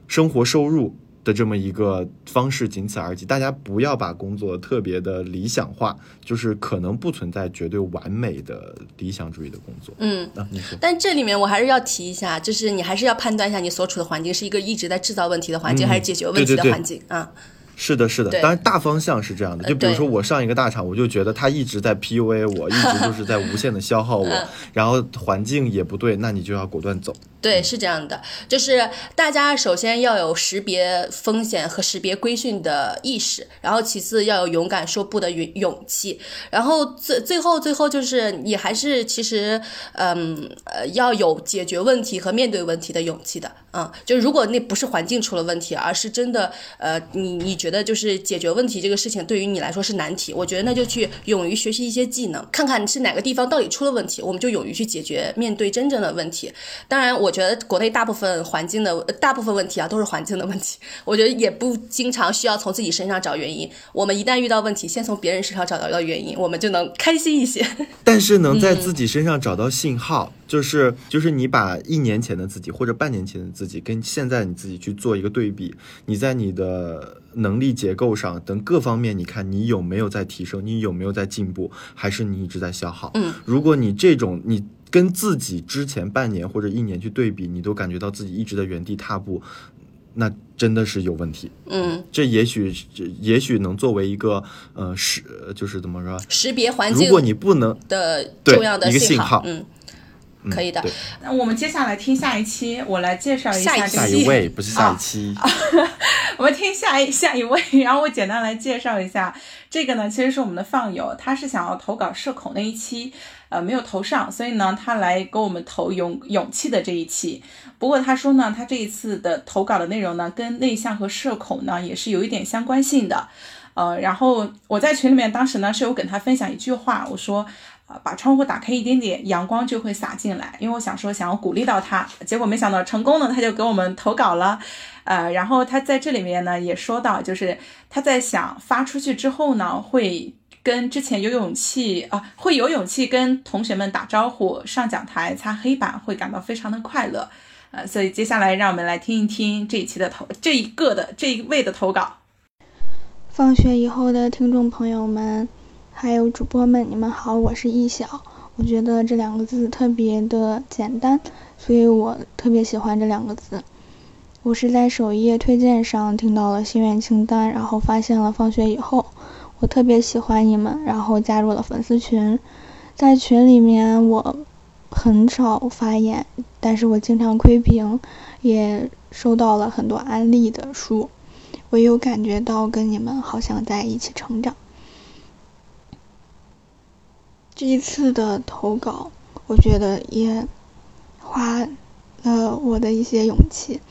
生活收入。的这么一个方式，仅此而已。大家不要把工作特别的理想化，就是可能不存在绝对完美的理想主义的工作。嗯，啊，你说。但这里面我还是要提一下，就是你还是要判断一下你所处的环境是一个一直在制造问题的环境，还是解决问题的环境啊。是的，是的，当然大方向是这样的。就比如说我上一个大厂，我就觉得他一直在 PUA 我，一直就是在无限的消耗我，然后环境也不对，那你就要果断走。对，是这样的，就是大家首先要有识别风险和识别规训的意识，然后其次要有勇敢说不的勇勇气，然后最最后最后就是你还是其实嗯呃要有解决问题和面对问题的勇气的，嗯，就如果那不是环境出了问题，而是真的呃你你觉得就是解决问题这个事情对于你来说是难题，我觉得那就去勇于学习一些技能，看看是哪个地方到底出了问题，我们就勇于去解决，面对真正的问题。当然我。我觉得国内大部分环境的大部分问题啊，都是环境的问题。我觉得也不经常需要从自己身上找原因。我们一旦遇到问题，先从别人身上找到一个原因，我们就能开心一些。但是能在自己身上找到信号，就是就是你把一年前的自己或者半年前的自己跟现在你自己去做一个对比，你在你的能力结构上等各方面，你看你有没有在提升，你有没有在进步，还是你一直在消耗？嗯，如果你这种你。跟自己之前半年或者一年去对比，你都感觉到自己一直在原地踏步，那真的是有问题。嗯，这也许也许能作为一个呃识，就是怎么说？识别环境。如果你不能的重要的信号，嗯，可以的。那我们接下来听下一期，我来介绍一下下一位，不是下一期。我们听下一下一位，然后我简单来介绍一下这个呢，其实是我们的放友，他是想要投稿社恐那一期。呃，没有投上，所以呢，他来给我们投勇勇气的这一期。不过他说呢，他这一次的投稿的内容呢，跟内向和社恐呢也是有一点相关性的。呃，然后我在群里面当时呢是有跟他分享一句话，我说，呃，把窗户打开一点点，阳光就会洒进来。因为我想说想要鼓励到他，结果没想到成功了，他就给我们投稿了。呃，然后他在这里面呢也说到，就是他在想发出去之后呢会。跟之前有勇气啊，会有勇气跟同学们打招呼，上讲台擦黑板，会感到非常的快乐，呃，所以接下来让我们来听一听这一期的投这一个的这一位的投稿。放学以后的听众朋友们，还有主播们，你们好，我是易晓。我觉得这两个字特别的简单，所以我特别喜欢这两个字。我是在首页推荐上听到了心愿清单，然后发现了放学以后。我特别喜欢你们，然后加入了粉丝群。在群里面，我很少发言，但是我经常窥屏，也收到了很多安利的书。我有感觉到跟你们好像在一起成长。这一次的投稿，我觉得也花了我的一些勇气，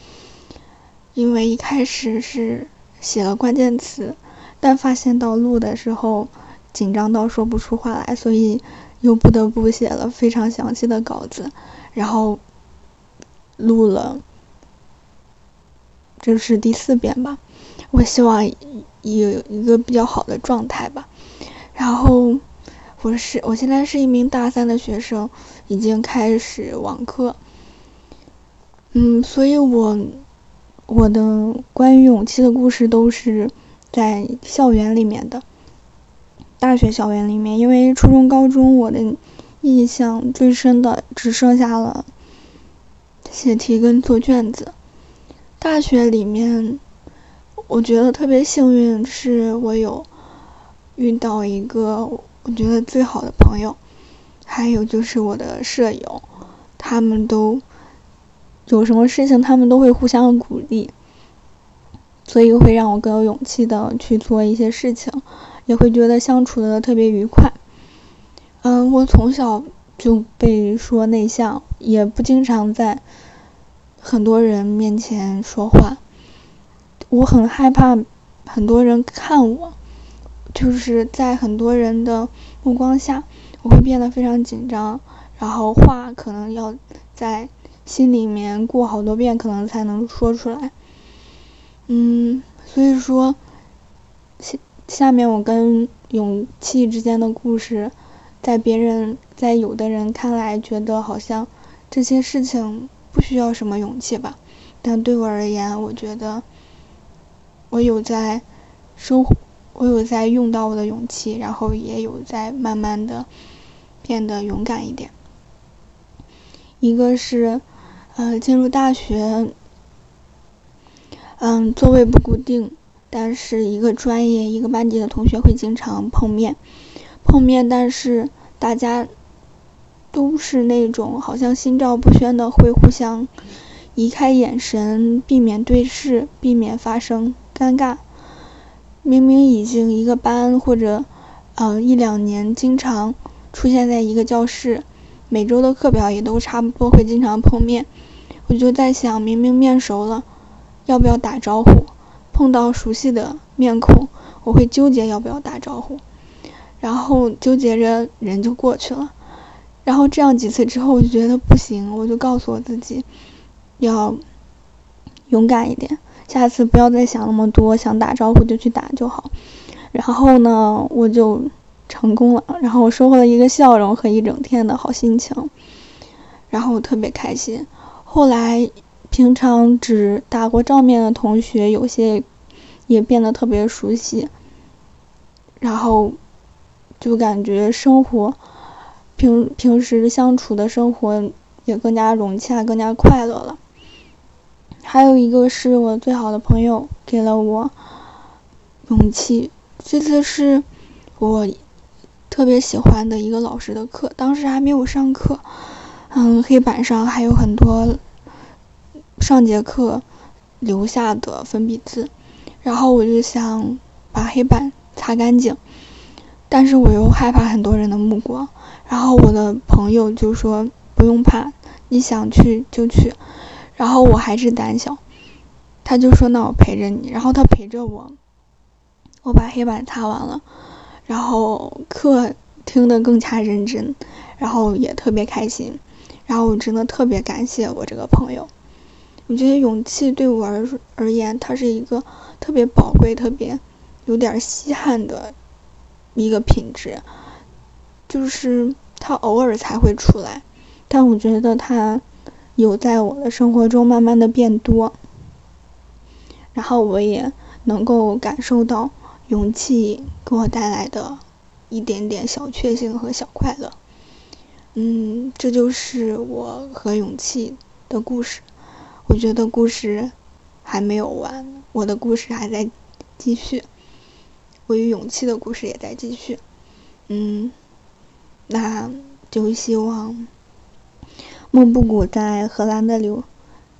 因为一开始是写了关键词，但发现到录的时候紧张到说不出话来，所以又不得不写了非常详细的稿子，然后录了，这是第四遍吧。我希望有一个比较好的状态吧。然后我是我现在是一名大三的学生，已经开始网课。嗯，所以我我的关于勇气的故事都是在校园里面的，大学校园里面。因为初中、高中我的印象最深的只剩下了写题跟做卷子。大学里面，我觉得特别幸运，是我有。遇到一个我觉得最好的朋友，还有就是我的舍友，他们都有什么事情，他们都会互相鼓励，所以会让我更有勇气的去做一些事情，也会觉得相处的特别愉快。嗯，我从小就被说内向，也不经常在很多人面前说话，我很害怕很多人看我。就是在很多人的目光下，我会变得非常紧张，然后话可能要在心里面过好多遍，可能才能说出来。嗯，所以说，下下面我跟勇气之间的故事，在别人在有的人看来，觉得好像这些事情不需要什么勇气吧，但对我而言，我觉得我有在生活。我有在用到我的勇气，然后也有在慢慢的变得勇敢一点。一个是，呃，进入大学，嗯，座位不固定，但是一个专业一个班级的同学会经常碰面，碰面，但是大家都是那种好像心照不宣的，会互相移开眼神，避免对视，避免发生尴尬。明明已经一个班或者，嗯一两年经常出现在一个教室，每周的课表也都差不多会经常碰面，我就在想，明明面熟了，要不要打招呼？碰到熟悉的面孔，我会纠结要不要打招呼，然后纠结着人就过去了，然后这样几次之后，我就觉得不行，我就告诉我自己，要勇敢一点。下次不要再想那么多，想打招呼就去打就好。然后呢，我就成功了，然后我收获了一个笑容和一整天的好心情，然后我特别开心。后来，平常只打过照面的同学，有些也变得特别熟悉，然后就感觉生活平平时相处的生活也更加融洽，更加快乐了。还有一个是我最好的朋友给了我勇气。这次是我特别喜欢的一个老师的课，当时还没有上课，嗯，黑板上还有很多上节课留下的粉笔字，然后我就想把黑板擦干净，但是我又害怕很多人的目光，然后我的朋友就说不用怕，你想去就去。然后我还是胆小，他就说那我陪着你，然后他陪着我，我把黑板擦完了，然后课听得更加认真，然后也特别开心，然后我真的特别感谢我这个朋友，我觉得勇气对我而而言，它是一个特别宝贵、特别有点稀罕的一个品质，就是它偶尔才会出来，但我觉得它。有在我的生活中慢慢的变多，然后我也能够感受到勇气给我带来的一点点小确幸和小快乐。嗯，这就是我和勇气的故事。我觉得故事还没有完，我的故事还在继续，我与勇气的故事也在继续。嗯，那就希望。莫布谷在荷兰的留，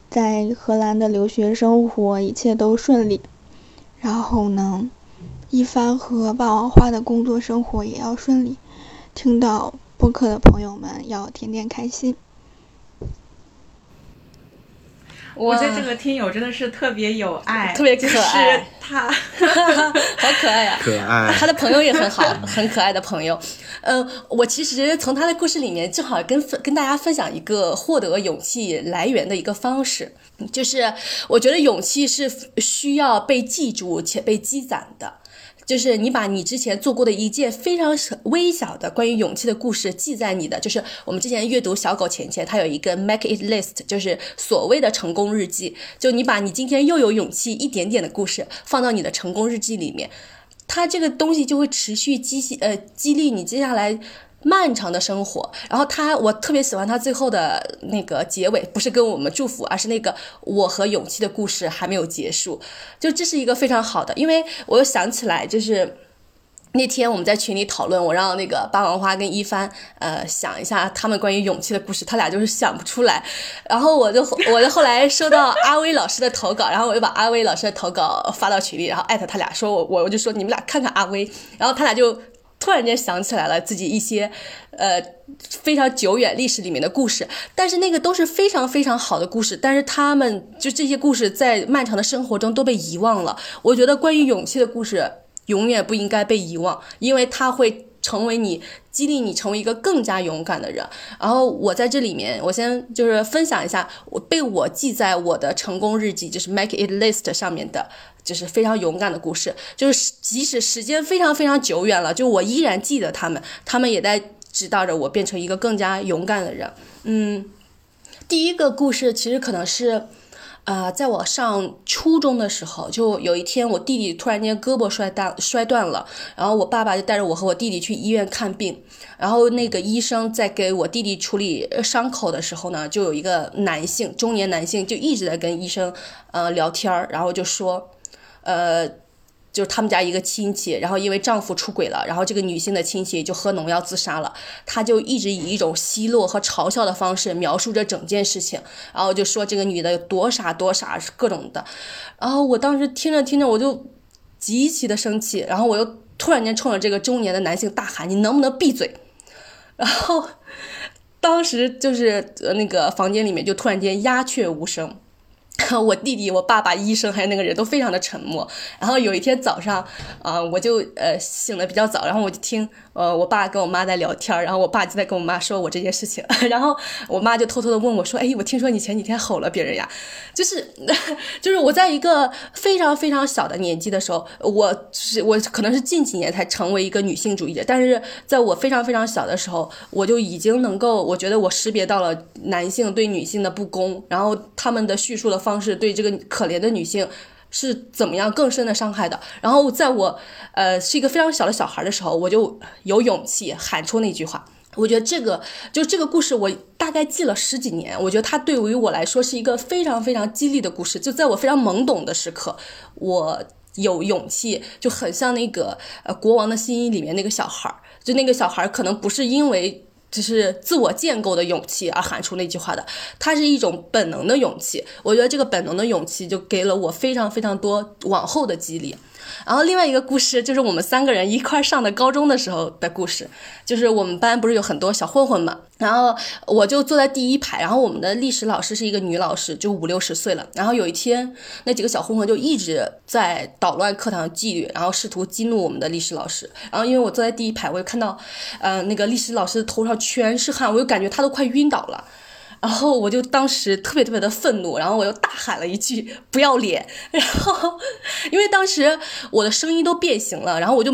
在荷兰的留学生活一切都顺利，然后呢，一帆和霸王花的工作生活也要顺利。听到播客的朋友们要天天开心。我觉得这个听友真的是特别有爱，特别可爱。他 好可爱呀，可爱。他的朋友也很好，很可爱的朋友。呃，我其实从他的故事里面，正好跟跟大家分享一个获得勇气来源的一个方式，就是我觉得勇气是需要被记住且被积攒的。就是你把你之前做过的一件非常微小的关于勇气的故事记在你的，就是我们之前阅读小狗钱钱，它有一个 make it list，就是所谓的成功日记。就你把你今天又有勇气一点点的故事放到你的成功日记里面，它这个东西就会持续激呃激励你接下来。漫长的生活，然后他，我特别喜欢他最后的那个结尾，不是跟我们祝福，而是那个我和勇气的故事还没有结束，就这是一个非常好的，因为我又想起来，就是那天我们在群里讨论，我让那个霸王花跟一帆，呃，想一下他们关于勇气的故事，他俩就是想不出来，然后我就我就后来收到阿威老师的投稿，然后我又把阿威老师的投稿发到群里，然后艾特他俩说，我我我就说你们俩看看阿威，然后他俩就。突然间想起来了自己一些，呃，非常久远历史里面的故事，但是那个都是非常非常好的故事，但是他们就这些故事在漫长的生活中都被遗忘了。我觉得关于勇气的故事永远不应该被遗忘，因为它会成为你激励你成为一个更加勇敢的人。然后我在这里面，我先就是分享一下我被我记在我的成功日记，就是 Make It List 上面的。就是非常勇敢的故事，就是即使时间非常非常久远了，就我依然记得他们，他们也在指导着我变成一个更加勇敢的人。嗯，第一个故事其实可能是，啊，在我上初中的时候，就有一天我弟弟突然间胳膊摔断摔断了，然后我爸爸就带着我和我弟弟去医院看病，然后那个医生在给我弟弟处理伤口的时候呢，就有一个男性中年男性就一直在跟医生呃聊天儿，然后就说。呃，就是他们家一个亲戚，然后因为丈夫出轨了，然后这个女性的亲戚就喝农药自杀了。他就一直以一种奚落和嘲笑的方式描述着整件事情，然后就说这个女的有多傻多傻，各种的。然后我当时听着听着，我就极其的生气，然后我又突然间冲着这个中年的男性大喊：“你能不能闭嘴？” 然后当时就是那个房间里面就突然间鸦雀无声。我弟弟、我爸爸、医生还有那个人都非常的沉默。然后有一天早上，啊，我就呃醒的比较早，然后我就听。呃，我爸跟我妈在聊天，然后我爸就在跟我妈说我这件事情，然后我妈就偷偷的问我说：“哎，我听说你前几天吼了别人呀？”就是，就是我在一个非常非常小的年纪的时候，我是我可能是近几年才成为一个女性主义者，但是在我非常非常小的时候，我就已经能够，我觉得我识别到了男性对女性的不公，然后他们的叙述的方式对这个可怜的女性。是怎么样更深的伤害的？然后在我，呃，是一个非常小的小孩的时候，我就有勇气喊出那句话。我觉得这个就这个故事，我大概记了十几年。我觉得它对于我来说是一个非常非常激励的故事。就在我非常懵懂的时刻，我有勇气，就很像那个呃《国王的新衣》里面那个小孩儿。就那个小孩儿可能不是因为。只是自我建构的勇气而喊出那句话的，它是一种本能的勇气。我觉得这个本能的勇气就给了我非常非常多往后的激励。然后另外一个故事就是我们三个人一块上的高中的时候的故事，就是我们班不是有很多小混混嘛，然后我就坐在第一排，然后我们的历史老师是一个女老师，就五六十岁了。然后有一天，那几个小混混就一直在捣乱课堂纪律，然后试图激怒我们的历史老师。然后因为我坐在第一排，我就看到，呃，那个历史老师头上全是汗，我就感觉他都快晕倒了。然后我就当时特别特别的愤怒，然后我又大喊了一句“不要脸”，然后因为当时我的声音都变形了，然后我就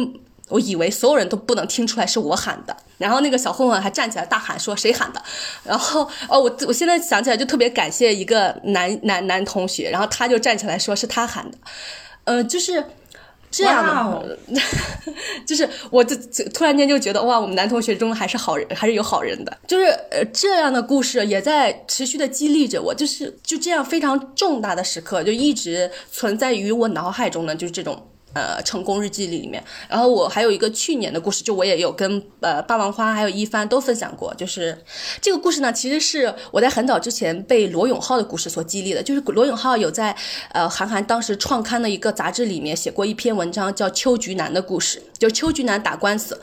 我以为所有人都不能听出来是我喊的，然后那个小混混还站起来大喊说谁喊的，然后哦我我现在想起来就特别感谢一个男男男同学，然后他就站起来说是他喊的，嗯就是。这样的，就是我这突然间就觉得哇，我们男同学中还是好人，还是有好人的。就是呃，这样的故事也在持续的激励着我。就是就这样非常重大的时刻，就一直存在于我脑海中的，就是这种呃成功日记里面。然后我还有一个去年的故事，就我也有跟呃霸王花还有一帆都分享过，就是这个故事呢，其实是我在很早之前被罗永浩的故事所激励的，就是罗永浩有在呃韩寒当时创刊的一个杂志里面写过一篇文章，叫《秋菊男的故事》，就秋菊男打官司。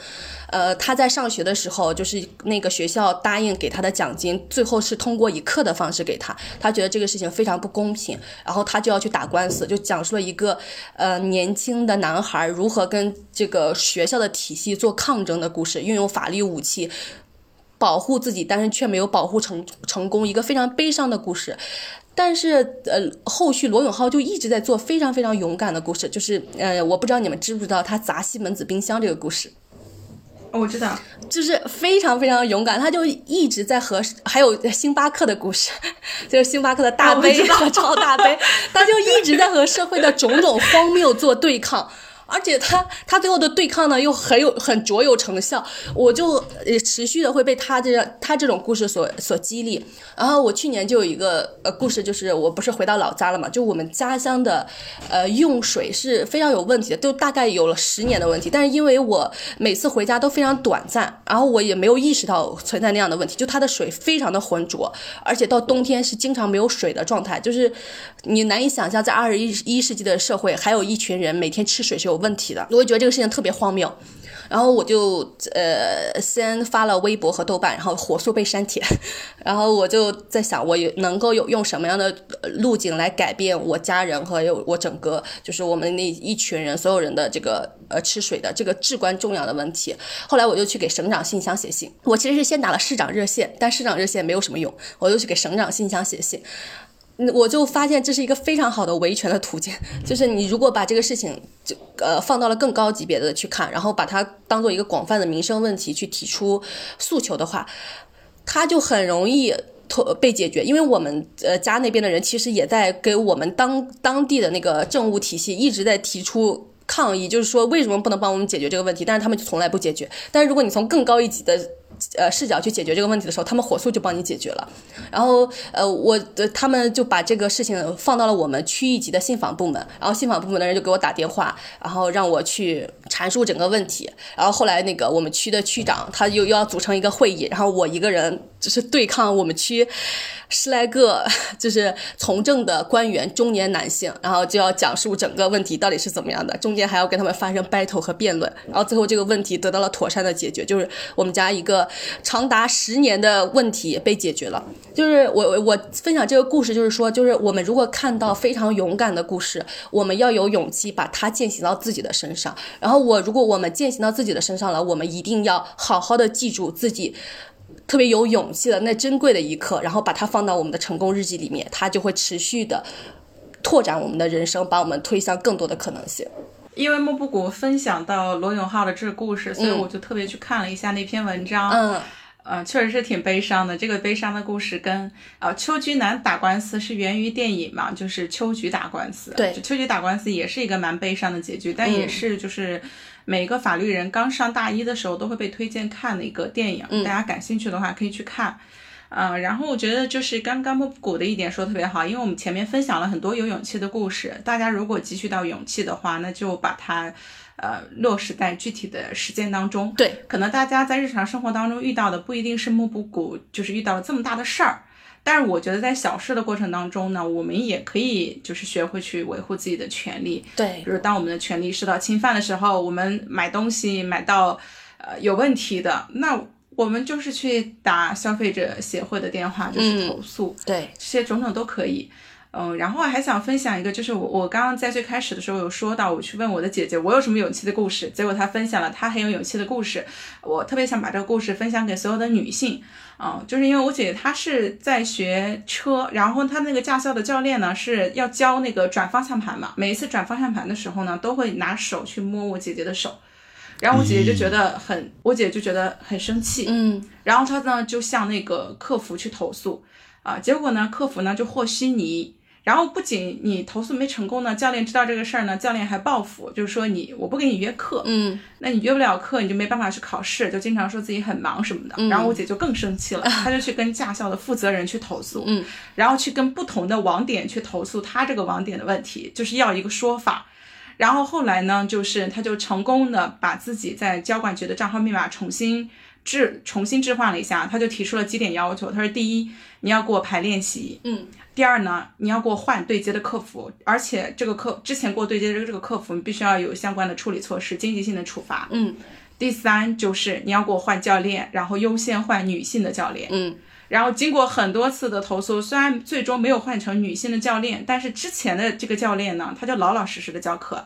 呃，他在上学的时候，就是那个学校答应给他的奖金，最后是通过以课的方式给他。他觉得这个事情非常不公平，然后他就要去打官司，就讲述了一个呃年轻的男孩如何跟这个学校的体系做抗争的故事，运用法律武器保护自己，但是却没有保护成成功，一个非常悲伤的故事。但是呃，后续罗永浩就一直在做非常非常勇敢的故事，就是呃，我不知道你们知不知道他砸西门子冰箱这个故事。我知道，就是非常非常勇敢，他就一直在和还有星巴克的故事，就是星巴克的大杯和超大杯，他就一直在和社会的种种荒谬做对抗。而且他他最后的对抗呢，又很有很卓有成效，我就呃持续的会被他这他这种故事所所激励。然后我去年就有一个呃故事，就是我不是回到老家了嘛，就我们家乡的呃用水是非常有问题的，都大概有了十年的问题。但是因为我每次回家都非常短暂，然后我也没有意识到存在那样的问题，就它的水非常的浑浊，而且到冬天是经常没有水的状态，就是你难以想象在二十一一世纪的社会，还有一群人每天吃水是有。问题的，我就觉得这个事情特别荒谬，然后我就呃先发了微博和豆瓣，然后火速被删帖，然后我就在想，我有能够有用什么样的路径来改变我家人和有我整个就是我们那一群人所有人的这个呃吃水的这个至关重要的问题。后来我就去给省长信箱写信，我其实是先打了市长热线，但市长热线没有什么用，我就去给省长信箱写信。我就发现这是一个非常好的维权的途径，就是你如果把这个事情就呃放到了更高级别的去看，然后把它当做一个广泛的民生问题去提出诉求的话，它就很容易被解决。因为我们呃家那边的人其实也在给我们当当地的那个政务体系一直在提出抗议，就是说为什么不能帮我们解决这个问题？但是他们就从来不解决。但是如果你从更高一级的呃，视角去解决这个问题的时候，他们火速就帮你解决了。然后，呃，我的他们就把这个事情放到了我们区一级的信访部门，然后信访部门的人就给我打电话，然后让我去阐述整个问题。然后后来那个我们区的区长他又又要组成一个会议，然后我一个人就是对抗我们区十来个就是从政的官员，中年男性，然后就要讲述整个问题到底是怎么样的，中间还要跟他们发生 battle 和辩论，然后最后这个问题得到了妥善的解决，就是我们家一个。长达十年的问题被解决了，就是我我分享这个故事，就是说，就是我们如果看到非常勇敢的故事，我们要有勇气把它践行到自己的身上。然后我如果我们践行到自己的身上了，我们一定要好好的记住自己特别有勇气的那珍贵的一刻，然后把它放到我们的成功日记里面，它就会持续的拓展我们的人生，把我们推向更多的可能性。因为莫布谷分享到罗永浩的这个故事，所以我就特别去看了一下那篇文章。嗯，呃，确实是挺悲伤的。这个悲伤的故事跟呃秋菊男打官司是源于电影嘛，就是秋菊打官司。对，秋菊打官司也是一个蛮悲伤的结局，但也是就是每个法律人刚上大一的时候都会被推荐看的一个电影。大家感兴趣的话可以去看。嗯，然后我觉得就是刚刚莫布谷的一点说特别好，因为我们前面分享了很多有勇气的故事，大家如果汲取到勇气的话，那就把它，呃，落实在具体的实践当中。对，可能大家在日常生活当中遇到的不一定是莫布谷，就是遇到了这么大的事儿，但是我觉得在小事的过程当中呢，我们也可以就是学会去维护自己的权利。对，比如当我们的权利受到侵犯的时候，我们买东西买到，呃，有问题的那。我们就是去打消费者协会的电话，就是投诉，对这些种种都可以。嗯，然后还想分享一个，就是我我刚刚在最开始的时候有说到，我去问我的姐姐，我有什么勇气的故事，结果她分享了她很有勇气的故事。我特别想把这个故事分享给所有的女性，嗯，就是因为我姐姐她是在学车，然后她那个驾校的教练呢是要教那个转方向盘嘛，每一次转方向盘的时候呢，都会拿手去摸我姐姐的手。然后我姐姐就觉得很，我姐就觉得很生气，嗯，然后她呢就向那个客服去投诉，啊，结果呢客服呢就和稀泥，然后不仅你投诉没成功呢，教练知道这个事儿呢，教练还报复，就是说你我不给你约课，嗯，那你约不了课，你就没办法去考试，就经常说自己很忙什么的，然后我姐就更生气了，她就去跟驾校的负责人去投诉，嗯，然后去跟不同的网点去投诉她这个网点的问题，就是要一个说法。然后后来呢，就是她就成功的把自己在交管局的账号密码重新置重新置换了一下，她就提出了几点要求。她说：第一，你要给我排练习；嗯，第二呢，你要给我换对接的客服，而且这个客之前给我对接的这个客服，你必须要有相关的处理措施，经济性的处罚。嗯第三就是你要给我换教练，然后优先换女性的教练。嗯然后经过很多次的投诉，虽然最终没有换成女性的教练，但是之前的这个教练呢，他就老老实实的教课。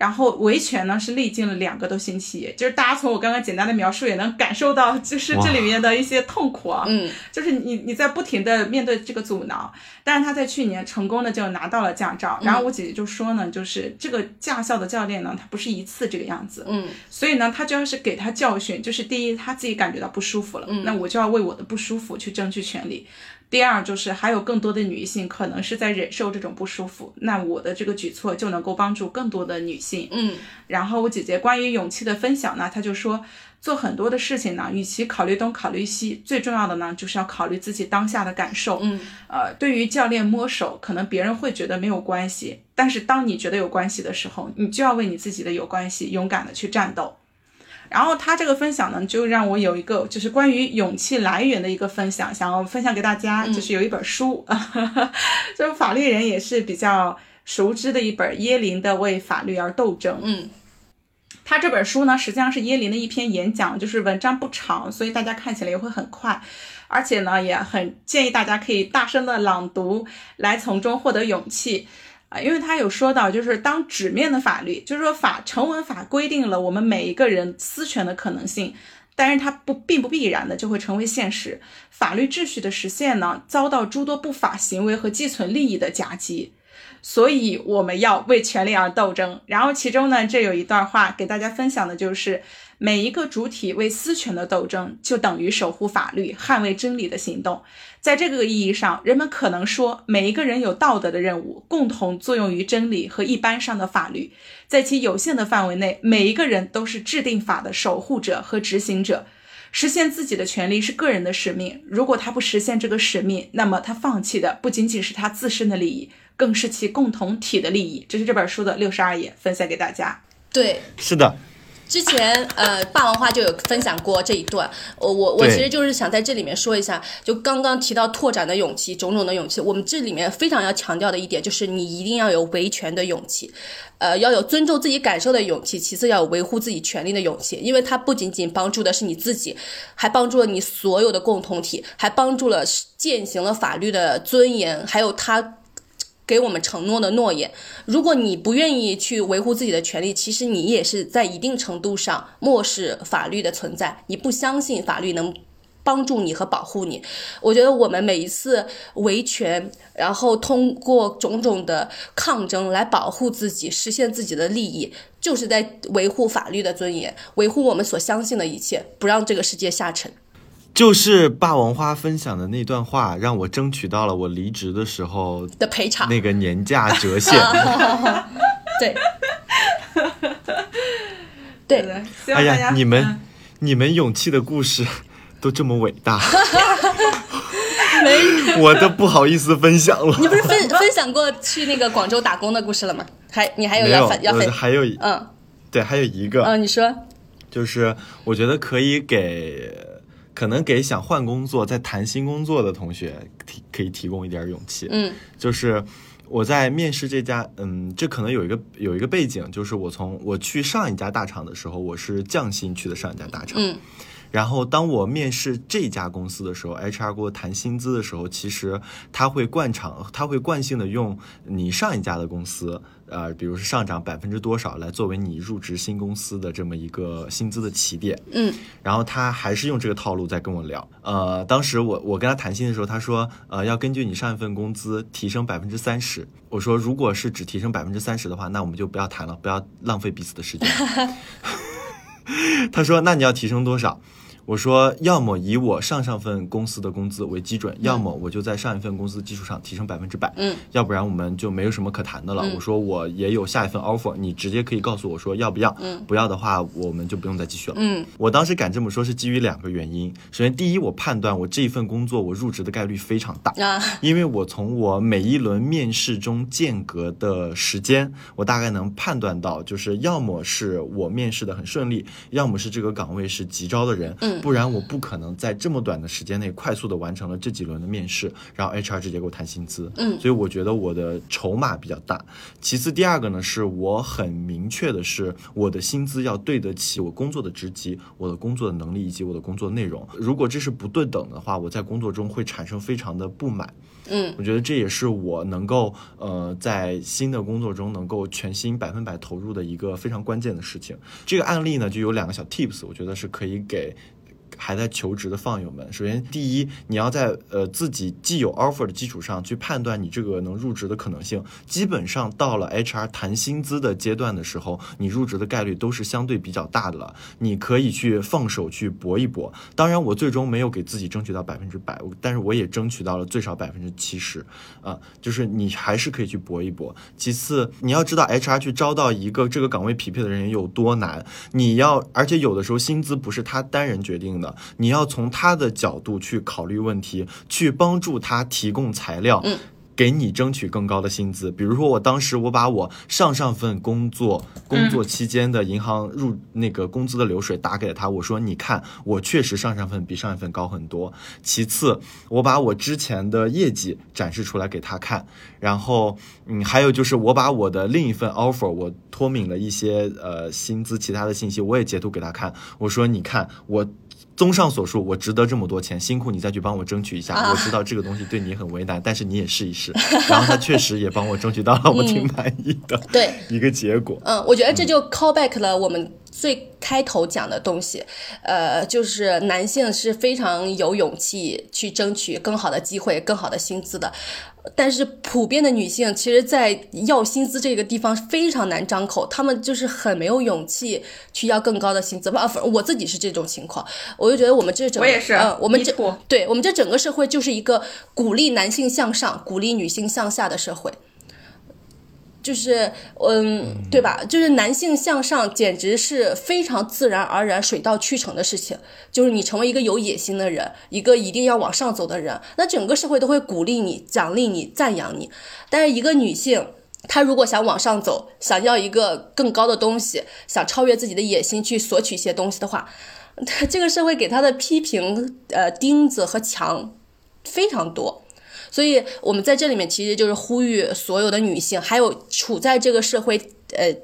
然后维权呢是历经了两个多星期，就是大家从我刚刚简单的描述也能感受到，就是这里面的一些痛苦啊。嗯就是你你在不停的面对这个阻挠，但是他在去年成功的就拿到了驾照。然后我姐姐就说呢，就是这个驾校的教练呢，他不是一次这个样子，嗯所以呢，他就要是给他教训，就是第一，他自己感觉到不舒服了，那我就要为我的不舒服去争取权利。第二，就是还有更多的女性可能是在忍受这种不舒服，那我的这个举措就能够帮助更多的女性。嗯然后我姐姐关于勇气的分享呢，她就说，做很多的事情呢，与其考虑东考虑西，最重要的呢，就是要考虑自己当下的感受。嗯呃，对于教练摸手，可能别人会觉得没有关系，但是当你觉得有关系的时候，你就要为你自己的有关系勇敢的去战斗。然后他这个分享呢，就让我有一个就是关于勇气来源的一个分享，想要分享给大家，就是有一本书，就是法律人也是比较熟知的一本耶林的《为法律而斗争》。嗯他这本书呢，实际上是耶林的一篇演讲，就是文章不长，所以大家看起来也会很快，而且呢，也很建议大家可以大声的朗读，来从中获得勇气。啊，因为他有说到，就是当纸面的法律，就是说法成文法规定了我们每一个人私权的可能性，但是它不并不必然的就会成为现实。法律秩序的实现呢，遭到诸多不法行为和寄存利益的夹击。所以我们要为权利而斗争。然后其中呢，这有一段话给大家分享的就是，每一个主体为私权的斗争，就等于守护法律、捍卫真理的行动。在这个意义上，人们可能说，每一个人有道德的任务，共同作用于真理和一般上的法律。在其有限的范围内，每一个人都是制定法的守护者和执行者。实现自己的权利是个人的使命，如果他不实现这个使命，那么他放弃的不仅仅是他自身的利益，更是其共同体的利益。这是这本书的六十二页，分享给大家。对，是的，之前呃，霸王花就有分享过这一段，我我我其实就是想在这里面说一下，就刚刚提到拓展的勇气，种种的勇气，我们这里面非常要强调的一点就是你一定要有维权的勇气，呃，要有尊重自己感受的勇气，其次要有维护自己权利的勇气，因为它不仅仅帮助的是你自己，还帮助了你所有的共同体，还帮助了践行了法律的尊严，还有它。给我们承诺的诺言，如果你不愿意去维护自己的权利，其实你也是在一定程度上漠视法律的存在，你不相信法律能帮助你和保护你。我觉得我们每一次维权，然后通过种种的抗争来保护自己，实现自己的利益，就是在维护法律的尊严，维护我们所相信的一切，不让这个世界下沉。就是霸王花分享的那段话，让我争取到了我离职的时候的赔偿，那个年假折现。对，对，哎呀，你们、嗯。你们勇气的故事都这么伟大，没。我都不好意思分享了。你不是分分享过去那个广州打工的故事了吗？还你还有要分要，分？还有一嗯。对，还有一个，嗯，你说，就是我觉得可以给，可能给想换工作、在谈新工作的同学提可以提供一点勇气。嗯就是我在面试这家，嗯，这可能有一个有一个背景，就是我从我去上一家大厂的时候，我是降薪去的上一家大厂。嗯然后当我面试这家公司的时候，HR 给我谈薪资的时候，其实他会惯常，他会惯性的用你上一家的公司，呃，比如是上涨百分之多少来作为你入职新公司的这么一个薪资的起点。嗯然后他还是用这个套路在跟我聊。呃，当时我我跟他谈薪的时候，他说，呃，要根据你上一份工资提升百分之三十。我说，如果是只提升百分之三十的话，那我们就不要谈了，不要浪费彼此的时间。他说，那你要提升多少？我说，要么以我上上份公司的工资为基准，要么我就在上一份公司基础上提升百分之百，嗯，要不然我们就没有什么可谈的了。我说我也有下一份 offer，你直接可以告诉我说要不要，嗯，不要的话我们就不用再继续了。嗯，我当时敢这么说是基于两个原因，首先第一，我判断我这一份工作我入职的概率非常大，啊，因为我从我每一轮面试中间隔的时间，我大概能判断到，就是要么是我面试的很顺利，要么是这个岗位是急招的人，嗯不然我不可能在这么短的时间内快速的完成了这几轮的面试，然后 HR 直接给我谈薪资，嗯所以我觉得我的筹码比较大。其次，第二个呢，是我很明确的是，我的薪资要对得起我工作的职级、我的工作的能力以及我的工作内容。如果这是不对等的话，我在工作中会产生非常的不满。嗯我觉得这也是我能够呃在新的工作中能够全心百分百投入的一个非常关键的事情。这个案例呢，就有两个小 tips，我觉得是可以给。还在求职的放友们，首先第一，你要在呃自己既有 offer 的基础上去判断你这个能入职的可能性。基本上到了 HR 谈薪资的阶段的时候，你入职的概率都是相对比较大的了。你可以去放手去搏一搏。当然，我最终没有给自己争取到百分之百，但是我也争取到了最少百分之七十啊，就是你还是可以去搏一搏。其次，你要知道 HR 去招到一个这个岗位匹配的人有多难，你要而且有的时候薪资不是他单人决定的，你要从他的角度去考虑问题，去帮助他提供材料。嗯给你争取更高的薪资，比如说我当时我把我上上份工作工作期间的银行入那个工资的流水打给了他，我说你看我确实上上份比上一份高很多。其次，我把我之前的业绩展示出来给他看，然后嗯，还有就是我把我的另一份 offer 我脱敏了一些呃薪资其他的信息，我也截图给他看，我说你看我。综上所述，我值得这么多钱，辛苦你再去帮我争取一下。啊我知道这个东西对你很为难，但是你也试一试。然后他确实也帮我争取到了我挺满意的 对，一个结果。嗯，我觉得这就 call back 了我们最开头讲的东西，呃，就是男性是非常有勇气去争取更好的机会、更好的薪资的，但是普遍的女性其实，在要薪资这个地方非常难张口，她们就是很没有勇气去要更高的薪资。不，啊我自己是这种情况，我就觉得我们这整个，我也是呃，我们这对我们这整个社会就是一个鼓励男性向上、鼓励女性向下的社会。就是嗯，对吧？就是男性向上，简直是非常自然而然、水到渠成的事情。就是你成为一个有野心的人，一个一定要往上走的人，那整个社会都会鼓励你、奖励你、赞扬你。但是一个女性，她如果想往上走，想要一个更高的东西，想超越自己的野心去索取一些东西的话，这个社会给她的批评、呃钉子和墙非常多。所以我们在这里面其实就是呼吁所有的女性，还有处在这个社会呃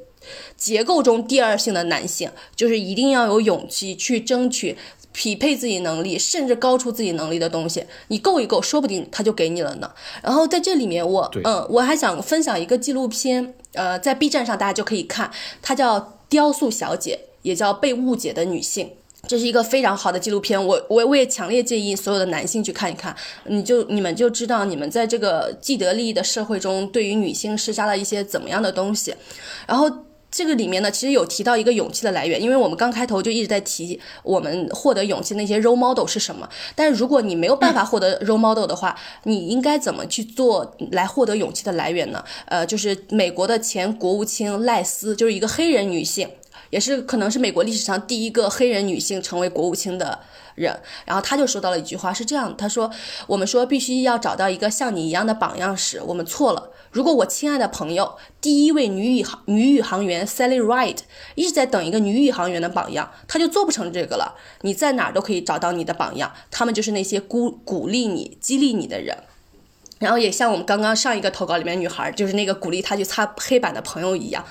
结构中第二性的男性，就是一定要有勇气去争取匹配自己能力，甚至高出自己能力的东西。你够一够，说不定他就给你了呢。然后在这里面我，嗯，我还想分享一个纪录片，呃，在 B 站上大家就可以看，它叫《雕塑小姐》，也叫《被误解的女性》。这是一个非常好的纪录片，我我我也强烈建议所有的男性去看一看，你就你们就知道你们在这个既得利益的社会中，对于女性施加了一些怎么样的东西。然后这个里面呢，其实有提到一个勇气的来源，因为我们刚开头就一直在提我们获得勇气那些 role model 是什么。但是如果你没有办法获得 role model 的话，你应该怎么去做来获得勇气的来源呢？呃，就是美国的前国务卿赖斯，就是一个黑人女性。也是可能是美国历史上第一个黑人女性成为国务卿的人，然后她就说到了一句话，是这样他，说：“我们说必须要找到一个像你一样的榜样时，我们错了。如果我亲爱的朋友，第一位女宇航女宇航员 Sally Ride 一直在等一个女宇航员的榜样，她就做不成这个了。你在哪儿都可以找到你的榜样，他们就是那些鼓鼓励你、激励你的人。”然后也像我们刚刚上一个投稿里面女孩，就是那个鼓励她去擦黑板的朋友一样。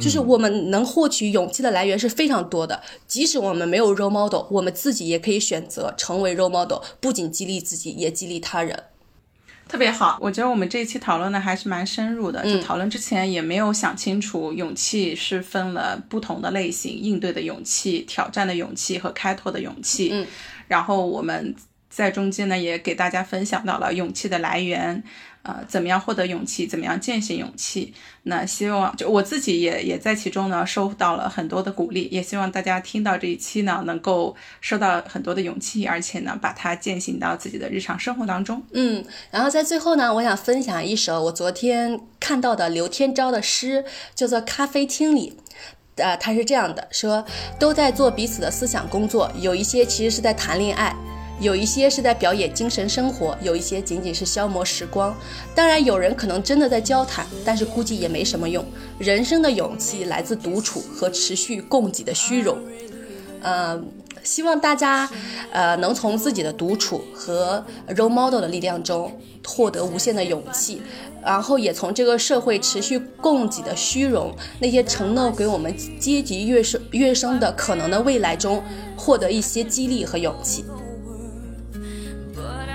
就是我们能获取勇气的来源是非常多的，即使我们没有 role model，我们自己也可以选择成为 role model，不仅激励自己，也激励他人。特别好，我觉得我们这一期讨论的还是蛮深入的。嗯就讨论之前也没有想清楚，勇气是分了不同的类型：应对的勇气、挑战的勇气和开拓的勇气。嗯，然后我们在中间呢，也给大家分享到了勇气的来源。呃，怎么样获得勇气？怎么样践行勇气？那希望就我自己也也在其中呢，收到了很多的鼓励。也希望大家听到这一期呢，能够收到很多的勇气，而且呢，把它践行到自己的日常生活当中。嗯，然后在最后呢，我想分享一首我昨天看到的刘天昭的诗，叫做《咖啡厅里》。呃，他是这样的说：都在做彼此的思想工作，有一些其实是在谈恋爱。有一些是在表演精神生活，有一些仅仅是消磨时光。当然，有人可能真的在交谈，但是估计也没什么用。人生的勇气来自独处和持续供给的虚荣。呃，希望大家呃能从自己的独处和 role model 的力量中获得无限的勇气，然后也从这个社会持续供给的虚荣那些承诺给我们阶级跃升跃升的可能的未来中获得一些激励和勇气。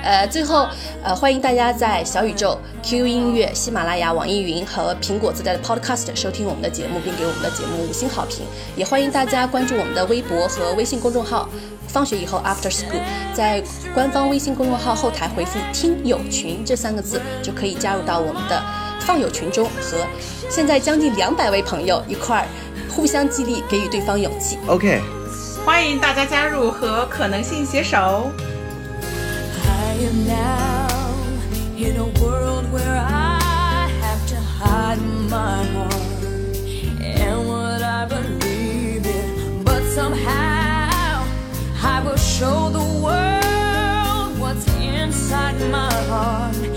呃，最后，呃，欢迎大家在小宇宙、QQ 音乐、喜马拉雅、网易云和苹果自带的 Podcast 收听我们的节目，并给我们的节目五星好评。也欢迎大家关注我们的微博和微信公众号。放学以后 After School，在官方微信公众号后台回复“听友群”这三个字，就可以加入到我们的放友群中，和现在将近两百位朋友一块儿互相激励，给予对方勇气。OK，欢迎大家加入和可能性携手。I am now in a world where I have to hide my heart and what I believe in. But somehow I will show the world what's inside my heart.